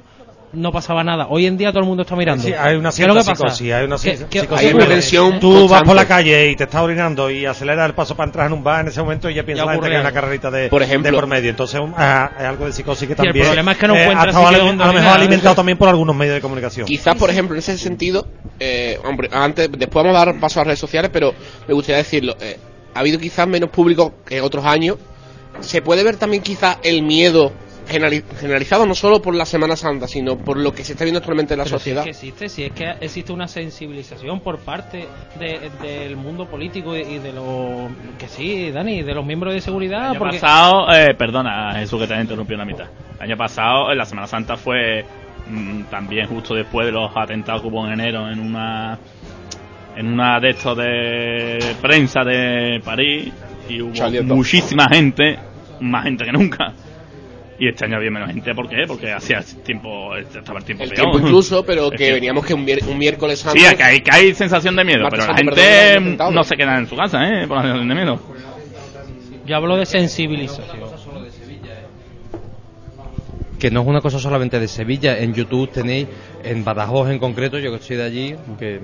no pasaba nada. Hoy en día todo el mundo está mirando. Sí, hay una ¿Qué es lo cierta que pasa? psicosis, hay una ¿Qué- psicosis. qué- grande. Tú vas por la calle y te estás orinando y aceleras el paso para entrar en un bar en ese momento y ya piensa Ya la gente ocurre que hay una algo. carrerita de Por ejemplo. de por medio. Entonces un- ah, es algo de psicosis que el también problema es que no eh, encuentras ha estado sitio ali- donde a lo mejor orinar. alimentado también por algunos medios de comunicación. Quizás, por ejemplo, en ese sentido, eh, hombre, antes, después vamos a dar paso a las redes sociales, pero me gustaría decirlo. eh, ha habido quizás menos público que otros años. Se puede ver también quizás el miedo generalizado no solo por la Semana Santa, sino por lo que se está viendo actualmente en la Pero si sociedad. es que existe, si es que existe una sensibilización por parte de- del mundo político y de los que sí, Dani, de los miembros de seguridad, El año porque pasado, eh, perdona Jesús que te interrumpió en la mitad. El año pasado, en la Semana Santa fue mm, también justo después de los atentados que hubo en enero en una en una de estos de prensa de París y hubo muchísima gente, más gente que nunca. Y este año había menos gente, ¿por qué? Porque hacía tiempo, estaba el tiempo El peor. tiempo incluso, pero que veníamos que un, mier- un miércoles santo. Sí, que hay, que hay sensación de miedo, pero la Santo, perdón, gente no, se queda en su casa, ¿eh? Por la sensación de miedo. yo hablo de sensibilización. que no es una cosa solamente de Sevilla. En YouTube tenéis, en Badajoz en concreto, yo que estoy de allí, que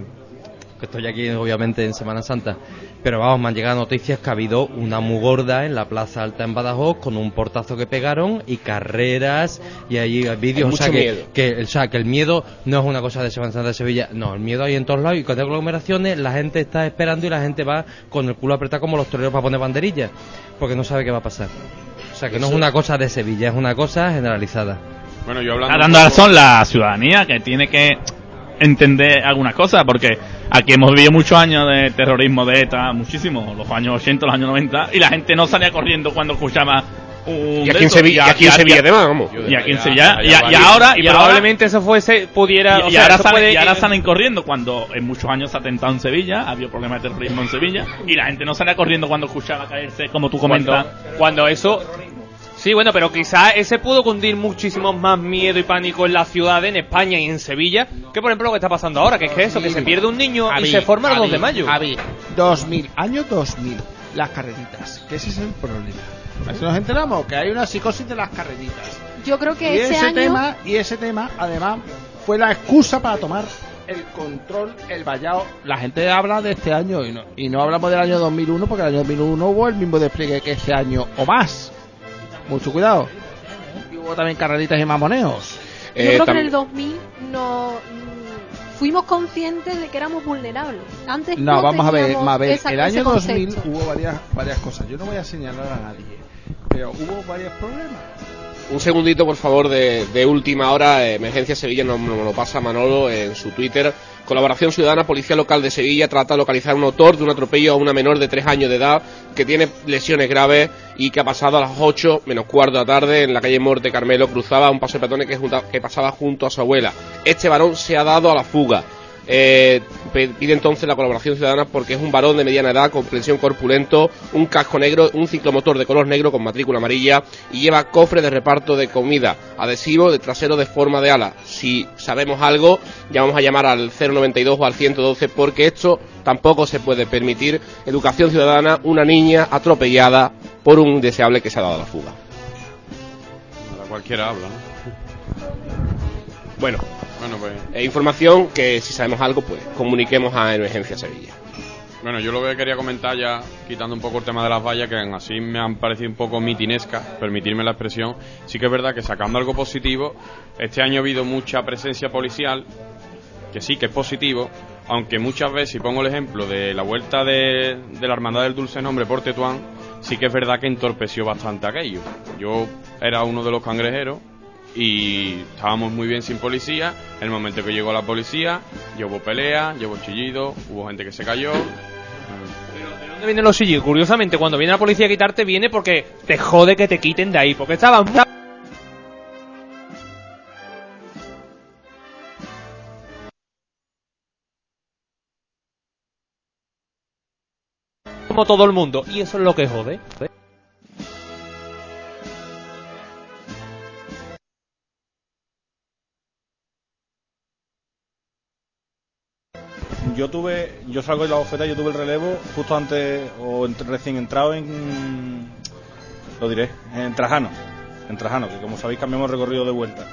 estoy aquí obviamente en Semana Santa, pero vamos, me han llegado noticias que ha habido una muy gorda en la Plaza Alta en Badajoz con un portazo que pegaron y carreras y hay vídeos. Hay O sea, mucho que, miedo. que, o sea, que el miedo no es una cosa de Semana Santa de Sevilla, no, el miedo hay en todos lados y cuando hay aglomeraciones la gente está esperando y la gente va con el culo apretado como los toreros para poner banderillas, porque no sabe qué va a pasar. O sea, que no es una cosa de Sevilla, es una cosa generalizada. Bueno, yo Está hablando. dando un poco- razón la ciudadanía que tiene que entender algunas cosas, porque aquí hemos vivido muchos años de terrorismo de ETA, muchísimo, los años 80, los años 90, y la gente no salía corriendo cuando escuchaba un. Y aquí de en. Sevilla- y aquí en Sevilla además, vamos. Y aquí en Sevilla, ya, y, ahora. y, probablemente eso fuese, pudiera, y, o y sea, ahora salen, puede- y ahora salen corriendo cuando en muchos años se ha atentado en Sevilla, ha habido problemas de terrorismo en Sevilla, y la gente no salía corriendo cuando escuchaba caerse, como tú comentas. Cuando, cuando eso. Sí, bueno, pero quizás ese pudo cundir muchísimo más miedo y pánico en la ciudad, en España y en Sevilla, que por ejemplo lo que está pasando ahora, que es que eso, que se pierde un niño y se forma el 2 de mayo. Javi, 2000, año 2000, las carreritas, que ese es el problema. A ver si nos enteramos que hay una psicosis de las carreritas. Yo creo que y ese, ese año tema, y ese tema, además, fue la excusa para tomar el control, el vallado. La gente habla de este año y no, y no hablamos del año 2001 porque el año 2001 hubo el mismo despliegue que este año o más. Mucho cuidado. Y hubo también carreritas y mamoneos. Yo Eh, creo que en el 2000 no mm, fuimos conscientes de que éramos vulnerables. Antes no, No, vamos a ver, Mabel, esa- el año 2000 concepto. hubo varias, varias cosas. Yo no voy a señalar a nadie, pero hubo varios problemas. Un segundito, por favor, de, de última hora. Emergencia Sevilla nos, nos lo pasa Manolo en su Twitter. Colaboración Ciudadana, Policía Local de Sevilla trata de localizar un autor de un atropello a una menor de 3 años de edad que tiene lesiones graves y que ha pasado a las 8 menos cuarto de la tarde en la calle Morte Carmelo. Cruzaba un paso de peatones que pasaba junto a su abuela. Este varón se ha dado a la fuga. Eh, pide entonces la colaboración ciudadana porque es un varón de mediana edad, complexión corpulento, un casco negro, un ciclomotor de color negro con matrícula amarilla y lleva cofre de reparto de comida, adhesivo de trasero de forma de ala. Si sabemos algo, ya vamos a llamar al 092 o al 112 porque esto tampoco se puede permitir. Educación ciudadana, una niña atropellada por un indeseable que se ha dado a la fuga. Ahora Cualquiera habla, ¿no? Bueno, Bueno, pues. eh, información que si sabemos algo, pues comuniquemos a Emergencia Sevilla. Bueno, yo lo que quería comentar ya, quitando un poco el tema de las vallas, que así me han parecido un poco mitinescas, permitirme la expresión, sí que es verdad que sacando algo positivo, este año ha habido mucha presencia policial que sí, que es positivo, aunque muchas veces, si pongo el ejemplo de la vuelta de, de la Hermandad del Dulce Nombre por Tetuán, sí que es verdad que entorpeció bastante aquello. Yo era uno de los cangrejeros y estábamos muy bien sin policía. El momento que llegó la policía, hubo pelea, hubo chillido, hubo gente que se cayó. ¿De dónde vienen los chillidos? Curiosamente, cuando viene la policía a quitarte, viene porque te jode que te quiten de ahí. Porque estaban. Como todo el mundo. Y eso es lo que jode. Yo tuve, yo salgo de la bofeta, yo tuve el relevo justo antes, o recién entrado en, lo diré, en Trajano, en Trajano, que como sabéis cambiamos recorrido de vuelta.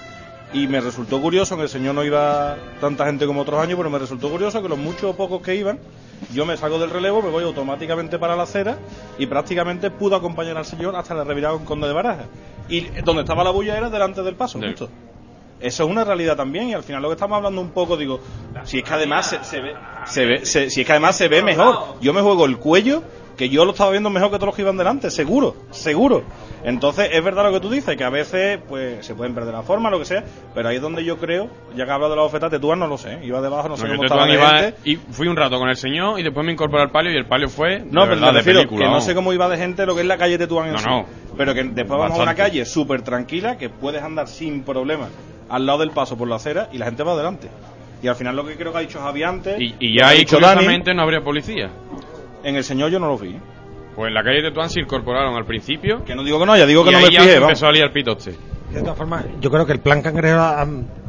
Y me resultó curioso que el señor no iba tanta gente como otros años, pero me resultó curioso que los muchos o pocos que iban, yo me salgo del relevo, me voy automáticamente para la acera y prácticamente pude acompañar al señor hasta la revirada con Conde de Baraja. Y donde estaba la bulla era delante del paso, justo. Eso es una realidad también y al final lo que estamos hablando un poco, digo, si es que además se, se ve, se ve se- si es que además se ve mejor. Yo me juego el cuello que yo lo estaba viendo mejor que todos los que iban delante, seguro, seguro. Entonces es verdad lo que tú dices, que a veces pues se pueden perder la forma, lo que sea, pero ahí es donde yo creo, ya que hablas de la bofeta, Tetuán no lo sé, iba debajo, no sé No, yo cómo estaba la iba- gente. y fui un rato con el señor y después me incorporé al palio y el palio fue No, de pero verdad, me de refiero película, que no sé cómo iba de gente lo que es la calle Tetuán en No, sí. Pero que después vamos a una Bastante. calle súper tranquila que puedes andar sin problema al lado del paso por la acera y la gente va adelante. Y al final lo que creo que ha dicho Javi antes. Y, y ya ha ahí curiosamente no habría policía. En el señor yo no lo vi. Pues en la calle de Tetuán se incorporaron al principio. Que no digo que no, ya digo que y no ahí me ya fijé, empezó a liar pitote. De todas formas, yo creo que el plan cangrejo,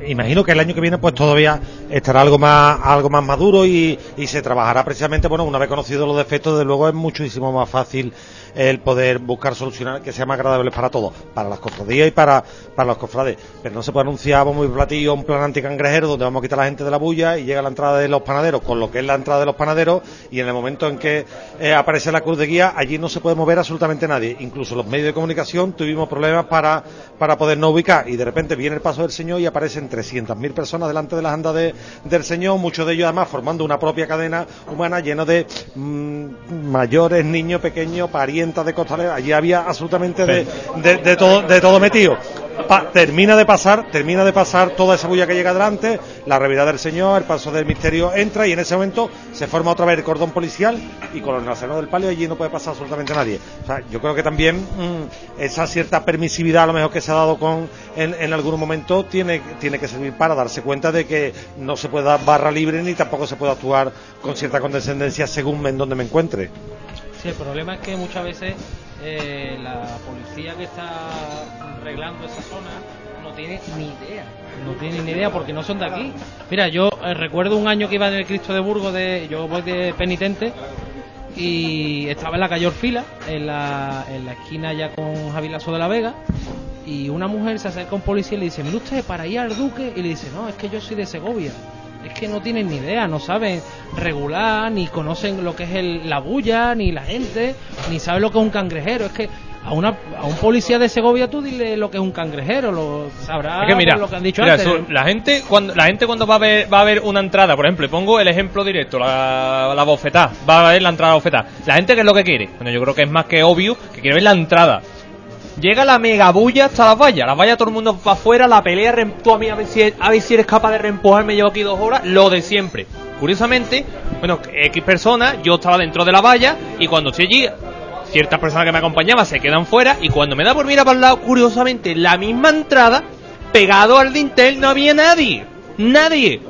imagino que el año que viene pues todavía estará algo más algo más maduro y, y se trabajará precisamente, bueno, una vez conocidos los defectos, de luego es muchísimo más fácil el poder buscar solucionar que sea más agradable para todos, para las cofradías y para, para los cofrades. Pero no se puede anunciar muy platillo un plan anticangrejero donde vamos a quitar a la gente de la bulla y llega la entrada de los panaderos con lo que es la entrada de los panaderos y en el momento en que eh, aparece la cruz de guía allí no se puede mover absolutamente nadie. Incluso los medios de comunicación tuvimos problemas para, para podernos ubicar y de repente viene el paso del Señor y aparecen 300.000 personas delante de las andas de- del Señor, muchos de ellos además formando una propia cadena humana lleno de mm, mayores, niños pequeños, de costaleros. Allí había absolutamente de, de- de todo, de todo metido. Pa- termina de pasar, termina de pasar toda esa bulla que llega adelante, la revirada del Señor, el paso del misterio entra y en ese momento se forma otra vez el cordón policial y con los nazarenos del palio allí no puede pasar absolutamente nadie. O sea, yo creo que también mm, esa cierta permisividad a lo mejor que se ha dado con en, en algún momento tiene, tiene que servir para darse cuenta de que no se puede dar barra libre ni tampoco se puede actuar con cierta condescendencia según en donde me encuentre. Sí, el problema es que muchas veces eh, la policía que está arreglando esa zona no tiene ni idea. No tiene ni idea porque no son de aquí. Mira, yo eh, recuerdo un año que iba en el Cristo de Burgos, de, yo voy de penitente y estaba en la calle Orfila, en la, en la esquina ya con Javi Lasso de la Vega. Y una mujer se acerca a un policía y le dice, mire usted, para ir al Duque. Y le dice, no, es que yo soy de Segovia. Es que no tienen ni idea, no saben regular, ni conocen lo que es el- la bulla, ni la gente, ni saben lo que es un cangrejero. Es que a, una, a un policía de Segovia tú dile lo que es un cangrejero, lo sabrá Es que mira, por lo que han dicho mira, antes. la gente cuando la gente cuando va a ver va a ver una entrada, por ejemplo, pongo el ejemplo directo, la, la bofetá, va a ver la entrada bofetá. La gente qué es lo que quiere? Bueno, yo creo que es más que obvio que quiere ver la entrada. Llega la mega bulla hasta las vallas, las vallas todo el mundo para afuera, la pelea, tú a mí a ver si a ver si eres capaz de reempujarme, llevo aquí dos horas, lo de siempre. Curiosamente, bueno, X personas, yo estaba dentro de la valla y cuando estoy allí, ciertas personas que me acompañaban se quedan fuera y cuando me da por mirar para el lado, curiosamente, la misma entrada, pegado al dintel, no había nadie. Nadie.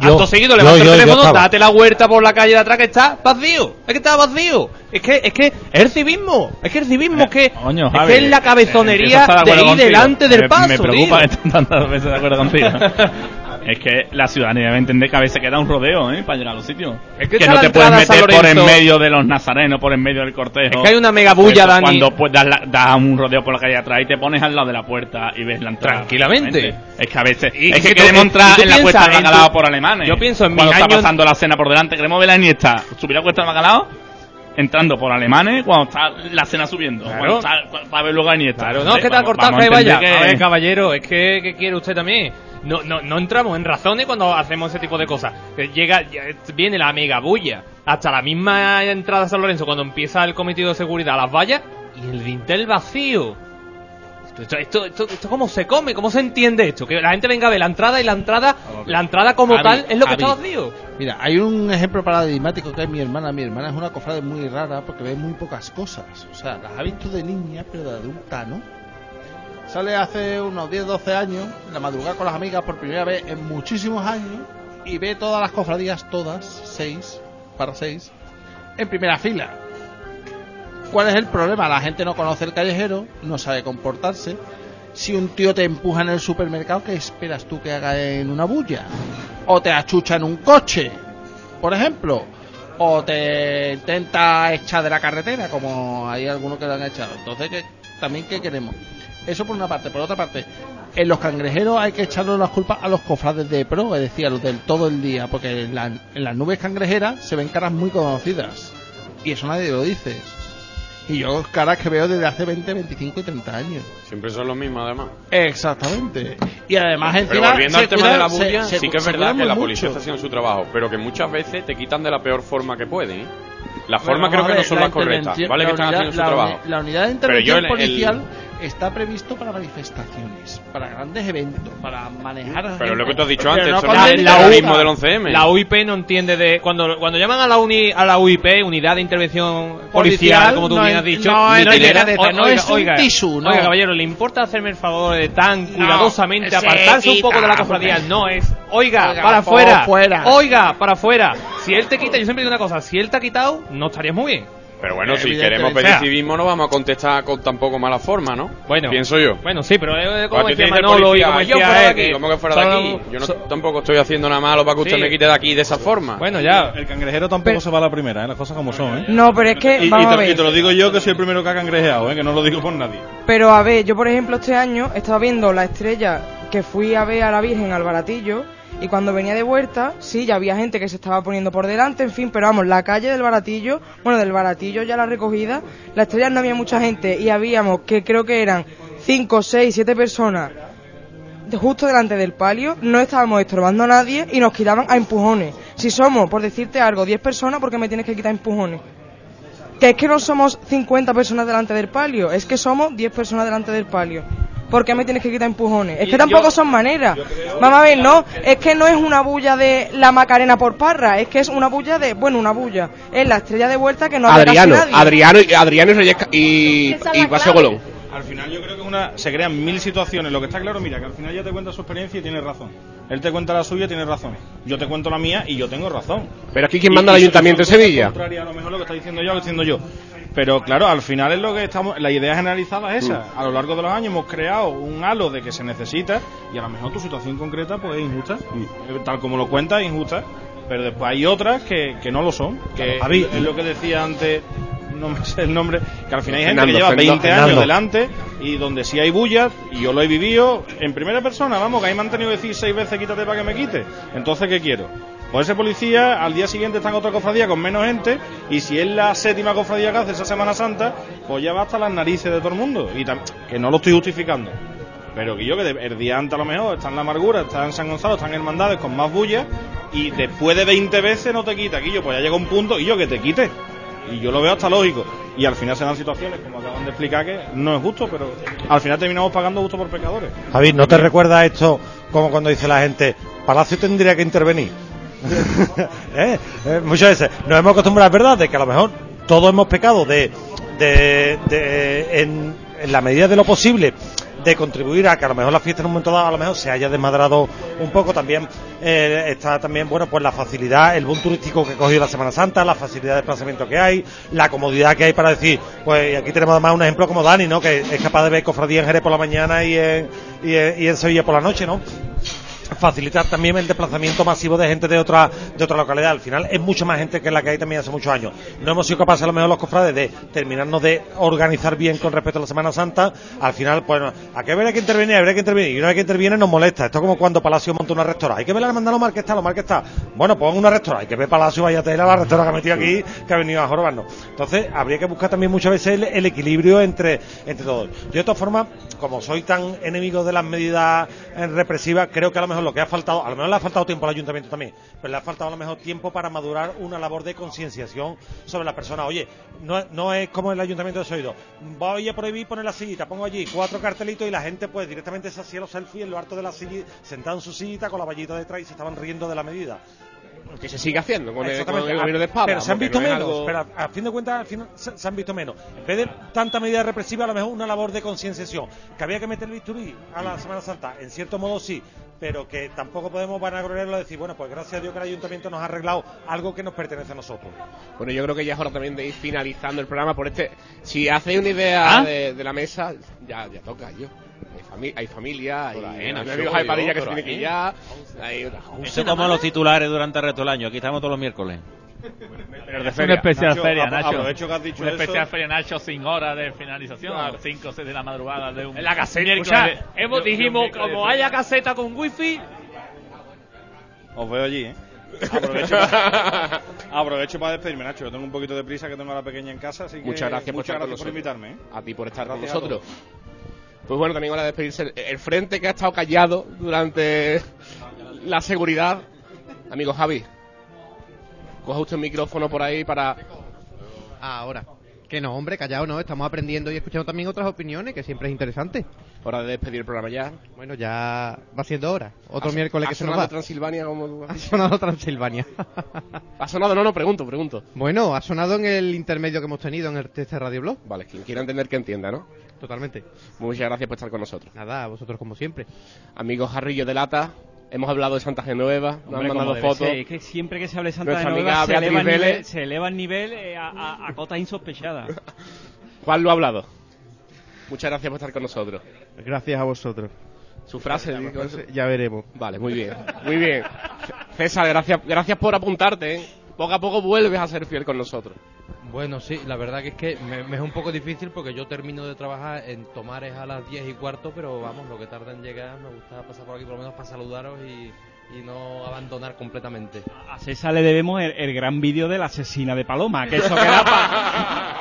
Yo- Acto seguido, yo- yo el teléfono, date la vuelta por la calle de atrás que está vacío. Es que está vacío. Es que es que es el civismo. Es que el civismo es que, Coño, es, Javi, que es la a cabezonería estar de, ir contigo. delante del Me- paso. Me preocupa tantas veces de acuerdo contigo. es que la ciudadanía entender que a veces queda un rodeo, ¿eh? Para llegar a los sitios. Es que no te puedes meter por en medio de los nazarenos, por en medio del cortejo. Es que hay una mega bulla, Eso, Dani. Cuando pues, das, la- das un rodeo por la calle de atrás y te pones al lado de la puerta y ves la entrada. Tranquilamente. Es que a veces. Y es que queremos entrar en la cuesta tu- bacalao por alemanes. Yo pienso en Cuando mis está pasando la cena por delante, queremos ver la Iniesta subir la cuesta del bacalao. Entrando por alemanes cuando está la cena subiendo. Claro. Está, para ver luego a Iniesta. Claro, no, es que te ha cortado a vaya. que- A ver, caballero, es que, que quiere usted también. No, no, no entramos en razones cuando hacemos ese tipo de cosas. Que Llega, ya- viene la mega bulla hasta la misma entrada a San Lorenzo cuando empieza el cometido de seguridad a las vallas y el dintel vacío. Esto, esto, esto, esto cómo se come, cómo se entiende esto, que la gente venga a ver la entrada y la entrada, la entrada como tal es lo que está vacío. Mira, hay un ejemplo paradigmático que es mi hermana. Mi hermana es una cofrade muy rara porque ve muy pocas cosas. O sea, las ha visto de niña, pero de adulta, ¿no? Sale hace unos 10, 12 años, en la madrugada con las amigas por primera vez en muchísimos años, y ve todas las cofradías, todas, seis, para seis, en primera fila. ¿Cuál es el problema? La gente no conoce el callejero, no sabe comportarse. Si un tío te empuja en el supermercado, ¿qué esperas tú que haga en una bulla? O te achucha en un coche, por ejemplo. O te intenta echar de la carretera, como hay algunos que lo han echado. Entonces, ¿qué- también qué queremos? Eso por una parte. Por otra parte, en los cangrejeros hay que echarle las culpas a los cofrades de pro, es decir, a los del todo el día, porque en, la- en las nubes cangrejeras se ven caras muy conocidas. Y eso nadie lo dice. Y yo caras que veo desde hace 20, 25 y 30 años. Siempre son los mismos, además. Exactamente. Y además Pero encima volviendo se al tema cuidan- de la bulla, se- sí que es verdad que la policía mucho. está haciendo su trabajo, pero que muchas veces te quitan de la peor forma que pueden. ¿eh? Las Bueno, formas creo vamos que no ver, son la las correctas. Vale que la están unidad- haciendo su la trabajo. uni- La unidad de Pero intervención yo el- el- policial está previsto para manifestaciones, para grandes eventos, para manejar. Pero lo que tú has dicho Pero antes, no no delincuencia. terrorismo del 11M. La UIP no entiende de cuando cuando llaman a la uni, a la UIP, unidad de intervención policial, Policial, como tú no bien es- has dicho, no no es un tisú, no. Oiga, caballero, ¿le importa hacerme el favor de tan cuidadosamente se apartarse un poco de la cofradía? No es, oiga, Oiga, para afuera, fuera. oiga, para afuera. Si él te quita, yo siempre digo una cosa, si él te ha quitado, no estarías muy bien. Pero bueno, si queremos pedir civismo no vamos a contestar con tampoco mala forma, ¿no? Bueno. Pienso yo. Bueno, sí, pero eh, como decía Manolo y como yo fuera de aquí, que ¿cómo que fuera de aquí? Yo no, tampoco estoy haciendo nada malo para que usted Sí. me quite de aquí de esa forma. Bueno, ya. El cangrejero tampoco se va a la primera, ¿eh? las cosas como son. ¿eh? No, pero es que, Y, y vamos a te, ver. y te lo digo yo que soy el primero que ha cangrejeado, ¿eh? que no lo digo por nadie. Pero a ver, yo por ejemplo este año estaba viendo la estrella que fui a ver a la Virgen al Baratillo y cuando venía de vuelta, sí, ya había gente que se estaba poniendo por delante, en fin, pero vamos, la calle del Baratillo, bueno, del Baratillo ya la recogida, la estrella no había mucha gente y habíamos que creo que eran 5, 6, 7 personas justo delante del palio, no estábamos estorbando a nadie y nos quitaban a empujones. Si somos, por decirte algo, 10 personas, ¿por qué me tienes que quitar empujones? Que es que no somos 50 personas delante del palio, es que somos 10 personas delante del palio. ¿Por qué me tienes que quitar empujones? Es que tampoco yo- son maneras. Vamos a ver, no, es que no es una bulla de la Macarena por Parra, es que es una bulla de, bueno, una bulla. Es la estrella de vuelta que no casi Adriano, nadie. Adriano, y- Adriano y y, y Paseo. Colón. Al final yo creo que una, se crean mil situaciones. Lo que está claro, mira, que al final ya te cuenta su experiencia y tiene razón. Él te cuenta la suya y tiene razón. Yo te cuento la mía y yo tengo razón. Pero aquí, ¿quién Y- manda al y Ayuntamiento de Sevilla? contrarias a lo mejor lo que está diciendo yo, lo que estoy diciendo yo. Pero claro, al final es lo que estamos. La idea generalizada es esa. A lo largo de los años hemos creado un halo de que se necesita y a lo mejor tu situación concreta pues es injusta. Eh, Tal como lo cuentas, es injusta. Pero después hay otras que, que no lo son. Que Javi. es lo que decía antes, no me sé el nombre, que al final hay gente Fernando, que lleva Fernando, 20 años delante y donde sí hay bullas, y yo lo he vivido en primera persona, vamos, que ahí me han tenido que decir seis veces quítate para que me quite. Entonces, ¿qué quiero? Pues ese policía al día siguiente está en otra cofradía con menos gente y si es la séptima cofradía que hace esa Semana Santa, pues ya va hasta las narices de todo el mundo. Y que no lo estoy justificando. Pero que yo que el día antes a lo mejor está en la amargura, está en San Gonzalo, están en hermandades con más bullas y después de 20 veces no te quita. Yo pues ya llega un punto yo que te quite. Y yo lo veo hasta lógico. Y al final se dan situaciones, como acaban de explicar, que no es justo, pero al final terminamos pagando justo por pecadores. Javi, ¿no te recuerda esto como cuando dice la gente, Palacio tendría que intervenir? ¿Eh? Eh, muchas veces nos hemos acostumbrado, es verdad, de que a lo mejor todos hemos pecado de, de, de- en, la medida de lo posible de contribuir a que a lo mejor la fiesta en un momento dado a lo mejor se haya desmadrado un poco. También eh, está también bueno pues la facilidad el boom turístico que cogió la Semana Santa la facilidad de desplazamiento que hay la comodidad que hay para decir pues aquí tenemos además un ejemplo como Dani no que es capaz de ver cofradía en Jerez por la mañana y en, y en Sevilla por la noche no facilitar también el desplazamiento masivo de gente de otra, de otra localidad. Al final es mucho más gente que la que hay también hace muchos años. No hemos sido capaces a lo mejor los cofrades de terminarnos de organizar bien con respecto a la Semana Santa. Al final, pues, ¿a qué habría que intervenir? Habría que intervenir. Y una vez que interviene nos molesta. Esto es como cuando Palacio monta una restaurante. Hay que ver la hermandad lo mal que está, lo mal que está. Bueno, pues una restaurante. Hay que ver Palacio, vaya tela, la restaurante que ha metido aquí, que ha venido a jorobarnos. Entonces, habría que buscar también muchas veces el, equilibrio entre, entre todos. De todas formas, como soy tan enemigo de las medidas eh, represivas, creo que a lo mejor lo que ha faltado, a lo mejor le ha faltado tiempo al ayuntamiento también, pero le ha faltado a lo mejor tiempo para madurar una labor de concienciación sobre la persona. Oye, no, no es como el ayuntamiento de Soido. Voy a prohibir poner la sillita, pongo allí cuatro cartelitos y la gente pues directamente se hacía los selfies en lo alto de la silla, sentado en su sillita con la vallita detrás y se estaban riendo de la medida. Que se sigue haciendo con el, con el gobierno de espada. Pero se han visto no menos. algo- Pero a, a fin de cuentas, al final se, se han visto menos. En vez de tanta medida represiva, a lo mejor una labor de concienciación. Que había que meter el bisturí a la Semana Santa, en cierto modo sí, pero que tampoco podemos vanagloriarlo y decir, bueno, pues gracias a Dios que el ayuntamiento nos ha arreglado algo que nos pertenece a nosotros. Bueno, yo creo que ya es hora también de ir finalizando el programa por este. Si hacéis una idea ¿Ah? de, de la mesa, ya, ya toca yo. Hay, fami- hay familia, hay, hay amigos, parilla que se tienen que ir ya. Hay Eso es como los titulares durante el resto del año. Aquí estamos todos los miércoles. Pero de feria. especial Nacho, feria, Nacho. aprovecho que has dicho Un eso. especial feria, Nacho, sin hora de finalización. Claro. 5 o 6 de la madrugada de un En la caseta. Escucha, de- hemos, de- de dijimos, de como feria. haya caseta con wifi, Os veo allí, ¿eh? Aprovecho para, aprovecho para despedirme, Nacho. Yo tengo un poquito de prisa que tengo a la pequeña en casa, así que Muchas gracias por muchas estar con gracias por invitarme. ¿eh? A ti por estar a con nosotros. Pues bueno, también hora de despedirse el, el frente que ha estado callado durante la seguridad. Amigo Javi, coja usted el micrófono por ahí para. Ah, ahora. Que no, hombre, callado no, estamos aprendiendo y escuchando también otras opiniones, que siempre es interesante. Hora de despedir el programa ya. Bueno, ya va siendo hora. Otro ¿Ha- miércoles ha que se nos sonado va. Transilvania como Ha sonado Transilvania. ¿Ha sonado? No, no, pregunto, pregunto. Bueno, ha sonado en el intermedio que hemos tenido en el este Radio Blog. Vale, quien quiera entender que entienda, ¿no? Totalmente. Muchas gracias por estar con nosotros. Nada, a vosotros como siempre. Amigos Jarrillo de Lata, hemos hablado de Santa Genueva, nos Hombre, han como mandado fotos. ser, es que siempre que se hable de Santa Nuestra Genoveva se eleva, el nivel, Vélez. se eleva el nivel eh, a, a- a cotas insospechadas. Juan lo ha hablado. Muchas gracias por estar con nosotros. Gracias a vosotros. Su frase, Ya veremos. Vale, muy bien, muy bien. César, gracias, gracias por apuntarte. ¿eh? Poco a poco vuelves a ser fiel con nosotros. Bueno, sí, la verdad que es que me, me es un poco difícil porque yo termino de trabajar en Tomares a las 10 y cuarto, pero vamos, lo que tarda en llegar, me gusta pasar por aquí por lo menos para saludaros y, y no abandonar completamente. A César le debemos el, el gran vídeo de la asesina de Paloma, que eso queda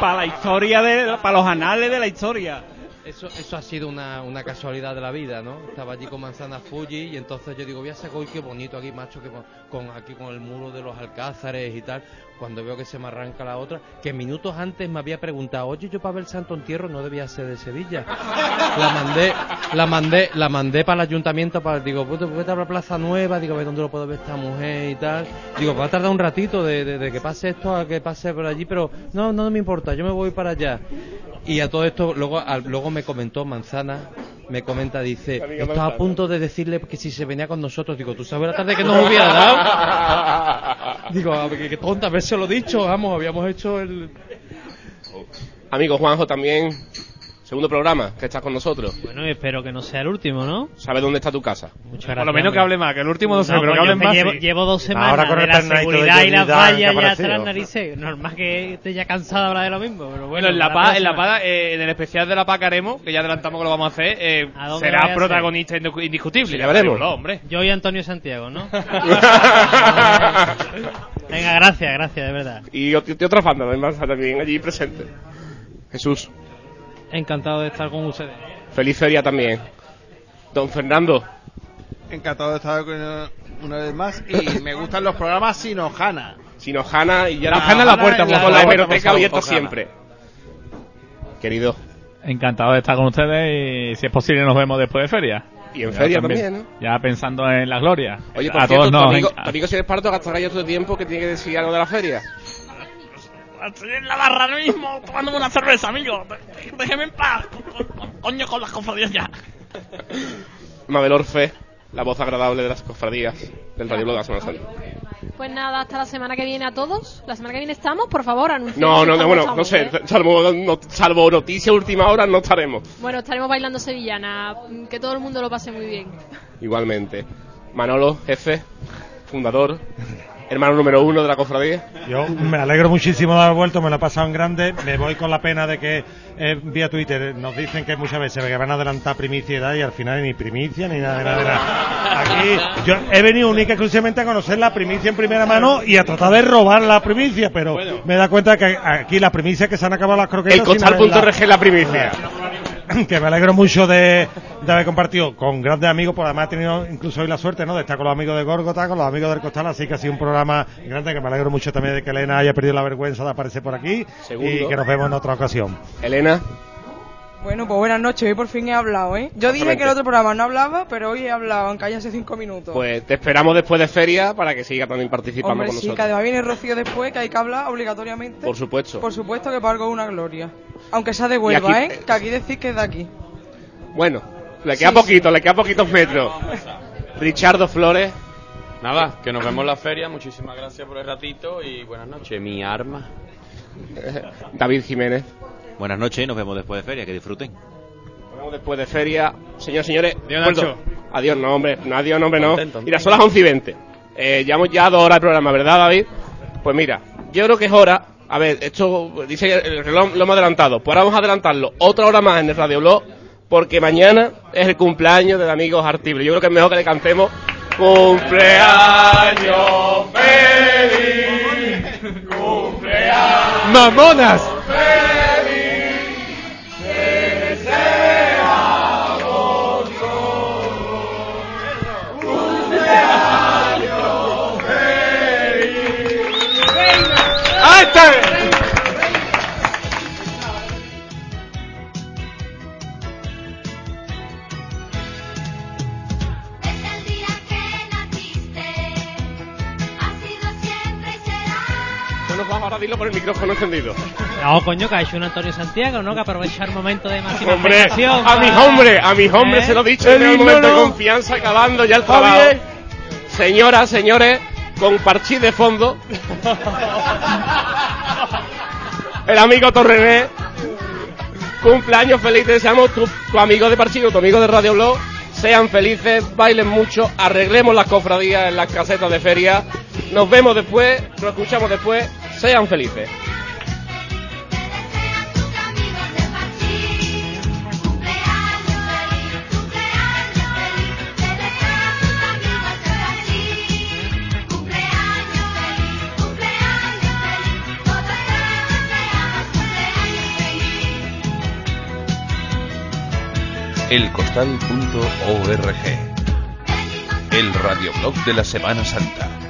para la historia, de para los anales de la historia. Eso, eso ha sido una, una casualidad de la vida, ¿no? Estaba allí con Manzana Fuji y entonces yo digo, voy a sacar, uy, qué bonito aquí, macho, que con, aquí con el muro de los alcázares y tal. Cuando veo que se me arranca la otra, que minutos antes me había preguntado, oye, yo para ver el Santo Entierro no debía ser de Sevilla. La mandé, la mandé, la mandé para el ayuntamiento, para, digo, pues vete a la Plaza Nueva, digo, a ver dónde lo puedo ver esta mujer y tal. Digo, va a tardar un ratito de, de- que pase esto a que pase por allí, pero no, no me importa, yo me voy para allá. Y a todo esto, luego, al- luego me comentó Manzana, me comenta, dice, estaba a punto de decirle que si se venía con nosotros, digo, ¿tú sabes la tarde que nos hubiera dado? digo, a ver, qué- qué tonta, haberse lo dicho, vamos, habíamos hecho el... Amigo Juanjo también, segundo programa que estás con nosotros. Bueno, y espero que no sea el último, ¿no? ¿Sabes dónde está tu casa? Muchas Por lo gracias, menos que hable más, que el último no sé, No, pero que coño, más. llevo, sí. llevo dos semanas Ahora con de la seguridad y las vallas ya las narices. Normal que esté ya cansado de hablar de lo mismo, pero bueno. Bueno, en la paz, en la paz, eh, en el especial de la paz que haremos, que ya adelantamos que lo vamos a hacer, eh, ¿A será protagonista indiscutible. Sí, ya veremos. Digo, hombre. Yo y Antonio Santiago, ¿no? Venga, gracias, gracias, de verdad. Y y otra banda además también allí presente. Jesús, Encantado de estar con ustedes. feliz feria también. Don Fernando, Encantado de estar con una vez más y me gustan los programas sin hojana. sin Ojana y ya La la Ojana en la puerta, en la con la hemeroteca abierta siempre. Querido. Encantado de estar con ustedes y si es posible nos vemos después de feria. Y en Ya feria también, Ya pensando en la gloria. Oye, por a cierto, todos tu nos amigo, enca- tu amigo si eres parto gastará ya todo el tiempo que tiene que decir algo de la feria. Estoy en la barra ahora mismo tomándome una cerveza, amigo. Déjeme en paz. Co- co- Coño, con las cofradías ya. Mabel Orfe, la voz agradable de las cofradías del Radio Blog de la Semana Santa. Pues nada, hasta la semana que viene a todos. La semana que viene estamos, por favor, anunciad No, no, no, bueno, no sé, ¿eh? salvo, no- salvo noticia última hora no estaremos. Bueno, estaremos bailando sevillana. Que todo el mundo lo pase muy bien. Igualmente. Manolo, jefe, fundador, hermano número uno de la cofradía. Yo me alegro muchísimo de haber vuelto, me lo he pasado en grande. Me voy con la pena de que eh, vía Twitter nos dicen que muchas veces que van a adelantar primicia y y al final ni primicia ni nada, de nada, de nada. Aquí yo he venido única y exclusivamente a conocer la primicia en primera mano y a tratar de robar la primicia, pero me da cuenta que aquí la primicia es que se han acabado las croquetas. El haberla- costal.rg la primicia. que me alegro mucho de, de haber compartido con grandes amigos, por además he tenido incluso hoy la suerte ¿no? de estar con los amigos de Gorgota, con los amigos del Costal, así que ha sido un programa grande que me alegro mucho también de que Elena haya perdido la vergüenza de aparecer por aquí Segundo. y que nos vemos en otra ocasión. Elena. Bueno, pues buenas noches. Hoy por fin he hablado, ¿eh? Yo dije que el otro programa no hablaba, pero hoy he hablado, aunque haya hace cinco minutos. Pues te esperamos después de feria para que siga también participando Hombre, con sí, que nosotros. además viene Rocío después, que hay que hablar obligatoriamente. Por supuesto. Por supuesto que para algo es una gloria. Aunque sea de Huelva, aquí- ¿eh? Que aquí decís que es de aquí. Bueno, le queda Sí, poquito, le queda poquitos metros. Richardo Flores. Nada, que nos vemos en la feria. Muchísimas gracias por el ratito y buenas noches. Mi arma. David Jiménez. Buenas noches y nos vemos después de feria. Que disfruten. Nos vemos después de feria. Señores, señores. Adiós. Nacho. Adiós, no, hombre. No, adiós, no, hombre, no. Contento, Mira, son las 11 y 20. Eh, llevamos ya dos horas de programa, ¿verdad, David? Pues mira, yo creo que es hora. A ver, esto dice el reloj, lo hemos adelantado. Pues ahora vamos a adelantarlo otra hora más en el Radio Blog, porque mañana es el cumpleaños del amigo Artible. Yo creo que es mejor que le cantemos cumpleaños feliz, cumpleaños ¡Mamonas! ¡Ahí Bueno, pues ahora dilo por el micrófono encendido. No, coño, que ha hecho un Antonio Santiago, ¿no? Que aprovecha el momento de máxima Hombre, a mis hombres, a mis hombres ¿Eh? se lo he dicho en el momento de confianza, acabando ya el trabajo. Señoras, señores, con parchís de fondo. el amigo Torrené. Cumpleaños feliz, deseamos tu, tu amigo de Parchillo, tu amigo de Radio Blog. Sean felices, bailen mucho, arreglemos las cofradías en las casetas de feria. Nos vemos después, nos escuchamos después. Sean felices. elcostal.org. El radioblog de la Semana Santa.